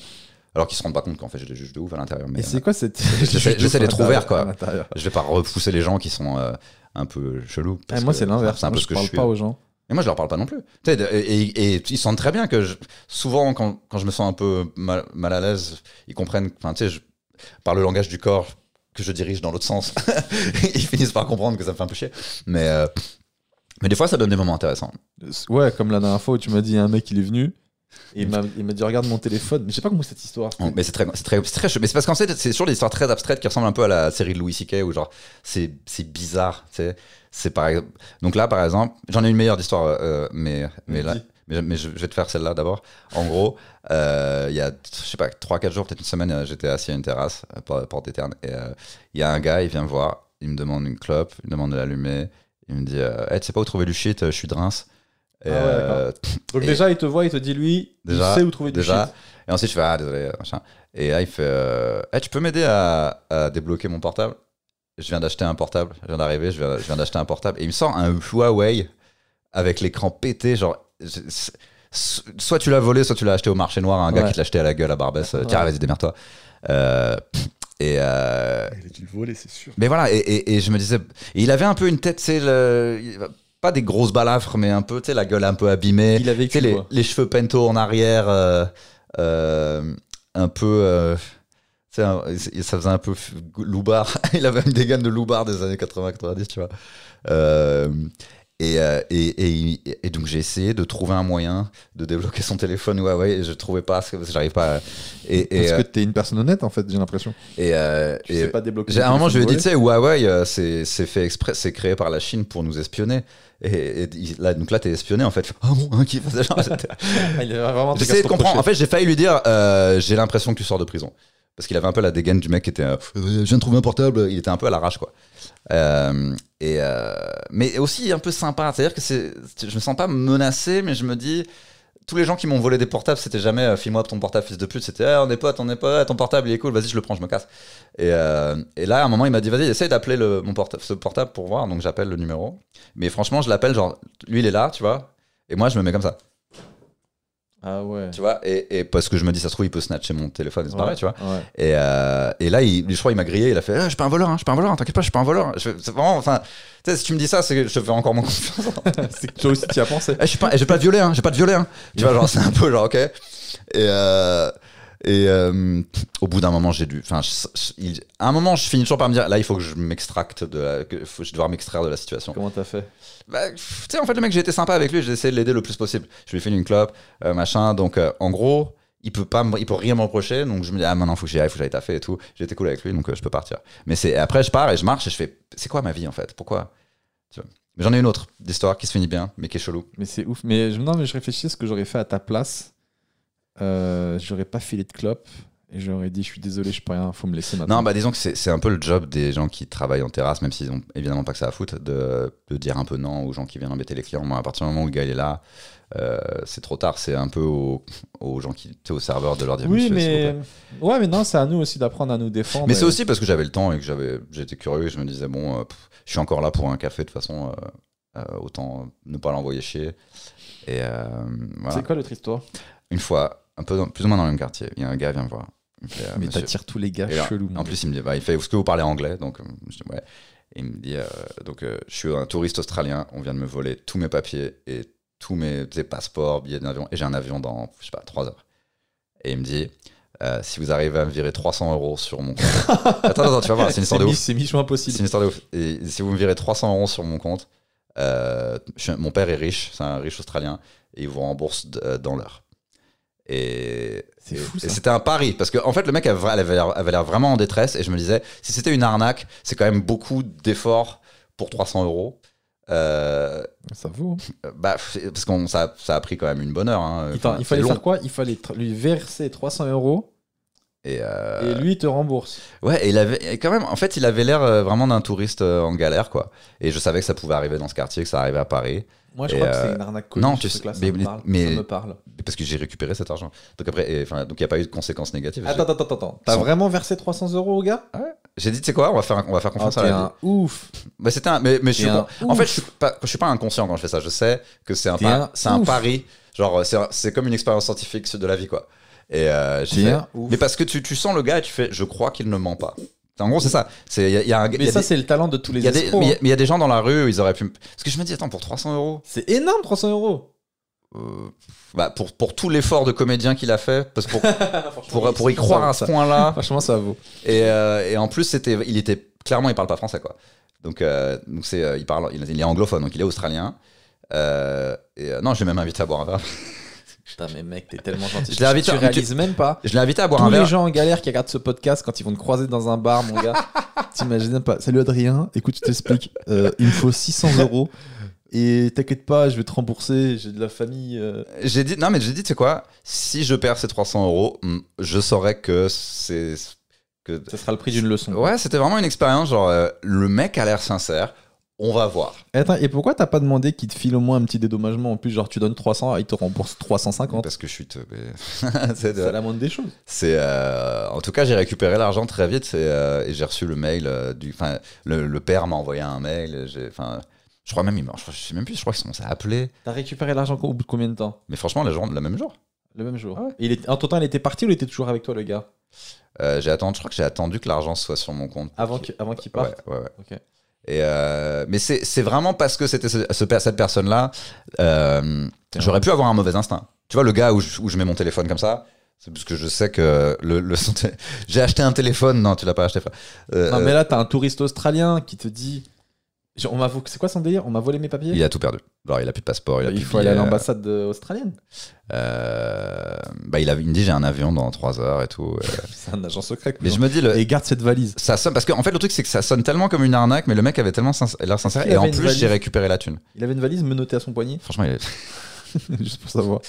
Alors qu'ils se rendent pas compte qu'en fait je les juge de ouf à l'intérieur. Mais Et c'est euh, quoi cette. j'essaie- j'essaie d'être ouvert, quoi. à l'intérieur. je vais pas repousser les gens qui sont euh, un peu chelous. Parce moi, que c'est l'inverse. C'est un Moi, peu je ce que parle je suis. pas aux gens. Et moi, je leur parle pas non plus. Tu sais, de- et, et- et ils sentent très bien que je- souvent, quand, quand je me sens un peu mal, mal à l'aise, ils comprennent, enfin, tu sais, je- par le langage du corps, que je dirige dans l'autre sens. ils finissent par comprendre que ça me fait un peu chier. Mais, euh, mais des fois, ça donne des moments intéressants. Ouais, comme la dernière fois où tu m'as dit, un mec, il est venu. Et il m'a il m'a dit, regarde mon téléphone. Mais je sais pas comment cette histoire. Mais c'est très, c'est très, très chou- Mais c'est parce qu'en fait, c'est toujours des histoires très abstraites qui ressemblent un peu à la série de Louis C.K. où genre, c'est, c'est bizarre, tu sais. C'est par exemple. Donc là, par exemple, j'en ai une meilleure d'histoire, euh, mais, mais là. Mais, mais je, je vais te faire celle-là d'abord. En gros, euh, il y a, je sais pas, 3-4 jours, peut-être une semaine, euh, j'étais assis à une terrasse, euh, por- porte des ternes, et euh, il y a un gars, il vient me voir, il me demande une clope, il me demande de l'allumer, il me dit euh, Hey, Tu sais pas où trouver du shit, euh, je suis de Reims. Et, Ah ouais, euh, Donc Et- déjà, il te voit, il te dit, lui, Déjà, il sait où trouver du shit. Et ensuite, je fais Ah, désolé, machin. Et là, il fait euh, Hey, Tu peux m'aider à, à débloquer mon portable? Je viens d'acheter un portable, je viens d'arriver, je viens, viens d'acheter un portable, et il me sort un Huawei avec l'écran pété, genre. Soit tu l'as volé, soit tu l'as acheté au marché noir à un gars Ouais. qui te l'a acheté à la gueule à Barbès. euh, Tiens, vas-y, démerde-toi. Euh, et, euh, Il a dû le voler, c'est sûr. mais voilà, et, et- et je me disais, il avait un peu une tête, c'est le, pas des grosses balafres, mais un peu, tu sais, la gueule un peu abîmée, Il a vécu les, cheveux pento en arrière, euh, euh, un peu, euh, tu sais, un- ça faisait un peu loupard. il avait une dégaine de loupard des années 80-90, tu vois. Euh, et, euh, et, et- et donc j'ai essayé de trouver un moyen de débloquer son téléphone Huawei et je trouvais pas, parce que j'arrive pas. à- Et, Parce euh, que t'es une personne honnête en fait, j'ai l'impression. et, euh, Tu sais pas débloquer. à un moment, je lui ai dit, tu sais, Huawei, euh, c'est fait exprès, c'est créé par la Chine pour nous espionner. Et, et là, donc là, t'es espionné en fait. Ah bon, hein, qui fait ça de comprendre. En fait, j'ai failli lui dire, euh, j'ai l'impression que tu sors de prison. Parce qu'il avait un peu la dégaine du mec qui était, euh, je viens de trouver un portable. Il était un peu à l'arrache, quoi. Euh, et euh, mais aussi un peu sympa. C'est-à-dire que c'est, je me sens pas menacé, mais je me dis, tous les gens qui m'ont volé des portables, c'était jamais file-moi ton portable, fils de pute. C'était Eh, on est potes, on est potes, ton portable il est cool, vas-y, je le prends, je me casse. Et, et là, à un moment, il m'a dit, vas-y, essaye d'appeler le, mon portable, ce portable pour voir. Donc j'appelle le numéro. Mais franchement, je l'appelle, genre, lui il est là, tu vois. Et moi, je me mets comme ça, Ah ouais. tu vois. Et, et parce que je me dis, ça se trouve, il peut snatcher mon téléphone, et c'est pareil, tu vois. Ouais. Et, euh, et là, il, je crois, il m'a grillé. Il a fait, Ah, je suis pas un voleur, hein, je suis pas un voleur. T'inquiète pas, je suis pas un voleur. Je vraiment, enfin, tu sais, si tu me dis ça, c'est que je te fais encore moins confiance. c'est que toi aussi tu as pensé. Eh, je suis pas, eh, j'ai pas de violet, hein, j'ai pas de violet. Hein. Tu vois, genre, c'est un peu genre, ok. Et, euh, et euh, au bout d'un moment, j'ai dû. Enfin, à un moment, je finis toujours par me dire, là, il faut que je m'extracte de la, que faut, je vais devoir m'extraire de la situation. Comment t'as fait? Bah, tu sais, en fait, le mec, j'ai été sympa avec lui, j'ai essayé de l'aider le plus possible. Je lui ai fait une clope, euh, machin. Donc, euh, en gros, il peut pas, il peut rien me reprocher. Donc, je me dis, ah, maintenant, faut que j'y aille, faut que j'aille taffer et tout. J'ai été cool avec lui, donc je peux partir. Mais c'est après, je pars et je marche et je fais, c'est quoi ma vie en fait? Pourquoi? Tu vois. Mais j'en ai une autre d'histoire qui se finit bien, mais qui est chelou. Mais c'est ouf. Mais je, non, mais je réfléchis à ce que j'aurais fait à ta place. Euh, j'aurais pas filé de clope et j'aurais dit je suis désolé, je peux rien, faut me laisser maintenant. Non, bah disons que c'est c'est un peu le job des gens qui travaillent en terrasse, même s'ils ont évidemment pas que ça à foutre, de, de dire un peu non aux gens qui viennent embêter les clients. Moi, à partir du moment où le gars il est là, euh, c'est trop tard. C'est un peu aux, aux gens qui, tu sais, aux serveurs de leur dire oui, mais ouais, mais non, c'est à nous aussi d'apprendre à nous défendre. Mais c'est aussi parce que j'avais le temps et que j'avais, j'étais curieux et je me disais, bon, euh, pff, je suis encore là pour un café, de toute façon, euh, euh, autant ne pas l'envoyer chier. Et euh, voilà. C'est quoi l'autre histoire? Une fois, un peu dans- plus ou moins dans le même quartier, il y a un gars vient me voir. Me fait, euh, Mais t'attires tous les gars là, chelous. En plus, il me dit, bah, il fait, est-ce que vous parlez anglais? Donc, euh, je dis, ouais. Et il me dit, euh, donc, je suis un touriste australien, on vient de me voler tous mes papiers et tous mes passeports, billets d'avion, et j'ai un avion dans, je sais pas, 3 heures. Et il me dit, euh, si vous arrivez à me virer 300 euros sur mon compte. attends, attends, tu vas voir, c'est une histoire de ouf. C'est mission C'est impossible. une histoire de ouf. Et si vous me virez 300 euros sur mon compte, euh, je mon père est riche, c'est un riche australien, et il vous rembourse dans l'heure. Et, c'était un pari, parce qu'en en fait, le mec avait, l'air vraiment en détresse, et je me disais, si c'était une arnaque, c'est quand même beaucoup d'efforts pour 300 euros. Euh, Ça vaut. bah, c'est- parce que ça, ça a pris quand même une bonne heure. hein. Il, fa- Enfin, il fallait faire quoi? Il fallait lui verser 300 euros Et, euh, et lui il te rembourse. Ouais, et il avait et quand même, en fait, il avait l'air euh, vraiment d'un touriste euh, en galère, quoi. Et je savais que ça pouvait arriver dans ce quartier, que ça arrivait à Paris. Moi je Et, crois que c'est une arnaque connue. non, tu sais, mais- me parle. mais- me parle. parce que j'ai récupéré cet argent. Donc après, et, enfin, donc il n'y a pas eu de conséquences négatives. Attends, attends, attends, attends. T'as Son- vraiment versé 300 euros au gars? J'ai dit, tu sais quoi, on va faire, on va faire Ah, confiance T'es à la un ouf. Bah, c'était un, mais, mais je suis un en fait, je suis pas, je suis pas inconscient quand je fais ça. Je sais que c'est un, c'est un pari. Genre, c'est, c'est comme une expérience scientifique de la vie, quoi. Et euh, j'ai fait- ouf. mais parce que tu, tu sens le gars et tu fais, je crois qu'il ne ment pas. En gros, c'est ça. C'est, il y a, il y a un, il y Mais a ça des- c'est le talent de tous les y a des, escrocs. mais il y a- hein. y a des gens dans la rue où ils auraient pu. Parce que je me dis, attends, pour 300 euros, C'est énorme 300 euros. euh, bah, pour, pour tout l'effort de comédien qu'il a fait, parce que pour, pour, pour y croire à ce point-là, Franchement ça vaut. et, euh, et en plus, c'était, il était clairement, il parle pas français, quoi. Donc, euh, donc c'est, il parle, il, il est anglophone, donc il est australien. Et non, j'ai même invité à boire un verre. Putain mais mec t'es tellement gentil. Je l'ai invité- tu réalises même pas. Je l'ai invité à boire Tous un les verre. gens en galère qui regardent ce podcast quand ils vont te croiser dans un bar, mon gars, t'imagines pas. Salut Adrien, écoute, je t'explique. Euh, il me faut 600 euros et t'inquiète pas, je vais te rembourser. J'ai de la famille. euh. J'ai dit, non, mais j'ai dit, tu sais quoi, si je perds ces 300 euros, hmm, je saurais que c'est. Que... Ça sera le prix d'une leçon. Ouais, c'était vraiment une expérience. Genre, euh, le mec a l'air sincère. On va voir. Et Attends, et pourquoi t'as pas demandé qu'il te file au moins un petit dédommagement En plus, genre, tu donnes 300, il te rembourse 350. Parce que je suis teubé. c'est de- la moindre des choses. C'est euh, en tout cas j'ai récupéré l'argent très vite c'est, euh, et j'ai reçu le mail euh, du enfin le, le père m'a envoyé un mail et enfin je crois même il je, sais même plus je crois qu'ils sont à appeler T'as récupéré l'argent au bout de combien de temps? Mais franchement les gens le même jour Le même jour. Ah ouais. Et il était, en temps, il était parti ou il était toujours avec toi, le gars? J'ai attendu je crois que j'ai attendu que l'argent soit sur mon compte Avant qu'il ouais, parte ouais, ouais. Ok. Euh, mais c'est vraiment parce que c'était ce- ce- cette personne là j'aurais pu avoir un mauvais instinct tu vois le gars où je, mets mon téléphone comme ça c'est parce que je sais que le, j'ai acheté un téléphone non tu l'as pas acheté. Euh, Non, mais là, t'as un touriste australien qui te dit. On m'a C'est quoi son délire? On m'a volé mes papiers? Il a tout perdu. Alors, il a plus de passeport, il a Il plus de faut aller à l'ambassade de- australienne. Euh, bah, il, a, il me dit j'ai un avion dans 3 heures et tout. euh. C'est un agent secret. mais je me dis, le, Et garde cette valise. ça sonne. Parce qu'en fait, le truc, c'est que ça sonne tellement comme une arnaque, mais le mec avait tellement l'air sincère. Et en plus, valise j'ai récupéré la thune. Il avait une valise menottée à son poignet. Franchement, il, Juste pour savoir.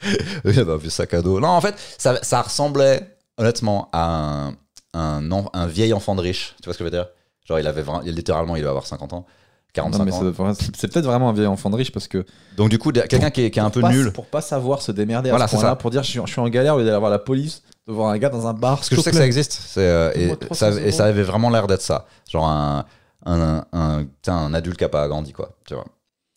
il avait un vieux sac à dos. Non, en fait, ça, ça ressemblait honnêtement à un, un, un vieil enfant de riche. Tu vois ce que je veux dire? Genre, il avait vra- il- littéralement, il doit avoir 50 ans. 45 Non, mais ans. c'est peut-être vraiment un vieil enfant de riche parce que. Donc, du coup, quelqu'un qui est, qui est un peu pas- nul. Pour pas savoir se démerder Voilà, à ce pour dire je suis, je suis en galère, au lieu d'aller voir la police, de voir un gars dans un bar. Parce que je sais que ça existe. Euh, et, Donne-moi 300 ça, et ça euros. avait vraiment l'air d'être ça. Genre un, un, un, un adulte qui a pas grandi, quoi. Tu vois.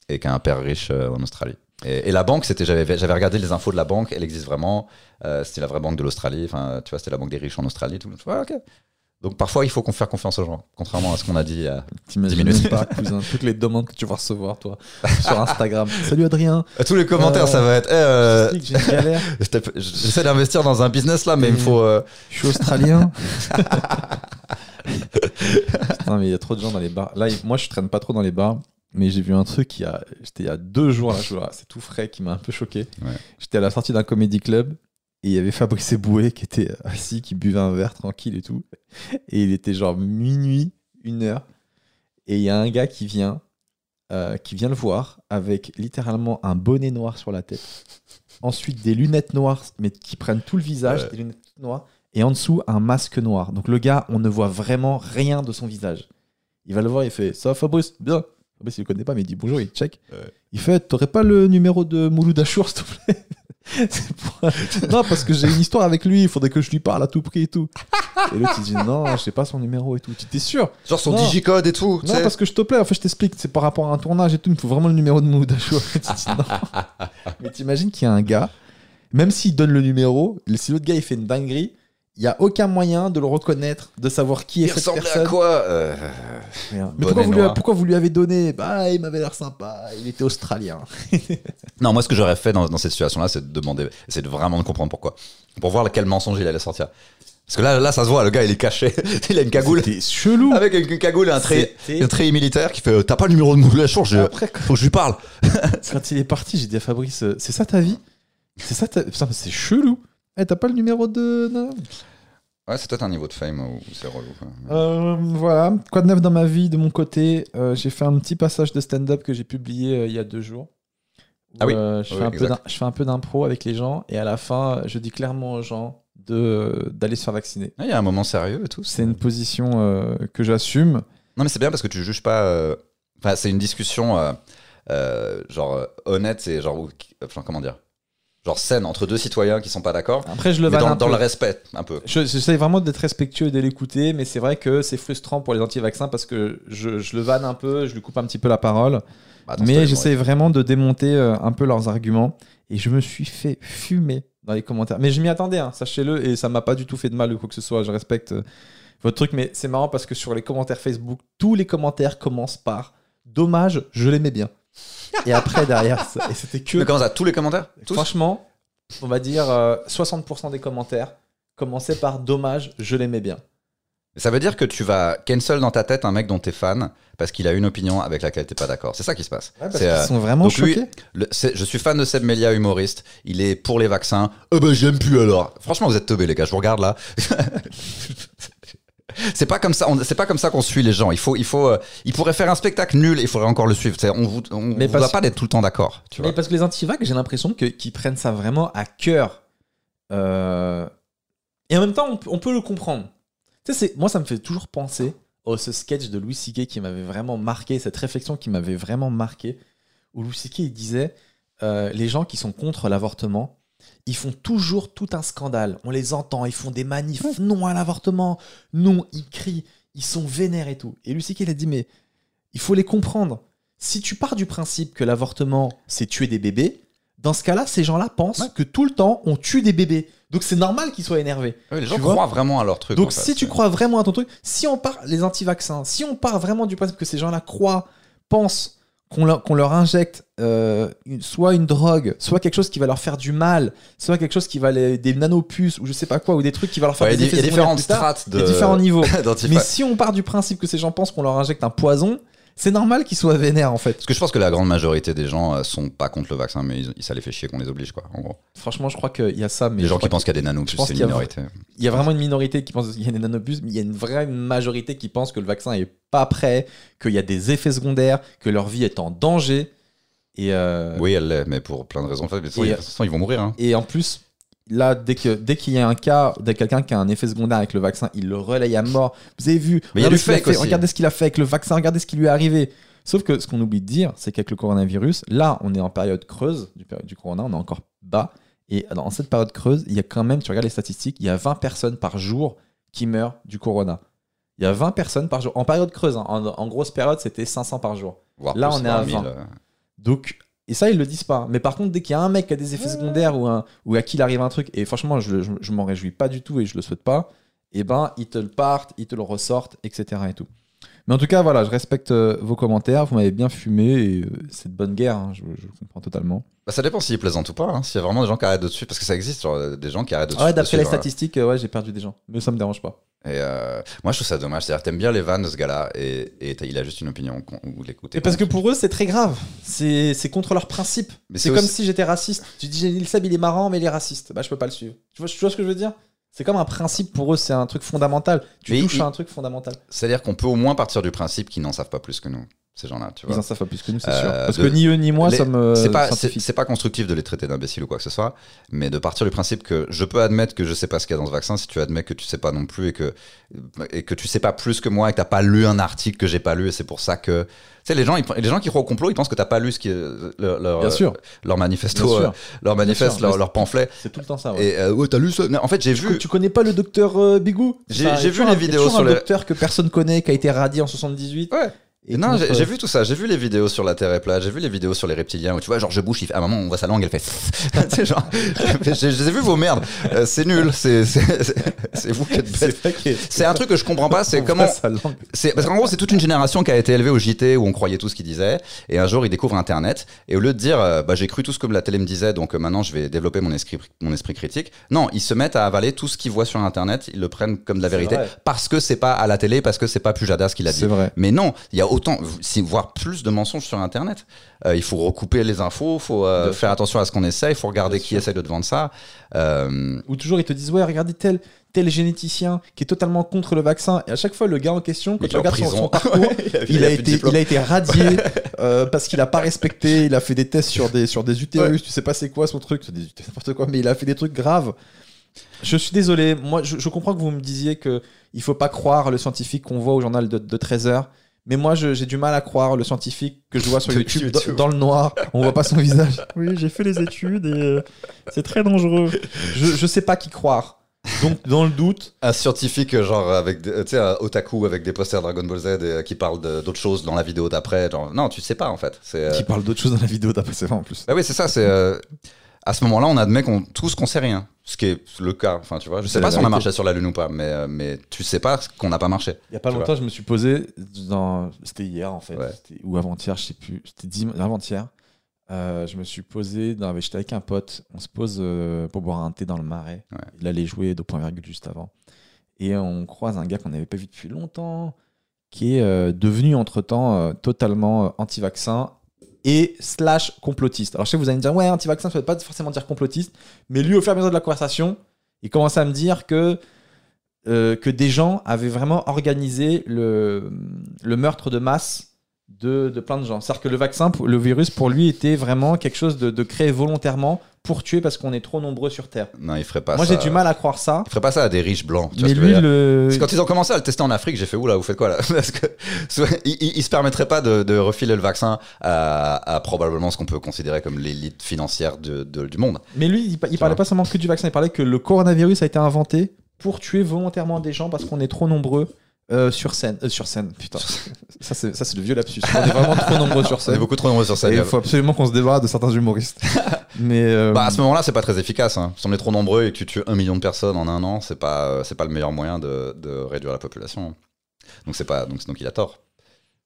Et qui a un père riche euh, en Australie. Et, et la banque, c'était, j'avais, j'avais regardé les infos de la banque, elle existe vraiment. Euh, c'était la vraie banque de l'Australie. Enfin, tu vois, c'était la banque des riches en Australie. Tout. Ouais, ok. Donc parfois, il faut qu'on faire confiance aux gens, contrairement à ce qu'on a dit. euh, T'imagines 10 minutes. même pas, cousin, toutes les demandes que tu vas recevoir, toi, sur Instagram. Salut Adrien, À tous les commentaires, Euh, ça va être. euh, je J'essaie d'investir dans un business là, mais il me faut. euh, je suis australien. Putain, mais il y a trop de gens dans les bars. Là, moi, je traîne pas trop dans les bars, mais j'ai vu un truc il y a, j'étais il y a deux jours, là, c'est tout frais, qui m'a un peu choqué. Ouais. J'étais à la sortie d'un comédie club et il y avait Fabrice Eboué qui était assis, qui buvait un verre tranquille et tout. Et il était genre minuit, une heure. Et il y a un gars qui vient, euh, qui vient le voir avec littéralement un bonnet noir sur la tête. Ensuite, des lunettes noires, mais qui prennent tout le visage, Ouais. des lunettes noires. Et en dessous, un masque noir. Donc le gars, on ne voit vraiment rien de son visage. Il va le voir, il fait Ça Fabrice? Bien. Fabrice, il le connaît pas, mais il dit bonjour, il check. Ouais. Il fait T'aurais pas le numéro de Mouloud Achour, s'il te plaît? Pour- Non, parce que j'ai une histoire avec lui, il faudrait que je lui parle à tout prix et tout. Et l'autre, il dit Non, je sais pas son numéro et tout. Tu t'es sûr? Genre son Non. digicode et tout. Non, parce que je te plaît, en fait, je t'explique, c'est par rapport à un tournage et tout, il me faut vraiment le numéro de non. Mais t'imagines qu'il y a un gars, même s'il donne le numéro, si l'autre gars il fait une dinguerie, il n'y a aucun moyen de le reconnaître, de savoir qui est Il cette ressemblait personne. à quoi euh, Mais pourquoi vous, lui, noir. pourquoi vous lui avez donné? Bah, il m'avait l'air sympa, il était australien. Non, moi, ce que j'aurais fait dans, dans cette situation-là, c'est de demander, c'est de vraiment de comprendre pourquoi. Pour voir quel mensonge il allait sortir. Parce que là, là, ça se voit, le gars, il est caché. il a une cagoule. C'était chelou. Avec une cagoule et un trait, C'était- un trait militaire qui fait T'as pas le numéro de moulage je Après, faut que je lui parle. quand il est parti, j'ai dit à Fabrice, euh, c'est ça ta vie? C'est ça ta... Putain, mais c'est chelou. Eh, t'as pas le numéro de... non Ouais, c'est peut-être un niveau de fame où c'est relou. quoi. Euh, voilà. Quoi de neuf dans ma vie de mon côté Euh, J'ai fait un petit passage de stand-up que j'ai publié euh, il y a deux jours. Ah oui. Euh, je, Oui, fais un peu exact. d'im- je fais un peu d'impro avec les gens et à la fin, je dis clairement aux gens d'aller se faire vacciner. Ah, Il y a un moment sérieux et tout. C'est une position que j'assume. Non, mais c'est bien parce que tu juges pas. Enfin, c'est une discussion, genre, honnête et genre. Enfin, comment dire? Genre saine entre deux citoyens qui sont pas d'accord. Après, je le Mais vanne dans, dans le respect, un peu. Je- J'essaie vraiment d'être respectueux et de l'écouter, mais c'est vrai que c'est frustrant pour les anti-vaccins parce que je, je le vanne un peu, je lui coupe un petit peu la parole. Bah, Mais j'essaie vraiment de démonter euh, un peu leurs arguments. Et je me suis fait fumer dans les commentaires. Mais je m'y attendais, hein, sachez-le, et ça m'a pas du tout fait de mal ou quoi que ce soit. Je respecte euh, votre truc, mais c'est marrant parce que sur les commentaires Facebook, tous les commentaires commencent par Dommage, je l'aimais bien. Et après, derrière, ça, et c'était que. Mais comment ça Tous les commentaires Tous Franchement, on va dire euh, 60% des commentaires commençaient par Dommage, je l'aimais bien. Ça veut dire que tu vas cancel dans ta tête un mec dont t'es fan parce qu'il a une opinion avec laquelle t'es pas d'accord. C'est ça qui se passe. parce C'est, qu'ils euh, sont vraiment donc lui- choqués. le- c'est- je suis fan de Seb Melia, humoriste. Il est pour les vaccins. Eh ben, j'aime plus alors. Franchement, vous êtes teubés, les gars. Je vous regarde là. c'est pas comme ça. C'est pas comme ça qu'on suit les gens. Il faut, il faut. euh, il pourrait faire un spectacle nul. et Il faudrait encore le suivre. On vous, on Mais pas d'être tout le temps d'accord. Vois. Mais parce que les antivax, j'ai l'impression que- qu'ils prennent ça vraiment à cœur. Euh, Et en même temps, on, peut- on peut le comprendre. Tu sais, c'est- moi, ça me fait toujours penser oh, ce sketch de Louis C.K. qui m'avait vraiment marqué, cette réflexion qui m'avait vraiment marqué, où Louis C.K. il disait euh, les gens qui sont contre l'avortement, ils font toujours tout un scandale. On les entend, ils font des manifs, non à l'avortement, non, ils crient, ils sont vénères et tout. Et C.K. il a dit mais il faut les comprendre. Si tu pars du principe que l'avortement c'est tuer des bébés, dans ce cas-là, ces gens-là pensent Ouais. que tout le temps on tue des bébés. Donc c'est normal qu'ils soient énervés. Ouais, les gens Tu vois croient vraiment à leur truc. Donc en fait. si tu crois vraiment à ton truc, si on part les anti-vaccins, si on part vraiment du principe que ces gens-là croient, pensent qu'on leur, injecte euh, une- soit une drogue, soit quelque chose qui va leur faire du mal, soit quelque chose qui va les, des nanopuces ou je sais pas quoi, ou des trucs qui va leur faire Ouais, des il y a effets différentes strates de. il y a différents niveaux. Mais si on part du principe que ces gens pensent qu'on leur injecte un poison, c'est normal qu'ils soient vénères en fait. Parce que je pense que la grande majorité des gens euh, sont pas contre le vaccin, mais ils- ça les fait chier qu'on les oblige, quoi. En gros. Franchement, je crois qu'il y a ça, mais les gens qui pensent qu'il y a des pense c'est une minorité. Il y a vraiment une minorité qui pense qu'il y a des nanopuces, mais il y a une vraie majorité qui pense que le vaccin est pas prêt, qu'il y a des effets secondaires, que leur vie est en danger. Et, euh, Oui, elle l'est, mais pour plein de raisons. En fait, de toute façon, Et- ils- de toute façon, ils vont mourir. Hein. et en plus, là, dès que dès qu'il y a un cas de quelqu'un qui a un effet secondaire avec le vaccin, il le relaye à mort. Vous avez vu Mais il y a regardez ce fait, aussi. Regardez ce qu'il a fait avec le vaccin, regardez ce qui lui est arrivé. Sauf que ce qu'on oublie de dire, c'est qu'avec le coronavirus, là, on est en période creuse du, du corona, on est encore bas. Et dans cette période creuse, il y a quand même, tu regardes les statistiques, il y a 20 personnes par jour qui meurent du corona. Il y a 20 personnes par jour. En période creuse, hein. en, en grosse période, c'était 500 par jour. Là, on est à 1000, 20. euh. Donc, et ça, ils le disent pas. Mais par contre, dès qu'il y a un mec qui a des effets secondaires ou, un, ou à qui il arrive un truc, et franchement, je, je, je m'en réjouis pas du tout et je le souhaite pas, et ben, ils te le partent, ils te le ressortent, etc. Et tout. Mais en tout cas, voilà, je respecte euh, vos commentaires. Vous m'avez bien fumé et euh, c'est de bonne guerre, hein, je, je comprends totalement. Bah, ça dépend s'ils plaisantent ou pas. hein. S'il y a vraiment des gens qui arrêtent de suivre, parce que ça existe, genre, des gens qui arrêtent de Ah ouais, d'après les statistiques, euh, ouais, j'ai perdu des gens. Mais ça me dérange pas. Et euh, moi, je trouve ça dommage. C'est-à-dire, t'aimes bien les vannes de ce gars-là et, il a juste une opinion. Vous l'écoutez. Et parce que pour eux, c'est très grave. C'est c'est contre leurs principes. Mais C'est c'est comme aussi- si j'étais raciste. Tu dis, Gilles Seb, il est marrant, mais il est raciste. Bah, je peux pas le suivre. Tu vois, tu vois ce que je veux dire? C'est comme un principe pour eux, c'est un truc fondamental. Tu Mais touches il- à un truc fondamental. C'est-à-dire qu'on peut au moins partir du principe qu'ils n'en savent pas plus que nous, ces gens-là. Tu Ils vois. en savent pas plus que nous, c'est Euh, sûr. Parce de- que ni eux ni moi Les- sommes euh, c'est pas, c'est, constructif de les traiter d'imbéciles ou quoi que ce soit, mais de partir du principe que je peux admettre que je sais pas ce qu'il y a dans ce vaccin si tu admets que tu sais pas non plus et que, et que tu sais pas plus que moi et que t'as pas lu un article que j'ai pas lu et c'est pour ça que. Tu sais, les gens, ils- les gens qui croient au complot, ils pensent que t'as pas lu ce qui est, leur, leur, Bien sûr. leur manifesto, Bien sûr. euh, leur manifeste, sûr. leur, pamphlet. C'est tout le temps ça. Ouais. Et euh, ouais, t'as lu ça Non, En fait, j'ai vu. tu connais pas le docteur euh, Bigou? J'ai- vu les vidéos sur les- docteur que personne connaît, qui a été radié en 78. Ouais. Et non, j'ai, euh, vu tout ça. J'ai vu les vidéos sur la Terre est plate. J'ai vu les vidéos sur les reptiliens où tu vois, George Bush, il fait, à un moment, on voit sa langue, elle fait. genre. j'ai, vu vos merdes. Euh, c'est nul. C'est, vous qui êtes bêtes. C'est un truc que je comprends pas. C'est comment. C'est parce qu'en gros, c'est toute une génération qui a été élevée au JT où on croyait tout ce qu'il disait. Et un jour, ils découvrent Internet. Et au lieu de dire, euh, bah, j'ai cru tout ce que la télé me disait, donc euh, maintenant je vais développer mon esprit, mon esprit critique. Non, ils se mettent à avaler tout ce qu'ils voient sur Internet. Ils le prennent comme de la vérité vrai. parce que c'est pas à la télé, parce que c'est pas Pujadas qui l'a dit. C'est vrai. Mais non, il y a autant, voire plus de mensonges sur Internet. Euh, il faut recouper les infos, il faut euh, faire attention à ce qu'on essaie, il faut regarder qui sûr. essaie de te vendre ça. Euh, Ou toujours ils te disent ouais regardez tel tel généticien qui est totalement contre le vaccin. Et à chaque fois le gars en question quand tu regardes son, parcours il, a été il a été radié parce qu'il a pas respecté il a fait des tests sur des sur des utérus tu sais pas c'est quoi son truc. C'est n'importe quoi mais il a fait des trucs graves. Je suis désolé. Moi je, je comprends que vous me disiez que il faut pas croire le scientifique qu'on voit au journal de, de 13 heures mais moi, j'ai du mal à croire le scientifique que je vois sur YouTube, YouTube. Dans, dans le noir. On voit pas son visage. Oui, j'ai fait les études et euh, c'est très dangereux. Je, je sais pas qui croire. Donc, dans le doute, un scientifique genre avec tu sais un otaku avec des posters Dragon Ball Z et, euh, qui parle d'autres choses dans la vidéo d'après non tu sais pas en fait euh, qui parle d'autre chose dans la vidéo d'après, c'est vrai en plus. bah oui c'est ça c'est euh, à ce moment-là on admet qu'on tous qu'on sait rien ce qui est le cas enfin tu vois je sais pas si on a marché sur la lune ou pas mais euh, mais tu sais pas qu'on n'a pas marché Il y a pas longtemps, je me suis posé dans. C'était hier en fait, Ouais. Ou avant-hier, je sais plus. C'était dim- avant-hier. Euh, je me suis posé. Dans... J'étais avec un pote. On se pose euh, pour boire un thé dans le marais. Ouais. Il allait jouer de point virgule juste avant. Et on croise un gars qu'on n'avait pas vu depuis longtemps, qui est euh, devenu entre temps totalement euh, anti-vaccin et slash complotiste. Alors je sais que vous allez me dire, ouais, anti-vaccin, ça veut pas forcément dire complotiste, mais lui, au fur et à mesure de la conversation, il commence à me dire que euh, que des gens avaient vraiment organisé le meurtre de masse de, de plein de gens. C'est-à-dire que le vaccin, le virus, pour lui, était vraiment quelque chose de, de créé volontairement pour tuer parce qu'on est trop nombreux sur Terre. Non, il ferait pas Moi, ça. j'ai du mal à croire ça. Il ferait pas ça à des riches blancs. Tu vois Mais ce que je veux lui, quand ils ont commencé à le tester en Afrique, j'ai fait oula, vous faites quoi là Parce que ils, se permettraient pas de, de refiler le vaccin à, à probablement ce qu'on peut considérer comme l'élite financière de- du monde. Mais lui, il, il parlait pas seulement que du vaccin, il parlait que le coronavirus a été inventé pour tuer volontairement des gens parce qu'on est trop nombreux euh, sur scène. euh, sur scène, putain. ça, c'est ça, c'est le vieux lapsus. On est vraiment trop nombreux sur On est scène. beaucoup trop nombreux sur scène. il faut absolument qu'on se débarrasse de certains humoristes. Mais. euh, Bah, à ce moment-là, c'est pas très efficace. Hein. Si on est trop nombreux et que tu tues un million de personnes en un an, c'est pas, euh, c'est pas le meilleur moyen de, de réduire la population. Donc c'est pas, donc, donc il a tort.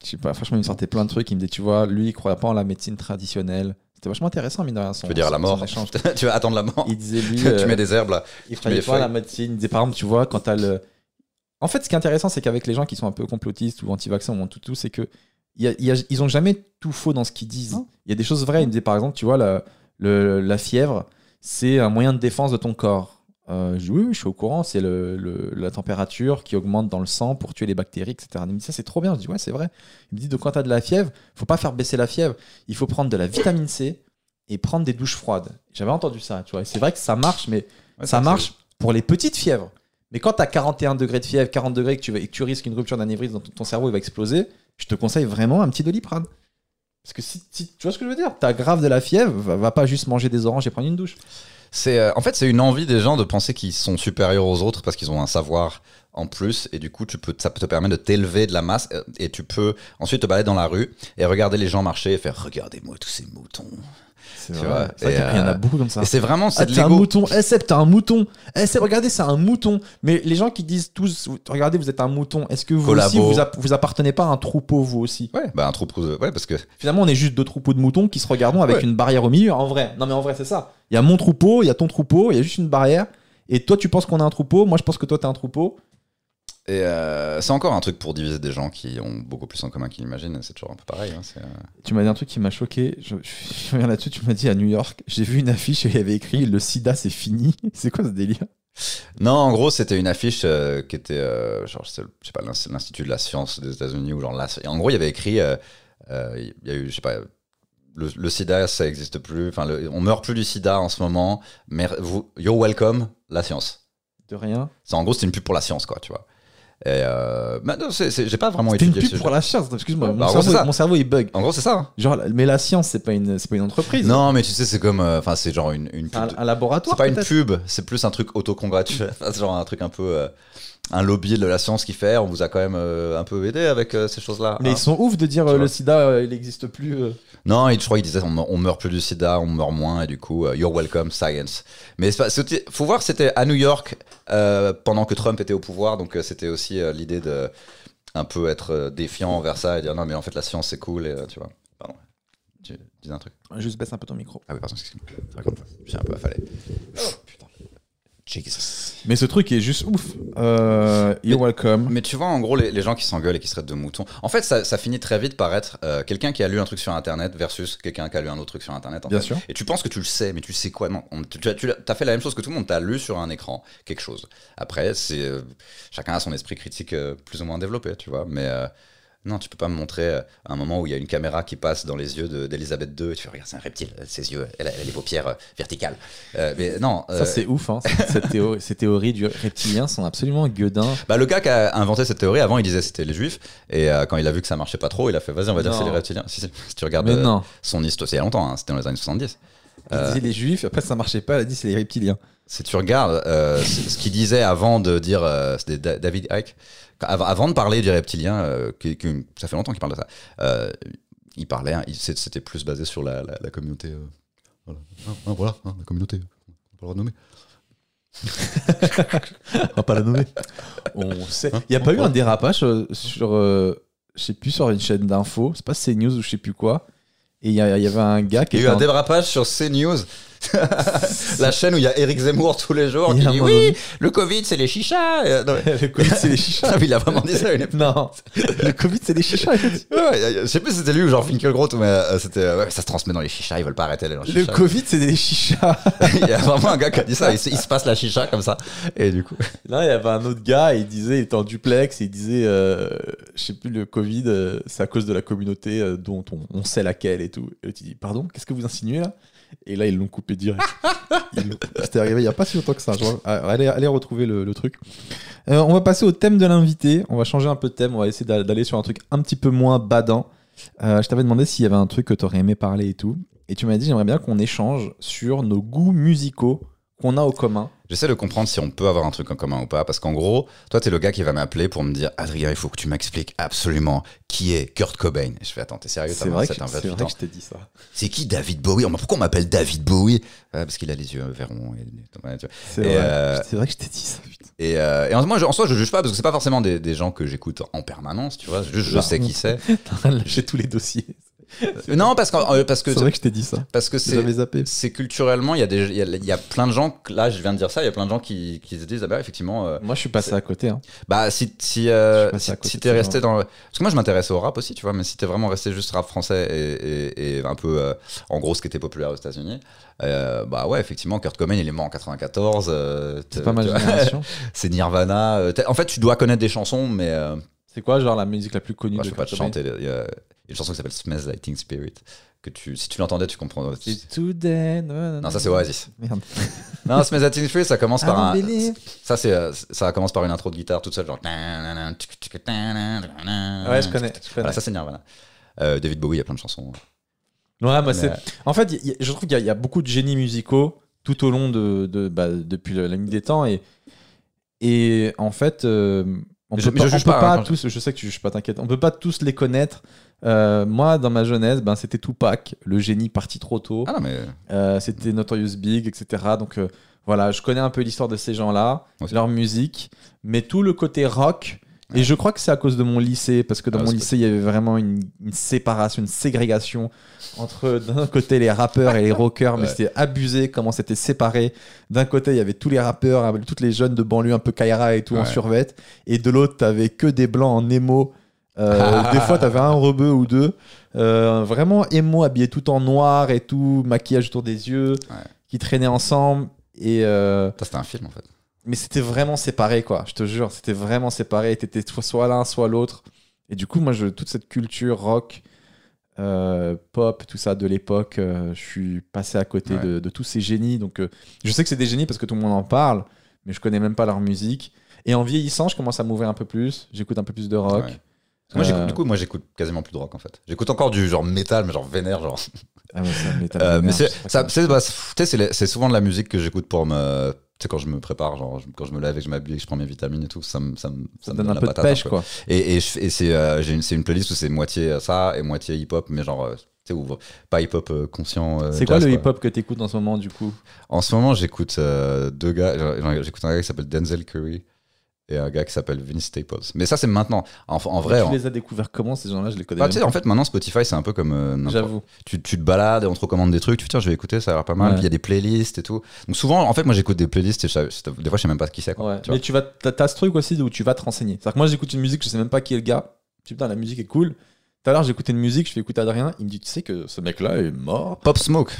Je sais pas, franchement, il me sortait plein de trucs. Il me disait, tu vois, lui, il croyait pas en la médecine traditionnelle. C'était vachement intéressant, mine de rien. son- Tu veux dire à la son- mort? son. Tu vas attendre la mort? Il disait, lui. Tu euh, mets des herbes là. il croyait pas à la médecine. Il disait, par exemple, tu vois, quand t'as le. En fait, ce qui est intéressant, c'est qu'avec les gens qui sont un peu complotistes ou anti-vaccins ou tout, tout c'est que il y a- il y a- ils ont jamais tout faux dans ce qu'ils disent. Il y a des choses vraies. Il me disait, par exemple, tu vois, la, le- la fièvre, c'est un moyen de défense de ton corps. Euh, je dis, oui, oui, je suis au courant, c'est le, le- la température qui augmente dans le sang pour tuer les bactéries, etc. Il me dit, ça, c'est trop bien. Je dis, ouais, c'est vrai. Il me dit, donc quand tu as de la fièvre, faut pas faire baisser la fièvre. Il faut prendre de la vitamine C et prendre des douches froides. J'avais entendu ça, tu vois. C'est vrai que ça marche, mais Ouais, ça marche pour les petites fièvres. Mais quand tu as 41 degrés de fièvre, 40 degrés, que tu, et que tu risques une rupture d'anévrisme, ton, ton cerveau il va exploser, je te conseille vraiment un petit doliprane. Parce que si, si- tu vois ce que je veux dire? T'as grave de la fièvre, va, pas juste manger des oranges et prendre une douche. Euh, en fait, c'est une envie des gens de penser qu'ils sont supérieurs aux autres parce qu'ils ont un savoir en plus et du coup, tu peux, ça te permet de t'élever de la masse euh, et tu peux ensuite te balader dans la rue et regarder les gens marcher et faire regardez-moi tous ces moutons. C'est Tu vrai. vois, vrai et, qu'il y en a euh, beaucoup comme ça. Et c'est vraiment Ah, c'est de t'es un mouton. Eh, Seb, t'es un mouton. Eh, Seb, regardez, c'est un mouton. Mais les gens qui disent tous, regardez, vous êtes un mouton, est-ce que vous Collabo. aussi, vous, app- vous appartenez pas à un troupeau, vous aussi? Ouais, bah un troupeau. Ouais, parce que Finalement, on est juste deux troupeaux de moutons qui se regardent avec Ouais. une barrière au milieu. En vrai, non mais en vrai, c'est ça. Il y a mon troupeau, il y a ton troupeau, il y a juste une barrière. Et toi, tu penses qu'on est un troupeau. Moi, je pense que toi, t'es un troupeau. Et euh, c'est encore un truc pour diviser des gens qui ont beaucoup plus en commun qu'ils l'imaginent. C'est toujours un peu pareil. hein, euh, Tu m'as dit un truc qui m'a choqué. Je, reviens là-dessus. Tu m'as dit à New York, j'ai vu une affiche et il y avait écrit le SIDA, c'est fini. C'est quoi ce délire? Non, en gros, c'était une affiche euh, qui était, genre, je sais pas, l'ins- l'Institut de la science des États-Unis, ou genre En gros, il y avait écrit, il y a eu, je sais pas, le, le sida, ça existe plus. Enfin, le- on meurt plus du sida en ce moment. Mais vous, you're welcome, la science. De rien. En gros, c'est une pub pour la science, quoi, tu vois. Et euh, mais non, c'est- c'est- j'ai pas vraiment C'était une étudié pub ce pour sujet. la science. Excuse-moi, Bah, mon, en gros, cerveau, c'est ça. mon cerveau il bug. En gros, c'est ça. hein. Genre, mais la science, c'est pas une, c'est pas une entreprise. Non, mais tu sais, c'est comme, euh, enfin, c'est genre une, une un, pub. de- un laboratoire. C'est pas une peut-être pub, c'est plus un truc c'est genre un truc un peu. euh, un lobby de la science qui fait. On vous a quand même euh, un peu aidé avec euh, ces choses-là. Mais hein. ils sont ouf de dire euh, le sida, euh, il n'existe plus. euh. Non, il- je crois qu'il disait on, me- on meurt plus du sida, on meurt moins, et du coup, euh, you're welcome, science. Mais c'est- faut voir, c'était à New York euh, pendant que Trump était au pouvoir, donc euh, c'était aussi euh, l'idée de un peu être défiant envers ça et dire non, mais en fait, la science c'est cool, et euh, tu vois. Pardon. Tu disais un truc Juste baisse un peu ton micro. Ah oui, pardon, excuse-moi. Raconte. J'ai un peu affalé. Jesus. Mais ce truc est juste ouf. Euh, you're welcome. Mais tu vois, en gros, les, les gens qui s'engueulent et qui se traitent de moutons, en fait, ça, ça finit très vite par être euh, quelqu'un qui a lu un truc sur Internet versus quelqu'un qui a lu un autre truc sur Internet. en Bien fait. sûr. Et tu penses que tu le sais, mais tu sais quoi? Non, On- tu, tu as- tu as fait la même chose que tout le monde. Tu as lu sur un écran quelque chose. Après, c'est euh, chacun a son esprit critique plus ou moins développé, tu vois. Mais non, tu peux pas me montrer euh, un moment où il y a une caméra qui passe dans les yeux de- d'Elisabeth II et tu fais regarde, c'est un reptile, euh, ses yeux, elle a, elle a les paupières euh, verticales. Euh, mais non. Ça, c'est ouf. Hein. Cette théorie, ces théories du reptilien sont absolument gueudins. Bah, le gars qui a inventé cette théorie, avant, il disait c'était les juifs. Et euh, quand il a vu que ça marchait pas trop, il a fait vas-y, on va dire Non. c'est les reptiliens. Si, si, si tu regardes non. son histoire, c'est il y a longtemps, hein, c'était dans les années 70. Il disait les juifs, après ça marchait pas, elle a dit c'est les reptiliens. Si tu regardes ce qu'il disait avant de dire, c'était Da- David Icke, avant, avant de parler du reptilien, euh, qui- qui- ça fait longtemps qu'il parle de ça, euh, il parlait, hein, c'était plus basé sur la, la- la communauté. euh, voilà, Ah, ah, voilà, hein, la communauté, on peut le nommer. On va pas la nommer. On sait. Il y a pas eu un dérapage euh, sur, euh, je sais plus, sur une chaîne d'infos, c'est pas CNews ou je sais plus quoi. Et il y, avait un gars qui Il y a eu un en- dérapage sur CNews. La chaîne où il y a Eric Zemmour tous les jours qui dit oui, donné- le Covid c'est les chichas. Euh, non, le Covid, c'est les chichas. Il a vraiment dit ça une. Non, le Covid, c'est les chichas. Ouais, je sais plus si c'était lui ou genre Finkelgroth, mais euh, c'était euh, ouais, ça se transmet dans les chichas, ils veulent pas arrêter les Le chichas. Covid, c'est des chichas. il y a vraiment un gars qui a dit ça, il, se- il se passe la chicha comme ça. Et du coup, Là, il y avait un autre gars, il disait, il était en duplex, et il disait, euh, je sais plus, le Covid, euh, c'est à cause de la communauté euh, dont on, on sait laquelle et tout. Et il dit, pardon, qu'est-ce que vous insinuez là? Et là, ils l'ont coupé direct. C'était arrivé il y a pas si longtemps que ça. Allez, allez retrouver le, le truc. Euh, on va passer au thème de l'invité. On va changer un peu de thème. On va essayer d'a- d'aller sur un truc un petit peu moins badant. Euh, je t'avais demandé s'il y avait un truc que tu aurais aimé parler et tout. Et tu m'as dit, j'aimerais bien qu'on échange sur nos goûts musicaux qu'on a au commun. J'essaie de comprendre si on peut avoir un truc en commun ou pas, parce qu'en gros, toi t'es le gars qui va m'appeler pour me dire Adrien, il faut que tu m'expliques absolument qui est Kurt Cobain. Et je fais attends, t'es sérieux C'est vrai, que, 27 ans, c'est 28 vrai que je t'ai dit ça. C'est qui David Bowie? Pourquoi on m'appelle David Bowie? Parce qu'il a les yeux verts ronds. Et. C'est vrai. euh, vrai que je t'ai dit ça. putain. Et, euh, et en, moi, je- en soi, je juge pas parce que c'est pas forcément des, des gens que j'écoute en permanence, tu vois. Juste, je La sais qui c'est. Lâché tous les dossiers. Euh, non, parce, qu'en- euh, parce que C'est vrai que je t'ai dit ça. parce que c'est culturellement, il y a des, il y a, y a plein de gens. que- Là, je viens de dire ça. Il y a plein de gens qui, qui se disent, ah bah effectivement, euh, Moi, je suis passé à côté. Hein. bah si si euh, si, t'es resté dans, le- parce que moi je m'intéressais au rap aussi, tu vois. Mais si t'es vraiment resté juste rap français et, et, et un peu, euh, en gros, ce qui était populaire aux États-Unis, euh, bah ouais, effectivement, Kurt Cobain, il est mort en 94. euh, C'est pas ma génération. c'est Nirvana. En fait, tu dois connaître des chansons, mais euh, C'est quoi, genre, la musique la plus connue moi, de je peux pas te chanter. Il y a une chanson qui s'appelle Smells Teen Spirit. Que tu, si tu l'entendais, tu comprends. C'est Today. Non, ça c'est Oasis. Merde. Non, Smells Teen Spirit, ça commence par un. Ça, c'est, euh, ça commence par une intro de guitare toute seule, genre. Ouais, je connais. Je connais. Voilà, ça c'est Nirvana. Euh, David Bowie, il y a plein de chansons. Ouais, moi, c'est. Mais- En fait, il y a- je trouve qu'il y, a- il y a beaucoup de génies musicaux tout au long de, de- bah, depuis la nuit des temps et et en fait, euh, on peut je- mais pas, je on peut pas, hein, tous. Je sais que tu juges pas, t'inquiète. On peut pas tous les connaître. Euh, moi, dans ma jeunesse, ben c'était Tupac, le génie parti trop tôt. Ah non, mais. Euh, c'était Notorious Big, etc. Donc euh, voilà, je connais un peu l'histoire de ces gens-là, leur musique, mais tout le côté rock. Et je crois que c'est à cause de mon lycée, parce que dans Ah, mon lycée, il y avait vraiment une, une séparation, une ségrégation entre d'un côté les rappeurs et les rockers, mais Ouais. c'était abusé comment c'était séparé. D'un côté, il y avait tous les rappeurs, avec toutes les jeunes de banlieue un peu Kaira et tout en survêt, et de l'autre, t'avais que des blancs en émo. Euh, des fois, t'avais un rebeu ou deux. Euh, vraiment émo, habillé tout en noir et tout, maquillage autour des yeux, Ouais. qui traînaient ensemble. Et euh, Ça, c'était un film en fait. mais c'était vraiment séparé, quoi. Je te jure, c'était vraiment séparé. T'étais soit- soit l'un, soit l'autre. Et du coup, moi, je, toute cette culture rock, euh, pop, tout ça de l'époque, je suis passé à côté Ouais. de, de tous ces génies. Donc, je sais que c'est des génies parce que tout le monde en parle, mais je connais même pas leur musique. Et en vieillissant, je commence à m'ouvrir un peu plus. J'écoute un peu plus de rock. Ouais. Moi, j'écoute- Euh, du coup, moi, j'écoute quasiment plus de rock en fait. J'écoute encore du genre métal, mais genre vénère, genre. Ah, métal Euh, mais c'est, c'est, bah, c'est- c'est, c'est souvent de la musique que j'écoute pour me. Tu sais, quand je me prépare, genre, quand je me lève et que je m'habille et que je prends mes vitamines et tout, ça me, ça me, ça me donne un peu de pêche, quoi. Et, et, c'est, euh, une, c'est une playlist où c'est moitié ça et moitié hip-hop, mais genre, euh, tu sais, pas hip-hop euh, conscient. euh, C'est quoi le hip-hop que t'écoutes en ce moment, du coup? En ce moment, j'écoute euh, deux gars. J'écoute un gars qui s'appelle Denzel Curry et un gars qui s'appelle Vince Staples. Mais ça, c'est maintenant. En, en vrai, Tu en, les as découverts comment, ces gens-là? Je les connais bah, même tu sais, pas. en fait, maintenant, Spotify, c'est un peu comme. euh, J'avoue. tu, tu te balades et on te recommande des trucs, tu fais tiens, je vais écouter, ça a l'air pas mal. Ouais. Puis il y a des playlists et tout. Donc souvent, en fait, moi j'écoute des playlists et je des fois je sais même pas qui c'est. Ouais. Mais tu vas, t'as, ce truc aussi où tu vas te renseigner. C'est-à-dire que moi, j'écoute une musique, je sais même pas qui est le gars. Je dis, putain, la musique est cool. Tout à l'heure, écouté une musique, je fais écouter Adrien. Il me dit, tu sais que ce mec-là est mort. Pop Smoke,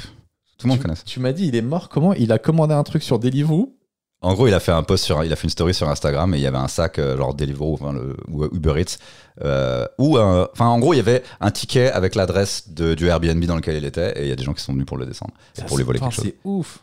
tout le monde connaît. tu m'as dit, il est mort comment Il a commandé un truc sur Deliveroo. En gros, il a fait un post sur, il a fait une story sur Instagram et il y avait un sac euh, genre Deliveroo enfin, le, ou Uber Eats euh, ou un- enfin en gros il y avait un ticket avec l'adresse du Airbnb dans lequel il était et il y a des gens qui sont venus pour le descendre et pour lui voler quelque chose. C'est ouf.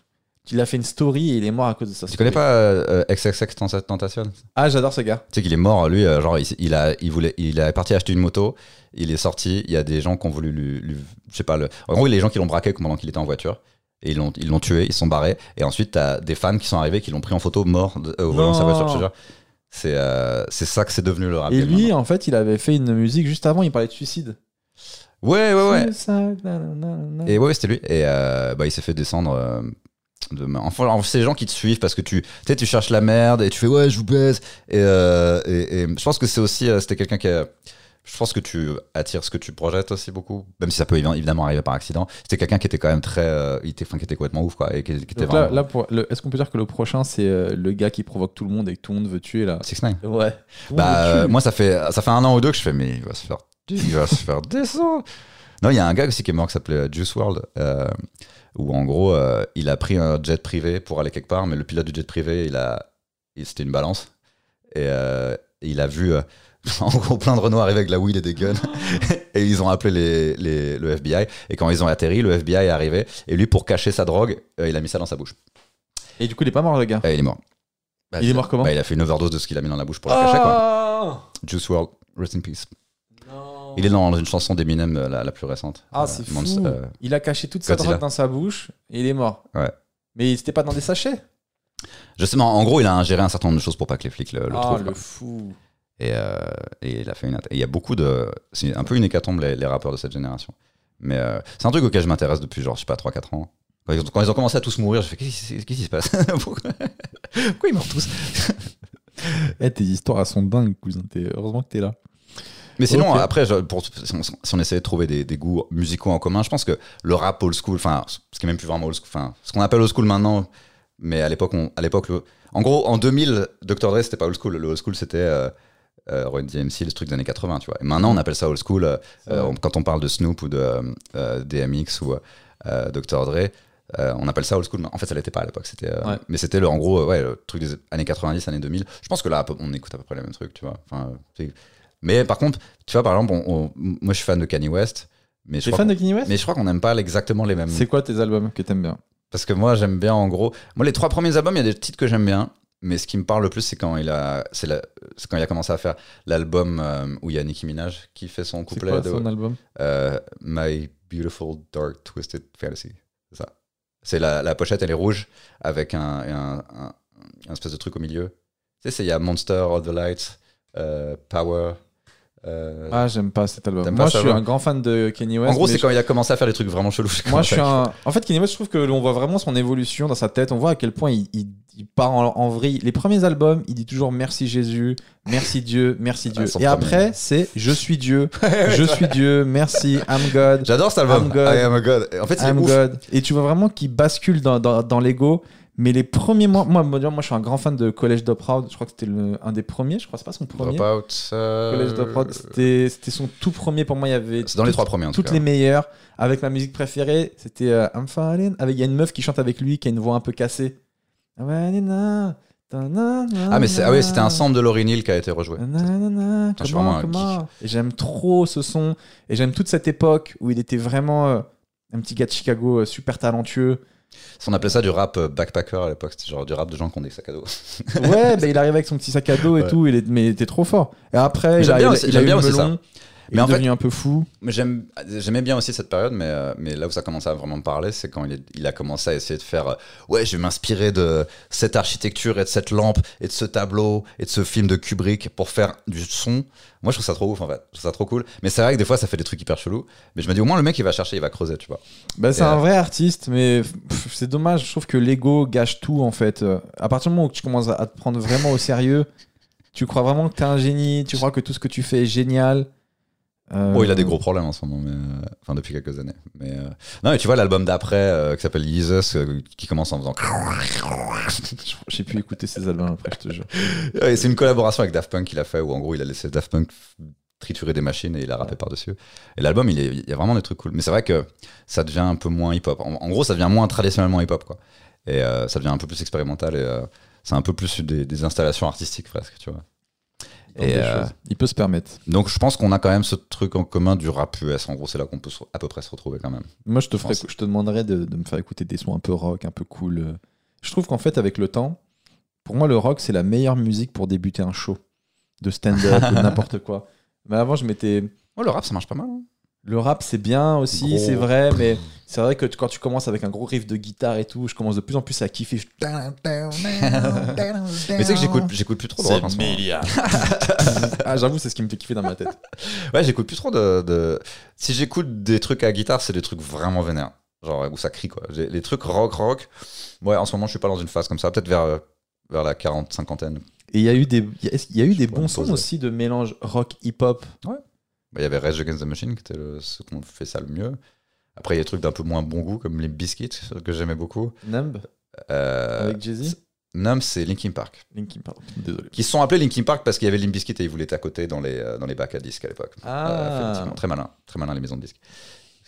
Il a fait une story et il est mort à cause de ça. Tu connais pas euh, euh, XXX Tenta- Tentation Ah, j'adore ce gars. Tu sais qu'il est mort, lui, euh, genre, il, il a, il voulait, il est parti acheter une moto, il est sorti, il y a des gens qui ont voulu lui, lui- je sais pas, le, en gros, il y a des gens qui l'ont braqué pendant qu'il était en voiture, et ils l'ont, ils l'ont tué, ils sont barrés, et ensuite, t'as des fans qui sont arrivés, qui l'ont pris en photo mort de- euh, au volant de sa Non. voiture, je te jure. C'est, euh, c'est ça que c'est devenu le rap. Et game lui, maintenant. en fait, il avait fait une musique juste avant, il parlait de suicide. Ouais, ouais, ouais. Suicide, nanana. Et ouais, ouais, c'était lui. Et euh, bah, il s'est fait descendre. euh, de... Enfin, en- c'est les gens qui te suivent parce que tu, tu sais, tu cherches la merde et tu fais ouais, je vous baise. Et, euh, et, et je pense que c'est aussi, euh, c'était quelqu'un qui a. je pense que tu attires ce que tu projettes aussi beaucoup, même si ça peut évi- évidemment arriver par accident. C'était quelqu'un qui était quand même très, euh, il était, enfin, qui était complètement ouf quoi, et qui, qui était là, vraiment. là, pour- le- est-ce qu'on peut dire que le prochain, c'est euh, le gars qui provoque tout le monde et que tout le monde veut tuer là? 6 9 Ouais. Bah, euh, moi, ça fait, ça fait un an ou deux que je fais, mais il va se faire, il va se faire descendre. Non, il y a un gars aussi qui est mort qui s'appelait Juice World, où en gros, il a pris un jet privé pour aller quelque part, mais le pilote du jet privé, il a, il- c'était une balance, et il a vu, en gros, plein de Renault arriver avec la weed et des guns, et ils ont appelé les, les- le FBI, et quand ils ont atterri, le FBI est arrivé, et lui, pour cacher sa drogue, euh, il a mis ça dans sa bouche. Et du coup, il est pas mort, le gars? Et il est mort. Bah, Il est mort comment? Bah, Il a fait une overdose de ce qu'il a mis dans la bouche pour la cacher, quoi. Ah Juice World, rest in peace. Non. Il est dans une chanson d'Eminem, euh, la, la plus récente. Ah, Euh, c'est fou. Monster- euh, Il a caché toute sa Godzilla. drogue dans sa bouche et il est mort. Ouais. Mais c'était pas dans des sachets? Justement, en gros, il a ingéré un certain nombre de choses pour pas que les flics le, le Ah, trouvent. le quoi. fou. Et, euh, et il a fait une. Il y a beaucoup de. C'est un peu une hécatombe, les, les rappeurs de cette génération. Mais euh, c'est un truc auquel je m'intéresse depuis, genre, je sais pas, 3-4 ans. Quand ils, ont, quand ils ont commencé à tous mourir, j'ai fait qu'est-ce qui, se passe Pourquoi? Ils meurent tous? Eh, tes histoires, elles sont dingues, cousin. Heureusement que t'es là. Mais sinon, après, pour, si, on, si on essayait de trouver des, des goûts musicaux en commun, je pense que le rap old school, enfin, ce qui est même plus vraiment old school, enfin, ce qu'on appelle old school maintenant, mais à l'époque, à l'époque, en gros, en 2000, Dr. Dre, c'était pas old school. Le old school, c'était euh, euh, Run DMC, le truc des années 80, tu vois. Et maintenant, on appelle ça old school euh, euh, on- quand on parle de Snoop ou de euh, DMX ou euh, Dr. Dre. euh, on appelle ça old school. mais En fait, ça l'était pas à l'époque. C'était, euh, Ouais. mais c'était le, en gros, euh, ouais, le truc des années 90, années 2000. Je pense que là, on écoute à peu près les mêmes trucs, tu vois. Enfin, mais par contre, tu vois, par exemple, on- on- moi, je suis fan de Kanye West, mais je fan de Kanye West? mais je crois qu'on n'aime pas exactement les mêmes. C'est quoi tes albums que t'aimes bien? Parce que moi, j'aime bien, en gros, moi, les trois premiers albums, il y a des titres que j'aime bien. Mais ce qui me parle le plus, c'est quand il a, c'est c'est quand il a commencé à faire l'album euh, où il y a Nicki Minaj qui fait son C'est couplet de son album? Euh, My Beautiful Dark Twisted Fantasy. C'est ça. C'est la, la pochette, elle est rouge avec un, un, un- un espèce de truc au milieu. Tu sais, c'est- il y a Monster, All the Lights, euh, Power. Euh, Ah, j'aime pas cet album. Moi, pas je suis un grand fan de Kanye West. en gros, c'est je- quand il a commencé à faire des trucs vraiment chelous. Moi, je suis un. En fait, Kanye West, je trouve que l'on voit vraiment son évolution dans sa tête. On voit à quel point il, il- il part en, en vrille. Les premiers albums, il dit toujours merci Jésus, merci Dieu, merci Dieu. Ah, son Et après, c'est je suis Dieu, je suis Dieu, merci, I'm God, J'adore cet album. I'm God. I am a God. En fait, c'est I'm ouf. God. Et tu vois vraiment qu'il bascule dans, dans, dans l'ego. Mais les premiers mois, moi, moi, moi, je suis un grand fan de College Dropout. Je crois que c'était un des premiers. Je crois c'est pas son premier. Dropout. euh, College Dropout, c'était c'était son tout premier. Pour moi, il y avait C'est dans les trois premiers en tout toutes cas. les meilleures. Avec ma musique préférée, c'était euh, I'm Falling. Avec il y a une meuf qui chante avec lui, qui a une voix un peu cassée. Ah, mais c'est- ah oui, c'était un sample de Lauryn Hill qui a été rejoué. Nanana, comment, j'aime trop ce son. Et j'aime toute cette époque où il était vraiment euh, un petit gars de Chicago euh, super talentueux. On appelait ça du rap euh, backpacker à l'époque. C'était genre du rap de gens qui ont des sacs à dos. Ouais, bah, il arrivait avec son petit sac à dos et Ouais. tout. Il est, mais il était trop fort. Et après, il a, bien il a- aussi- il a j'aime eu bien le aussi ça. Il Mais est en fait- devenu un peu fou. J'aimais bien aussi cette période, mais, euh, mais là où ça commençait à vraiment me parler, c'est quand il, est- il a commencé à essayer de faire euh, Ouais, je vais m'inspirer de cette architecture et de cette lampe et de ce tableau et de ce film de Kubrick pour faire du son. Moi, je trouve ça trop ouf en fait. Je trouve ça trop cool. Mais c'est vrai que des fois, ça fait des trucs hyper chelous. Mais je me dis, au moins, le mec, il va chercher, il va creuser, tu vois. Bah, c'est un euh, vrai artiste, mais c'est dommage. Je trouve que l'ego gâche tout en fait. À partir du moment où tu commences à te prendre vraiment au sérieux, tu crois vraiment que t'es un génie, tu crois que tout ce que tu fais est génial. Euh, Bon, il a des gros problèmes en ce moment, mais, euh, enfin depuis quelques années. Mais euh, non, mais tu vois l'album d'après euh, qui s'appelle Jesus, qui commence en faisant. J'ai pu écouter ses albums après, je te jure. Ouais, c'est une collaboration avec Daft Punk qu'il a fait, où en gros il a laissé Daft Punk triturer des machines et il a rappé par-dessus. Et l'album, il, y a vraiment des trucs cool. Mais c'est vrai que ça devient un peu moins hip-hop. En, en gros, ça devient moins traditionnellement hip-hop, quoi. Et ça devient un peu plus expérimental et c'est un peu plus des, des installations artistiques presque, tu vois. Et, euh. Il peut se permettre. Donc je pense qu'on a quand même ce truc en commun du rap US. En gros, c'est là qu'on peut à peu près se retrouver quand même. Moi, je te, je te demanderais de, de me faire écouter des sons un peu rock, un peu cool. euh. Je trouve qu'en fait, avec le temps, pour moi, le rock, c'est la meilleure musique pour débuter un show de stand-up ou n'importe quoi. Mais avant, je m'étais. Oh, le rap, ça marche pas mal. hein. Le rap, c'est bien aussi, Gros. c'est vrai, mais c'est vrai que tu- quand tu commences avec un gros riff de guitare et tout, je commence de plus en plus à kiffer. Je- Mais tu sais que j'écoute, j'écoute plus trop de rock en ce moment. ah, j'avoue, c'est ce qui me fait kiffer dans ma tête. Ouais, j'écoute plus trop de, de- Si j'écoute des trucs à guitare, c'est des trucs vraiment vénères. Genre où ça crie quoi. J'ai- Les trucs rock, rock. Ouais, en ce moment, je suis pas dans une phase comme ça. Peut-être vers, euh, vers la 40, cinquantaine. Et il y a eu des, il y a- y a eu des bons sons aussi de mélange rock hip-hop? Ouais. Bah, Il y avait Rage Against the Machine, qui était le, ceux qu'on fait ça le mieux. Après, il y a des trucs d'un peu moins bon goût, comme les Biscuits, que j'aimais beaucoup. Numb Euh, avec Jay-Z Numb, c'est Linkin Park. Linkin Park. Désolé. Qui se sont appelés Linkin Park parce qu'il y avait Limp Bizkit et ils voulaient être à côté dans les, euh, dans les bacs à disques à l'époque. Ah. Euh, très malin, très malin les maisons de disques.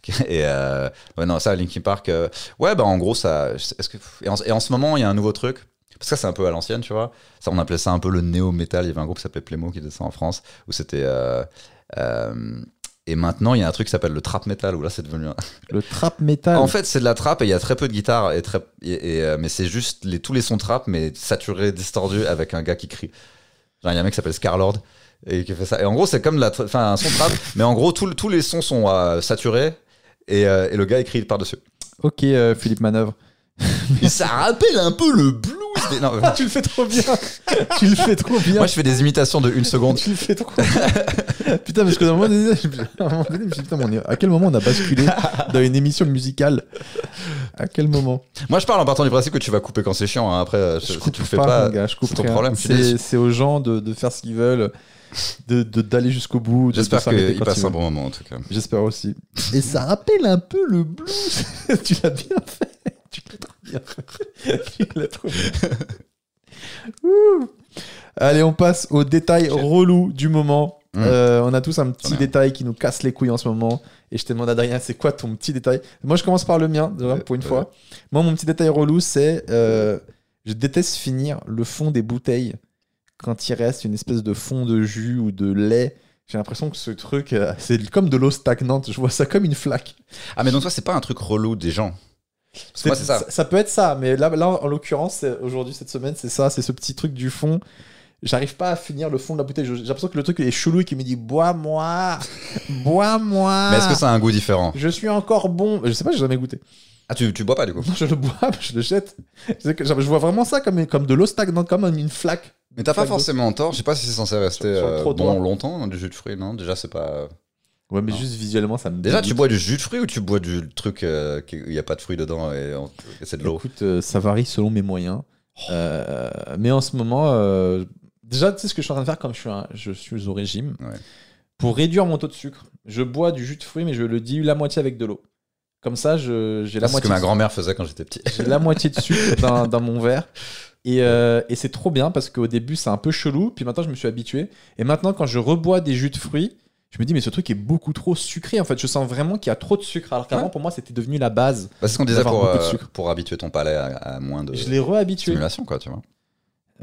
Et euh, ouais, non, ça, Linkin Park, euh, ouais, bah en gros, ça. Est-ce que, et, en, et en ce moment, il y a un nouveau truc. Parce que ça, c'est un peu à l'ancienne, tu vois. Ça, on appelait ça un peu le néo-metal. Il y avait un groupe qui s'appelait Playmo qui faisait ça en France, où c'était. Euh, et maintenant, il y a un truc qui s'appelle le trap metal, où là, c'est devenu un, Le trap metal. en fait, c'est de la trap et il y a très peu de guitare, et très, et, et, euh, mais c'est juste les, tous les sons trap, mais saturés, distordus, avec un gars qui crie. Genre, il y a un mec qui s'appelle Scarlord et qui fait ça. Et en gros, c'est comme de la, enfin, un son trap, mais en gros, tout- tous les sons sont euh, saturés et, euh, et le gars écrit par-dessus. Ok, euh, Philippe Manœuvre. Ça rappelle un peu le. Non, Ah, tu le fais trop bien. tu le fais trop bien. moi, je fais des imitations de une seconde. Tu le fais trop bien. putain, parce que à un moment donné, je- à un moment donné, je me suis dit, putain, mais on est- à quel moment on a basculé dans une émission musicale? À quel moment? Moi, je parle en partant du principe que tu vas couper quand c'est chiant. hein. Après, euh, Je si coupe tu le fais pas, pas, mon gars, je coupe c'est ton rien. problème. je suis C'est déçu. c'est aux gens de, de faire ce qu'ils veulent, de de- d'aller jusqu'au bout. de- de J'espère s'arrêter qu'il quand passe ils un veulent. bon moment, en tout cas. J'espère aussi. Et ça rappelle un peu le blues. tu l'as bien fait. Bien. Ouh. Allez, on passe aux détails relous du moment. Mm. Euh, on a tous un petit détail qui nous casse les couilles en ce moment. Et je te demande, Adrien, c'est quoi ton petit détail? Moi, je commence par le mien, déjà, pour une euh. fois. Moi, mon petit détail relou, c'est. euh, je déteste finir le fond des bouteilles quand il reste une espèce de fond de jus ou de lait. J'ai l'impression que ce truc, euh, c'est comme de l'eau stagnante. Je vois ça comme une flaque. Ah, mais donc, toi, c'est pas un truc relou des gens? Parce que moi, ça. Ça peut être ça, mais là, là en l'occurrence, aujourd'hui, cette semaine, c'est ça, c'est ce petit truc du fond. J'arrive pas à finir le fond de la bouteille. J'ai l'impression que le truc est chelou et qu'il me dit Bois-moi Bois-moi Mais est-ce que ça a un goût différent? Je suis encore bon. Je sais pas, j'ai jamais goûté. Ah, tu, tu bois pas du coup? Non, je le bois, je le jette. Je vois vraiment ça comme, comme de l'eau stagnante, comme une flaque. Mais t'as pas forcément tort. Je sais pas si c'est censé rester Sur euh, bon longtemps, hein, du jus de fruits, non? Déjà, c'est pas. Ouais, mais Non. juste visuellement, ça me Déjà, dégoûte. tu bois du jus de fruits ou tu bois du truc euh, qui- où il n'y a pas de fruits dedans et, c'est de l'eau? Écoute, euh, ça varie selon mes moyens. Euh, mais en ce moment, euh, déjà, tu sais ce que je suis en train de faire comme je suis, un- je suis au régime? Ouais. Pour réduire mon taux de sucre, je bois du jus de fruits, mais je le dilue la moitié avec de l'eau. Comme ça, je- j'ai la C'est ce que moitié. ma de- grand-mère faisait quand j'étais petit. J'ai la moitié de sucre dans, dans mon verre. Et, euh, et c'est trop bien parce qu'au début, c'est un peu chelou. Puis maintenant, je me suis habitué. Et maintenant, quand je rebois des jus de fruits, je me dis, mais ce truc est beaucoup trop sucré. En fait, je sens vraiment qu'il y a trop de sucre. Alors qu'avant, Ouais. pour moi, c'était devenu la base. Bah, c'est ce qu'on disait pour, beaucoup de euh, sucre. pour habituer ton palais à, à moins de Je l'ai rehabitué. stimulation, quoi, tu vois.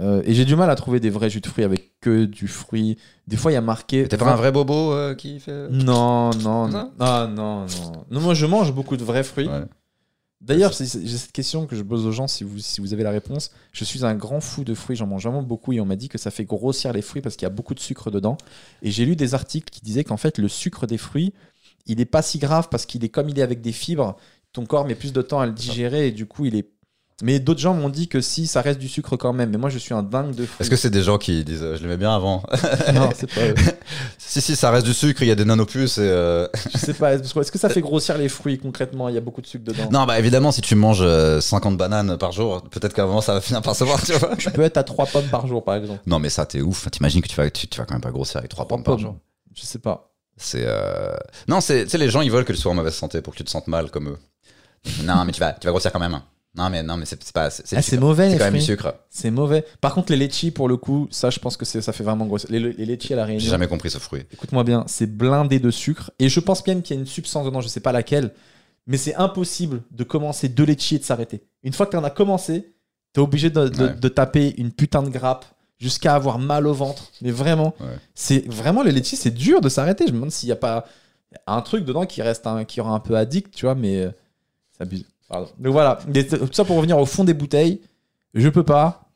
Euh, et j'ai du mal à trouver des vrais jus de fruits avec que du fruit. Des fois, il y a marqué. T'es pas un vrai bobo euh, qui fait. Non, non, Non non. Ah, non, non. Non, moi, je mange beaucoup de vrais fruits. Ouais. D'ailleurs, j'ai cette question que je pose aux gens si vous, si vous avez la réponse. Je suis un grand fou de fruits, j'en mange vraiment beaucoup et on m'a dit que ça fait grossir les fruits parce qu'il y a beaucoup de sucre dedans. Et j'ai lu des articles qui disaient qu'en fait, le sucre des fruits, il n'est pas si grave parce qu'il est comme il est avec des fibres, ton corps met plus de temps à le digérer et du coup, il est. Mais d'autres gens m'ont dit que si, ça reste du sucre quand même. Mais moi, je suis un dingue de fruits. Est-ce que c'est des gens qui disent euh, je l'aimais bien avant Non, c'est pas. Si, si, ça reste du sucre, il y a des nanopuces et. euh, Je sais pas. Est-ce que ça fait grossir les fruits concrètement? Il y a beaucoup de sucre dedans. Non, bah évidemment, si tu manges euh, 50 bananes par jour, peut-être qu'à un moment ça va finir par se voir, tu vois. Peux être à 3 pommes par jour, par exemple. Non, mais ça, t'es ouf. T'imagines que tu vas, tu, tu vas quand même pas grossir avec 3 Trois pommes par jour. Je sais pas. C'est. euh, Non, c'est. Tu sais, les gens, ils veulent que tu sois en mauvaise santé pour que tu te sentes mal comme eux. non, mais tu vas, tu vas grossir quand même. Non, mais non, mais c'est pas. C'est Ah, mauvais, C'est quand même du sucre. C'est mauvais. Par contre, les litchis, pour le coup, ça, je pense que c'est- ça fait vraiment grossir. Les, les litchis à la J'ai Réunion, jamais compris ce fruit. écoute-moi bien, c'est blindé de sucre. Et je pense bien qu'il y a une substance dedans, je sais pas laquelle, mais c'est impossible de commencer deux litchis et de s'arrêter. Une fois que tu en as commencé, tu es obligé de, de- Ouais. de taper une putain de grappe jusqu'à avoir mal au ventre. Mais vraiment, Ouais. c'est vraiment les litchis, c'est dur de s'arrêter. Je me demande s'il n'y a pas un truc dedans qui reste un, qui rend un peu addict, tu vois, mais euh, ça abuse. Pardon. Donc voilà, tout ça pour revenir au fond des bouteilles, je peux pas.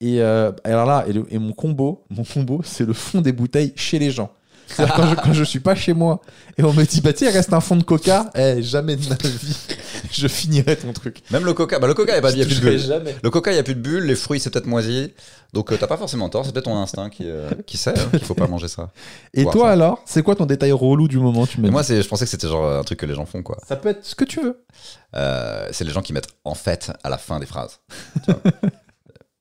Et euh, alors là, et mon combo, mon combo, c'est le fond des bouteilles chez les gens. C'est-à-dire quand je, quand je suis pas chez moi et on me dit bah tiens il reste un fond de coca, eh, jamais de ma vie je finirai ton truc. Même le coca. Bah, le coca, il n'y a, plus de jamais. Le coca, il n'y a plus de bulles. Les fruits, c'est peut-être moisi. Donc, euh, t'as pas forcément tort. C'est peut-être ton instinct qui, euh, qui sait hein, qu'il faut pas manger ça. Et toi ça. alors, c'est quoi ton détail relou du moment tu moi, c'est- je pensais que c'était genre un truc que les gens font, quoi. Ça peut être ce que tu veux. Euh, c'est les gens qui mettent en fait à la fin des phrases. Tu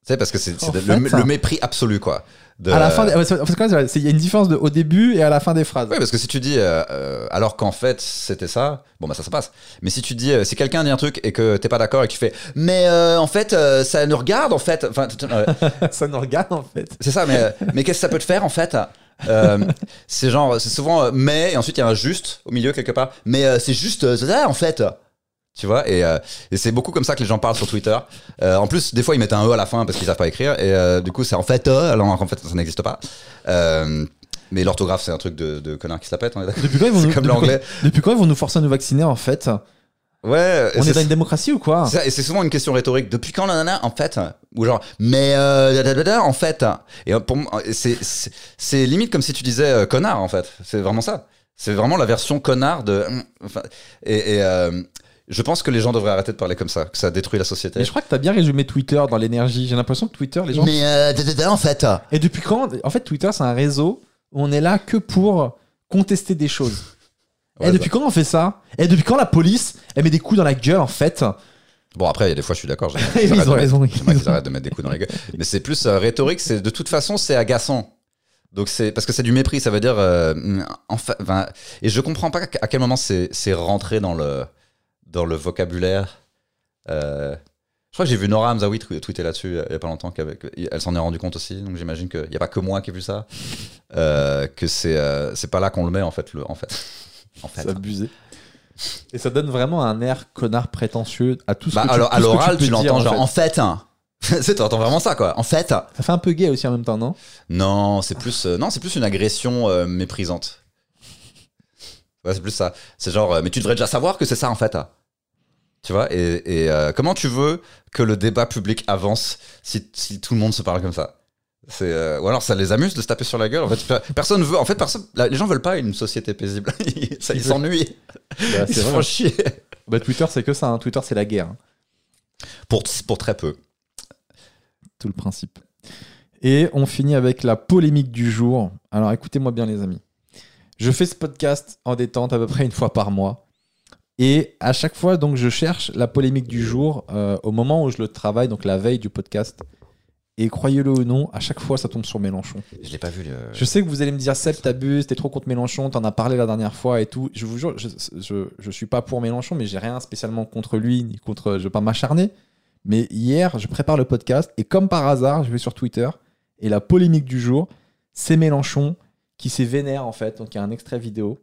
sais, parce que c'est le mépris absolu, quoi. De- À la fin, des- c'est- il y a une différence de, au début et à la fin des phrases. Oui, parce que si tu dis, euh, euh, alors qu'en fait c'était ça, bon bah ça, ça passe. Mais si tu dis, euh, si quelqu'un dit un truc et que t'es pas d'accord et que tu fais, mais euh, en fait euh, ça nous regarde en fait, enfin, ça nous regarde en fait. c'est ça, mais, mais qu'est-ce que ça peut te faire en fait Euh, C'est genre, c'est souvent euh, mais, et ensuite il y a un juste au milieu quelque part, mais euh, c'est juste ça en fait. Tu vois, et, euh, et c'est beaucoup comme ça que les gens parlent sur Twitter. Euh, en plus, des fois, ils mettent un E à la fin parce qu'ils savent pas écrire, et euh, du coup, c'est en fait E, alors en fait, ça n'existe pas. Mais l'orthographe, c'est un truc de, de connard qui se la pète, on est d'accord Depuis quand ils vont C'est nous, comme l'anglais. depuis quand ils vont nous forcer à nous vacciner en fait? Ouais, On est dans une démocratie ou quoi? Ça, et c'est souvent une question rhétorique. Depuis quand, nanana, en fait Ou genre, mais, euh, en fait? Et pour moi, c'est- limite comme si tu disais euh, connard, en fait. C'est vraiment ça. C'est vraiment la version connard de. Enfin, et. et, euh, je pense que les gens devraient arrêter de parler comme ça, que ça détruit la société. Mais je crois que t'as bien résumé Twitter dans l'énergie. J'ai l'impression que Twitter, les gens. Mais euh, en fait. Et depuis quand En fait, Twitter, c'est un réseau où on est là que pour contester des choses. Ouais, et depuis quand on fait ça? Et depuis quand la police, elle met des coups dans la gueule en fait? Bon, après, il y a des fois, je suis d'accord. Ils ont arrêtent- raison. j'aimerais qu'ils arrêtent de mettre des coups dans la gueule. Mais c'est plus euh, rhétorique. C'est de toute façon, c'est agaçant. Donc c'est parce que c'est du mépris. Ça veut dire, euh, enfin, enfin, et je comprends pas à quel moment c'est c'est rentré dans le dans le vocabulaire. Euh, je crois que j'ai vu Nora Hamzaoui tw- tweeter là-dessus euh, il y a pas longtemps elle s'en est rendu compte aussi. Donc j'imagine qu'il n'y a pas que moi qui ai vu ça. Euh, que c'est c'est pas là qu'on le met en fait. Le, en fait. En fait. C'est abusé. Et ça donne vraiment un air connard prétentieux à tout ce Bah, que tu, alors, à l'oral, tu l'entends genre en fait. hein. tu entends vraiment ça quoi. En fait. Ça fait un peu gay aussi en même temps, non? Non, c'est plus, euh, non, c'est plus une agression euh, méprisante. Ouais, c'est plus ça. C'est genre, euh, mais tu devrais déjà savoir que c'est ça en fait. Tu vois Et, et, euh, comment tu veux que le débat public avance si, si tout le monde se parle comme ça? C'est euh, ou alors ça les amuse de se taper sur la gueule. En fait, pe- personne veut. En fait, personne. la- les gens veulent pas une société paisible. ils ça, ils s'ennuient. Bah, Ils c'est se font chier. Bah, Twitter, c'est que ça. hein. Twitter, c'est la guerre. hein. Pour, pour très peu. Tout le principe. Et on finit avec la polémique du jour. Alors écoutez-moi bien, les amis. Je fais ce podcast en détente à peu près une fois par mois. Et à chaque fois, donc, je cherche la polémique du jour euh, au moment où je le travaille, donc la veille du podcast. Et croyez-le ou non, à chaque fois, ça tombe sur Mélenchon. Je l'ai pas vu. le- Je sais que vous allez me dire, Seb, t'abuses, t'es trop contre Mélenchon, t'en as parlé la dernière fois et tout. Je vous jure, je, je, je suis pas pour Mélenchon, mais j'ai rien spécialement contre lui, ni contre. Je veux pas m'acharner. Mais hier, je prépare le podcast et comme par hasard, je vais sur Twitter et la polémique du jour, c'est Mélenchon qui s'est vénère en fait. Donc il y a un extrait vidéo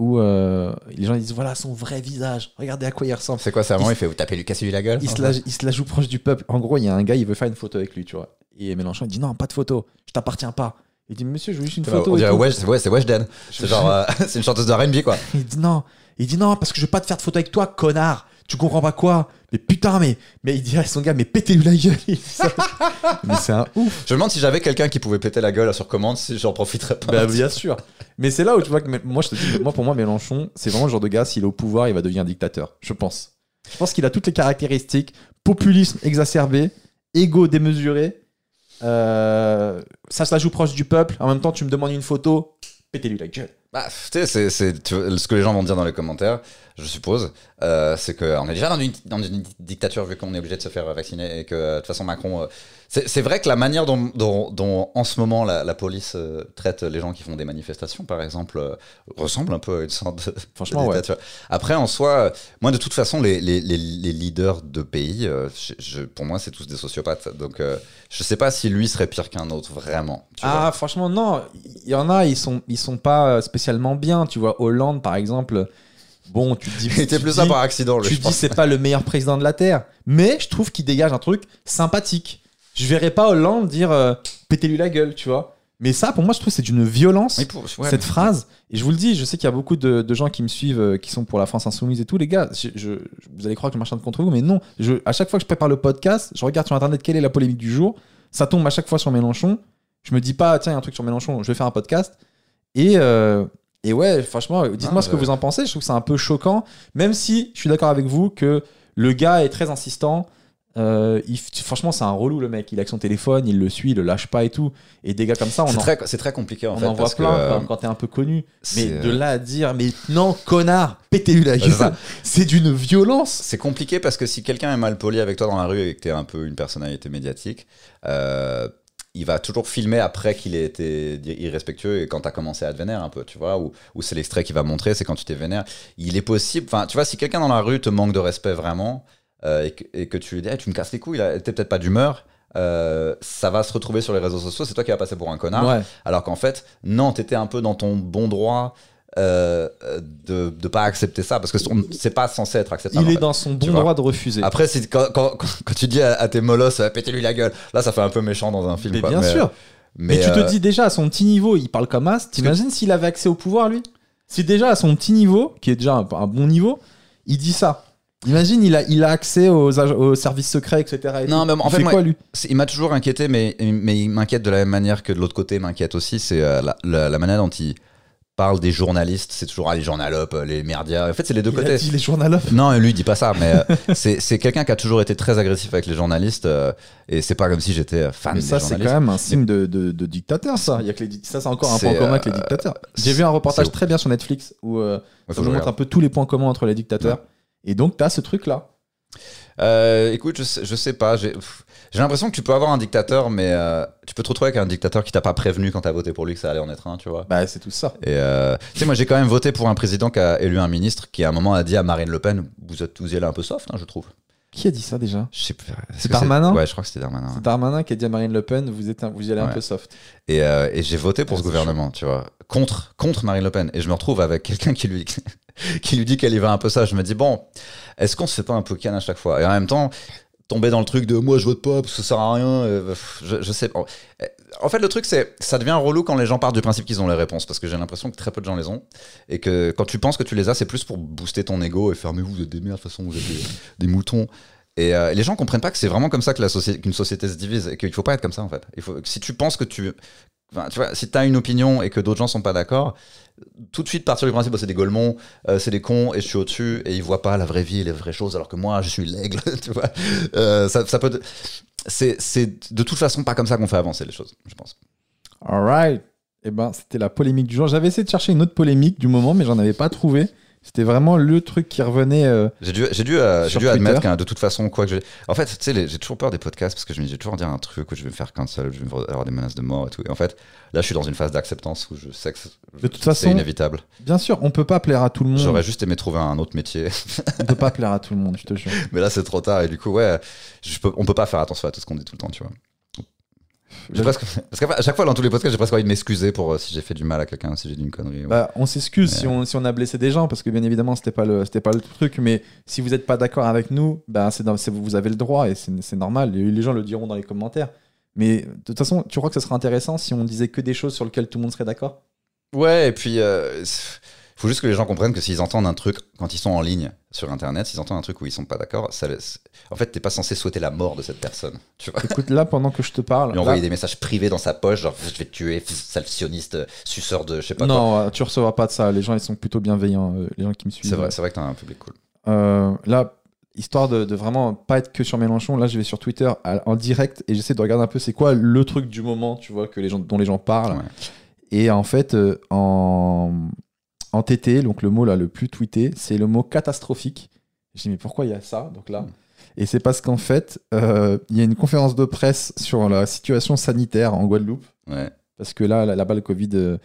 où euh, les gens ils disent voilà son vrai visage, regardez à quoi il ressemble. C'est quoi ça Vraiment, il fait vous tapez Lucas lui la gueule? Il se, la, il se la joue proche du peuple. En gros, il y a un gars, il veut faire une photo avec lui, tu vois. Et Mélenchon, il dit non, pas de photo, je t'appartiens pas. Il dit monsieur, je veux juste une photo. On dirait. Wesh, c'est ouais, c'est Weshden. C'est genre, euh, c'est une chanteuse de R&B quoi. Il dit non. Il dit non, parce que je veux pas te faire de photo avec toi, connard. Tu comprends pas quoi? Mais putain, mais, mais il dit à son gars, mais pétez-lui la gueule. Mais c'est un ouf. Je me demande si j'avais quelqu'un qui pouvait péter la gueule sur commande, si j'en profiterais pas. Bah, bien sûr. Mais c'est là où tu vois que moi, je te dis, moi, pour moi, Mélenchon, c'est vraiment le genre de gars, s'il est au pouvoir, il va devenir dictateur. Je pense. Je pense qu'il a toutes les caractéristiques populisme exacerbé, égo démesuré, euh, ça se la joue proche du peuple. En même temps, tu me demandes une photo, pétez-lui la gueule. Bah, tu sais, c'est, ce que les gens vont dire dans les commentaires, je suppose, euh, c'est qu'on est déjà dans une, dans une dictature vu qu'on est obligé de se faire vacciner et que euh, de toute façon Macron. euh, c'est, vrai que la manière dont, dont- dont, en ce moment la, la police euh, traite les gens qui font des manifestations, par exemple, ressemble un peu à une sorte de, Franchement, de ouais. dictature. Après, en soi, moi de toute façon, les, les, les, les leaders de pays, je- je- pour moi, c'est tous des sociopathes. Donc, je sais pas si lui serait pire qu'un autre, vraiment. Ah, franchement, non. Il y en a, ils sont, ils sont pas spécialement bien. Tu vois, Hollande, par exemple. Bon, tu te dis. Il était tu plus ça par accident, Tu te dis, c'est pas le meilleur président de la Terre. Mais je trouve qu'il dégage un truc sympathique. Je verrais pas Hollande dire euh, pétez-lui la gueule, tu vois. Mais ça, pour moi, je trouve que c'est d'une violence. Pour- ouais, cette mais- phrase, et je vous le dis, je sais qu'il y a beaucoup de, de gens qui me suivent, euh, qui sont pour la France Insoumise et tout, les gars, je, je- vous allez croire que je m'acharne contre vous, mais non. Je, à chaque fois que je prépare le podcast, je regarde sur Internet quelle est la polémique du jour, ça tombe à chaque fois sur Mélenchon. Je me dis pas, tiens, il y a un truc sur Mélenchon, je vais faire un podcast. Et, euh, et ouais, franchement, dites-moi Ah, ce que vous en pensez, je trouve que c'est un peu choquant, même si je suis d'accord avec vous que le gars est très insistant. euh, il franchement, c'est un relou le mec. Il a que son téléphone, il le suit, il le lâche pas et tout. Et des gars comme ça, on C'est en, très, c'est très compliqué en on fait. en voit parce que, plein euh, quand, quand t'es un peu connu. Mais de euh, là à dire, mais non, connard, pétez-lui la gueule, c'est d'une violence. C'est compliqué parce que si quelqu'un est mal poli avec toi dans la rue et que t'es un peu une personnalité médiatique, euh, il va toujours filmer après qu'il ait été irrespectueux et quand t'as commencé à te vénérer un peu, tu vois, ou, ou c'est l'extrait qui va montrer, c'est quand tu t'es vénère. Il est possible, enfin, tu vois, si quelqu'un dans la rue te manque de respect vraiment euh, et, que, et que tu lui dis, Eh, tu me casses les couilles, t'es peut-être pas d'humeur. euh, ça va se retrouver sur les réseaux sociaux, c'est toi qui vas passer pour un connard. Ouais. Alors qu'en fait, non, t'étais un peu dans ton bon droit euh, de ne pas accepter ça, parce que c'est pas censé être acceptable. Il est fait. dans son bon droit de refuser. Après, quand, quand, quand tu dis à, à tes molosses, euh, pétez-lui la gueule, là, ça fait un peu méchant dans un film. mais quoi. bien sûr. Mais, Mais, tu te euh, dis déjà à son petit niveau, il parle comme as. T'imagines s'il avait accès au pouvoir, lui? Si déjà à son petit niveau, qui est déjà un, un bon niveau, il dit ça. Imagine, il a, il a accès aux, aux services secrets, etc. et Non, mais en fait, fait moi- quoi, lui? il m'a toujours inquiété, mais, mais il m'inquiète de la même manière que de l'autre côté m'inquiète aussi. C'est euh, la, la- la manière dont il parle des journalistes. C'est toujours ah, les journalopes, euh, les merdias. En fait, c'est les deux Il a côtés. dit les journalopes. Non, lui, il dit pas ça, mais euh, c'est quelqu'un qui a toujours été très agressif avec les journalistes. euh, et c'est pas comme si j'étais fan Mais des ça, c'est quand même un signe de, de- de dictateur, ça. Il y a que les, ça, c'est encore un point commun avec les dictateurs. J'ai vu un reportage très bien sur Netflix où Ouais, ça nous montre un peu tous les points communs entre les dictateurs. Et donc, t'as ce truc-là. Euh, écoute, je sais, je sais pas. J'ai l'impression que tu peux avoir un dictateur, mais euh, tu peux te retrouver avec un dictateur qui t'a pas prévenu quand t'as voté pour lui que ça allait en être un, tu vois. Bah, c'est tout ça. Et euh, tu sais, moi j'ai quand même voté pour un président qui a élu un ministre qui à un moment a dit à Marine Le Pen Vous êtes y allez un peu soft, hein, je trouve. Qui a dit ça déjà Je sais plus. Est-ce C'est Darmanin Ouais, je crois que c'était Darmanin. C'est Darmanin qui a dit à Marine Le Pen vous, êtes un- vous y allez un peu soft. Et, euh, et j'ai voté pour Ah, ce gouvernement, tu vois, contre, contre Marine Le Pen. Et je me retrouve avec quelqu'un qui lui, qui lui dit qu'elle y va un peu ça. Je me dis, bon, est-ce qu'on se fait pas un peu canne à chaque fois? Et en même temps, tomber dans le truc de moi je vote pas parce que ça sert à rien, euh, je, je sais pas. En fait, le truc, c'est ça devient relou quand les gens partent du principe qu'ils ont les réponses parce que j'ai l'impression que très peu de gens les ont. Et que quand tu penses que tu les as, c'est plus pour booster ton ego et faire, mais vous, êtes des merdes, de toute façon, vous êtes des, moutons. Et euh, les gens comprennent pas que c'est vraiment comme ça que la société, qu'une société se divise et qu'il faut pas être comme ça en fait. Si tu penses que tu, tu vois, si tu as une opinion et que d'autres gens sont pas d'accord, tout de suite partir du principe, bah, c'est des golemons, euh, c'est des cons et je suis au-dessus et ils voient pas la vraie vie et les vraies choses alors que moi je suis l'aigle, tu vois. Euh, ça, peut, c'est de toute façon pas comme ça qu'on fait avancer les choses, je pense. Alright. Eh ben, c'était la polémique du jour. J'avais essayé de chercher une autre polémique du moment, mais j'en avais pas trouvé. C'était vraiment le truc qui revenait. euh, J'ai dû, j'ai dû, euh, j'ai dû admettre que de toute façon, quoi que j'ai. En fait, tu sais, j'ai toujours peur des podcasts parce que je me dis, je vais toujours dire un truc où je vais me faire cancel, je vais avoir des menaces de mort et tout. Et en fait, là, je suis dans une phase d'acceptance où je sais que c'est- De toute c'est façon, inévitable. bien sûr, on peut pas plaire à tout le monde. J'aurais juste aimé trouver un autre métier, On peut pas plaire à tout le monde, je te jure. mais là, c'est trop tard. Et du coup, ouais, je peux, on peut pas faire attention à tout ce qu'on dit tout le temps, tu vois. Presque- parce qu'à chaque fois, dans tous les podcasts, j'ai presque envie de m'excuser pour euh, si j'ai fait du mal à quelqu'un, si j'ai dit une connerie. ouais. Bah, on s'excuse Mais- si, on, si on a blessé des gens, parce que bien évidemment, c'était pas le, c'était pas le truc. Mais si vous n'êtes pas d'accord avec nous, bah, c'est vous avez le droit et c'est normal. Les, gens le diront dans les commentaires. Mais de toute façon, tu crois que ce serait intéressant si on disait que des choses sur lesquelles tout le monde serait d'accord? Ouais, et puis il faut juste que les gens comprennent que s'ils entendent un truc quand ils sont en ligne sur internet, s'ils entendent un truc où ils sont pas d'accord, ça laisse- en fait, t'es pas censé souhaiter la mort de cette personne, tu vois. Écoute, là, pendant que je te parle. Lui envoyer là- des messages privés dans sa poche, genre je vais te tuer, sale sioniste, suceur de je sais pas quoi. non, euh, tu recevras pas de ça. Les gens, ils sont plutôt bienveillants, euh, les gens qui me suivent. C'est vrai, c'est vrai que t'as un public cool. Euh, là, histoire de, de vraiment pas être que sur Mélenchon, là, je vais sur Twitter à- en direct et j'essaie de regarder un peu c'est quoi le truc du moment, tu vois, que les gens, dont les gens parlent. Ouais. Et en fait, euh, en, en TT, donc le mot là le plus tweeté, c'est le mot catastrophique. Je dis mais pourquoi il y a ça Donc là, et c'est parce qu'en fait, euh, il y a une conférence de presse sur la situation sanitaire en Guadeloupe. Ouais. Parce que là, là- là-bas, le Covid euh,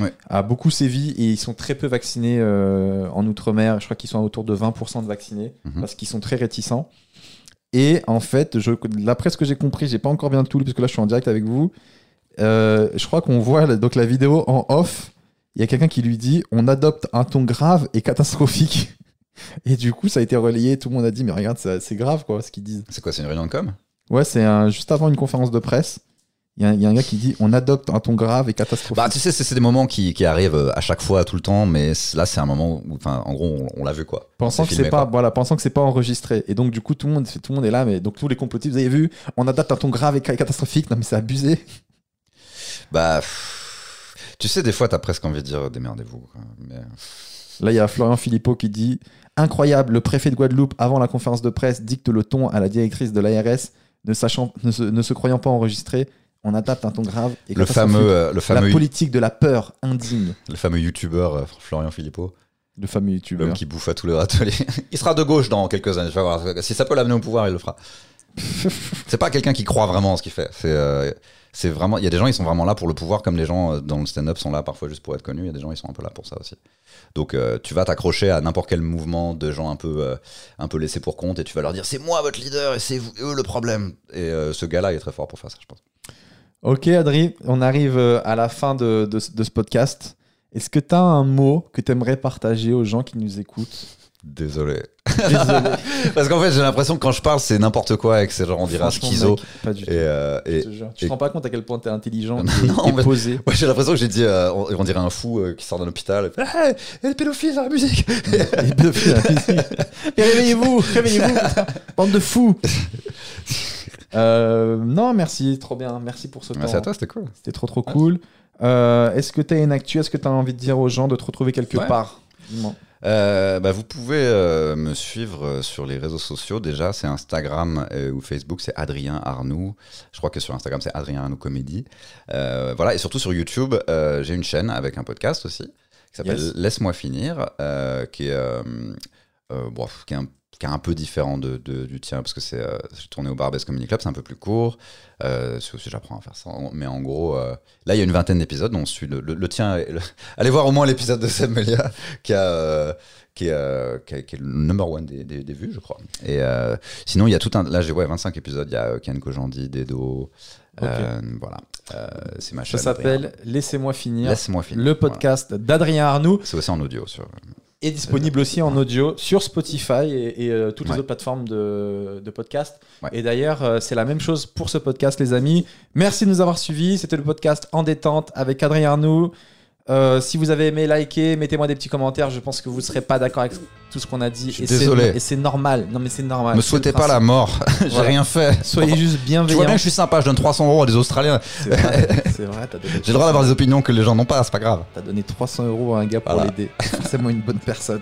Ouais. a beaucoup sévi et ils sont très peu vaccinés euh, en Outre-mer. Je crois qu'ils sont autour de 20% de vaccinés Mhm. parce qu'ils sont très réticents. Et en fait, je, d'après ce que j'ai compris, j'ai pas encore bien tout lu parce que là, je suis en direct avec vous. Je crois qu'on voit donc la vidéo en off. Il y a quelqu'un qui lui dit on adopte un ton grave et catastrophique. Et du coup, ça a été relayé. Tout le monde a dit mais regarde, c'est grave quoi ce qu'ils disent. C'est quoi, c'est une réunion de com? Ouais, c'est juste avant une conférence de presse. Il y, a- il y a un gars qui dit on adopte un ton grave et catastrophique. Bah, tu sais, c'est des moments qui, qui arrivent euh, à chaque fois, tout le temps, mais là, c'est un moment où, enfin, en gros, on, on l'a vu quoi. pensant que c'est pas voilà pensant que c'est pas enregistré et donc du coup tout le monde tout le monde est là mais donc tous les complotistes vous avez vu on adapte un ton grave et ca- catastrophique non mais c'est abusé Bah, pff, Tu sais, des fois, t'as presque envie de dire démerdez-vous. Mais... Là, il y a Florian Philippot qui dit Incroyable, le préfet de Guadeloupe, avant la conférence de presse, dicte le ton à la directrice de l'ARS, ne, sachant, ne, se, ne se croyant pas enregistré. On adapte un ton grave. Et Le fameux, euh, le La politique de la peur indigne. le fameux youtubeur euh, Florian Philippot, Le fameux youtubeur. l'homme qui bouffe à tous les râteliers. il sera de gauche dans quelques années. Si ça peut l'amener au pouvoir, il le fera. c'est pas quelqu'un qui croit vraiment en ce qu'il fait. C'est euh, c'est vraiment. Il y a des gens, ils sont vraiment là pour le pouvoir, comme les gens euh, dans le stand-up sont là parfois juste pour être connus. Il y a des gens, ils sont un peu là pour ça aussi. Donc euh, tu vas t'accrocher à n'importe quel mouvement de gens un peu, euh, un peu laissés pour compte et tu vas leur dire c'est moi votre leader et c'est eux le problème. Et ce gars-là est très fort pour faire ça, je pense. Ok, Adri, on arrive à la fin de, de ce podcast. Est-ce que tu as un mot que tu aimerais partager aux gens qui nous écoutent? Désolé. Désolé. Parce qu'en fait, j'ai l'impression que quand je parle, c'est n'importe quoi et que c'est genre on dirait un schizo. mec, pas du tout. Et, euh, et- Je te jure. Tu et- te rends pas compte à quel point t'es intelligent Non, et, non, et posé. Ouais, j'ai l'impression que j'ai dit, euh, on, on dirait un fou euh, qui sort d'un hôpital. Et, Hey, a des pédophiles dans la musique. Et pédophile, Et réveillez-vous, réveillez-vous, bande de fous. Non, merci, trop bien, merci pour ce Merci temps. à toi, c'était cool. C'était trop trop cool. Est-ce que tu as une actu Est-ce que tu as envie de dire aux gens de te retrouver quelque Ouais. part? Dis-moi. Euh, bah, vous pouvez euh, me suivre euh, sur les réseaux sociaux. Déjà, c'est Instagram euh, ou Facebook, c'est Adrien Arnoux. Je crois que sur Instagram, c'est Adrien Arnoux Comédie. Voilà, et surtout sur YouTube, j'ai une chaîne avec un podcast aussi qui s'appelle Yes. Laisse-moi finir, qui est, bon, qui est un qui est un peu différent de, de- du tien parce que c'est euh, tourné au Barbès Comedy Club, c'est un peu plus court. Euh, c'est aussi j'apprends à faire ça. Mais en gros, euh, là il y a une vingtaine d'épisodes, on suit le, le- le tien. le- allez voir au moins l'épisode de Seb Melia qui a euh, qui est, euh, qui, est- qui est le number one des, des- des vues, je crois. Et sinon, il y a tout un. Là, j'ai ouais, 25 épisodes. Il y a Ken Kojandi, Dedo. euh, voilà. C'est ma Ça chaîne. s'appelle Laissez-moi finir. Laisse-moi finir. Le podcast d'Adrien Arnoux. C'est aussi en audio. Sur... est disponible aussi en audio sur Spotify et, et, euh, toutes les autres plateformes de, de podcast. Ouais. Et d'ailleurs, euh, c'est la même chose pour ce podcast, les amis. Merci de nous avoir suivis. C'était le podcast En détente avec Adrien Arnoux. Euh, si vous avez aimé, likez, mettez-moi des petits commentaires. Je pense que vous ne serez pas d'accord avec tout ce qu'on a dit. Je suis Et c'est- désolé. Et c'est normal. Non, mais c'est normal. Me souhaitez pas la mort. j'ai Voilà. rien fait. Soyez juste Tu bienveillants. vois bien que je suis sympa. Je donne 300 euros à des Australiens. C'est vrai, vrai, J'ai le droit d'avoir des opinions que les gens n'ont pas. C'est pas grave. t'as donné 300 euros à un gars pour Voilà. l'aider. Forcément une bonne personne.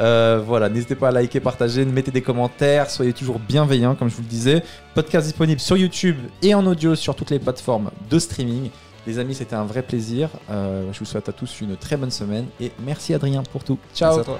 Euh, voilà, n'hésitez pas à liker, partager, mettez des commentaires, soyez toujours bienveillants, comme je vous le disais. Podcast disponible sur YouTube et en audio sur toutes les plateformes de streaming. Les amis, c'était un vrai plaisir. Euh, je vous souhaite à tous une très bonne semaine et merci Adrien pour tout. Ciao. À toi.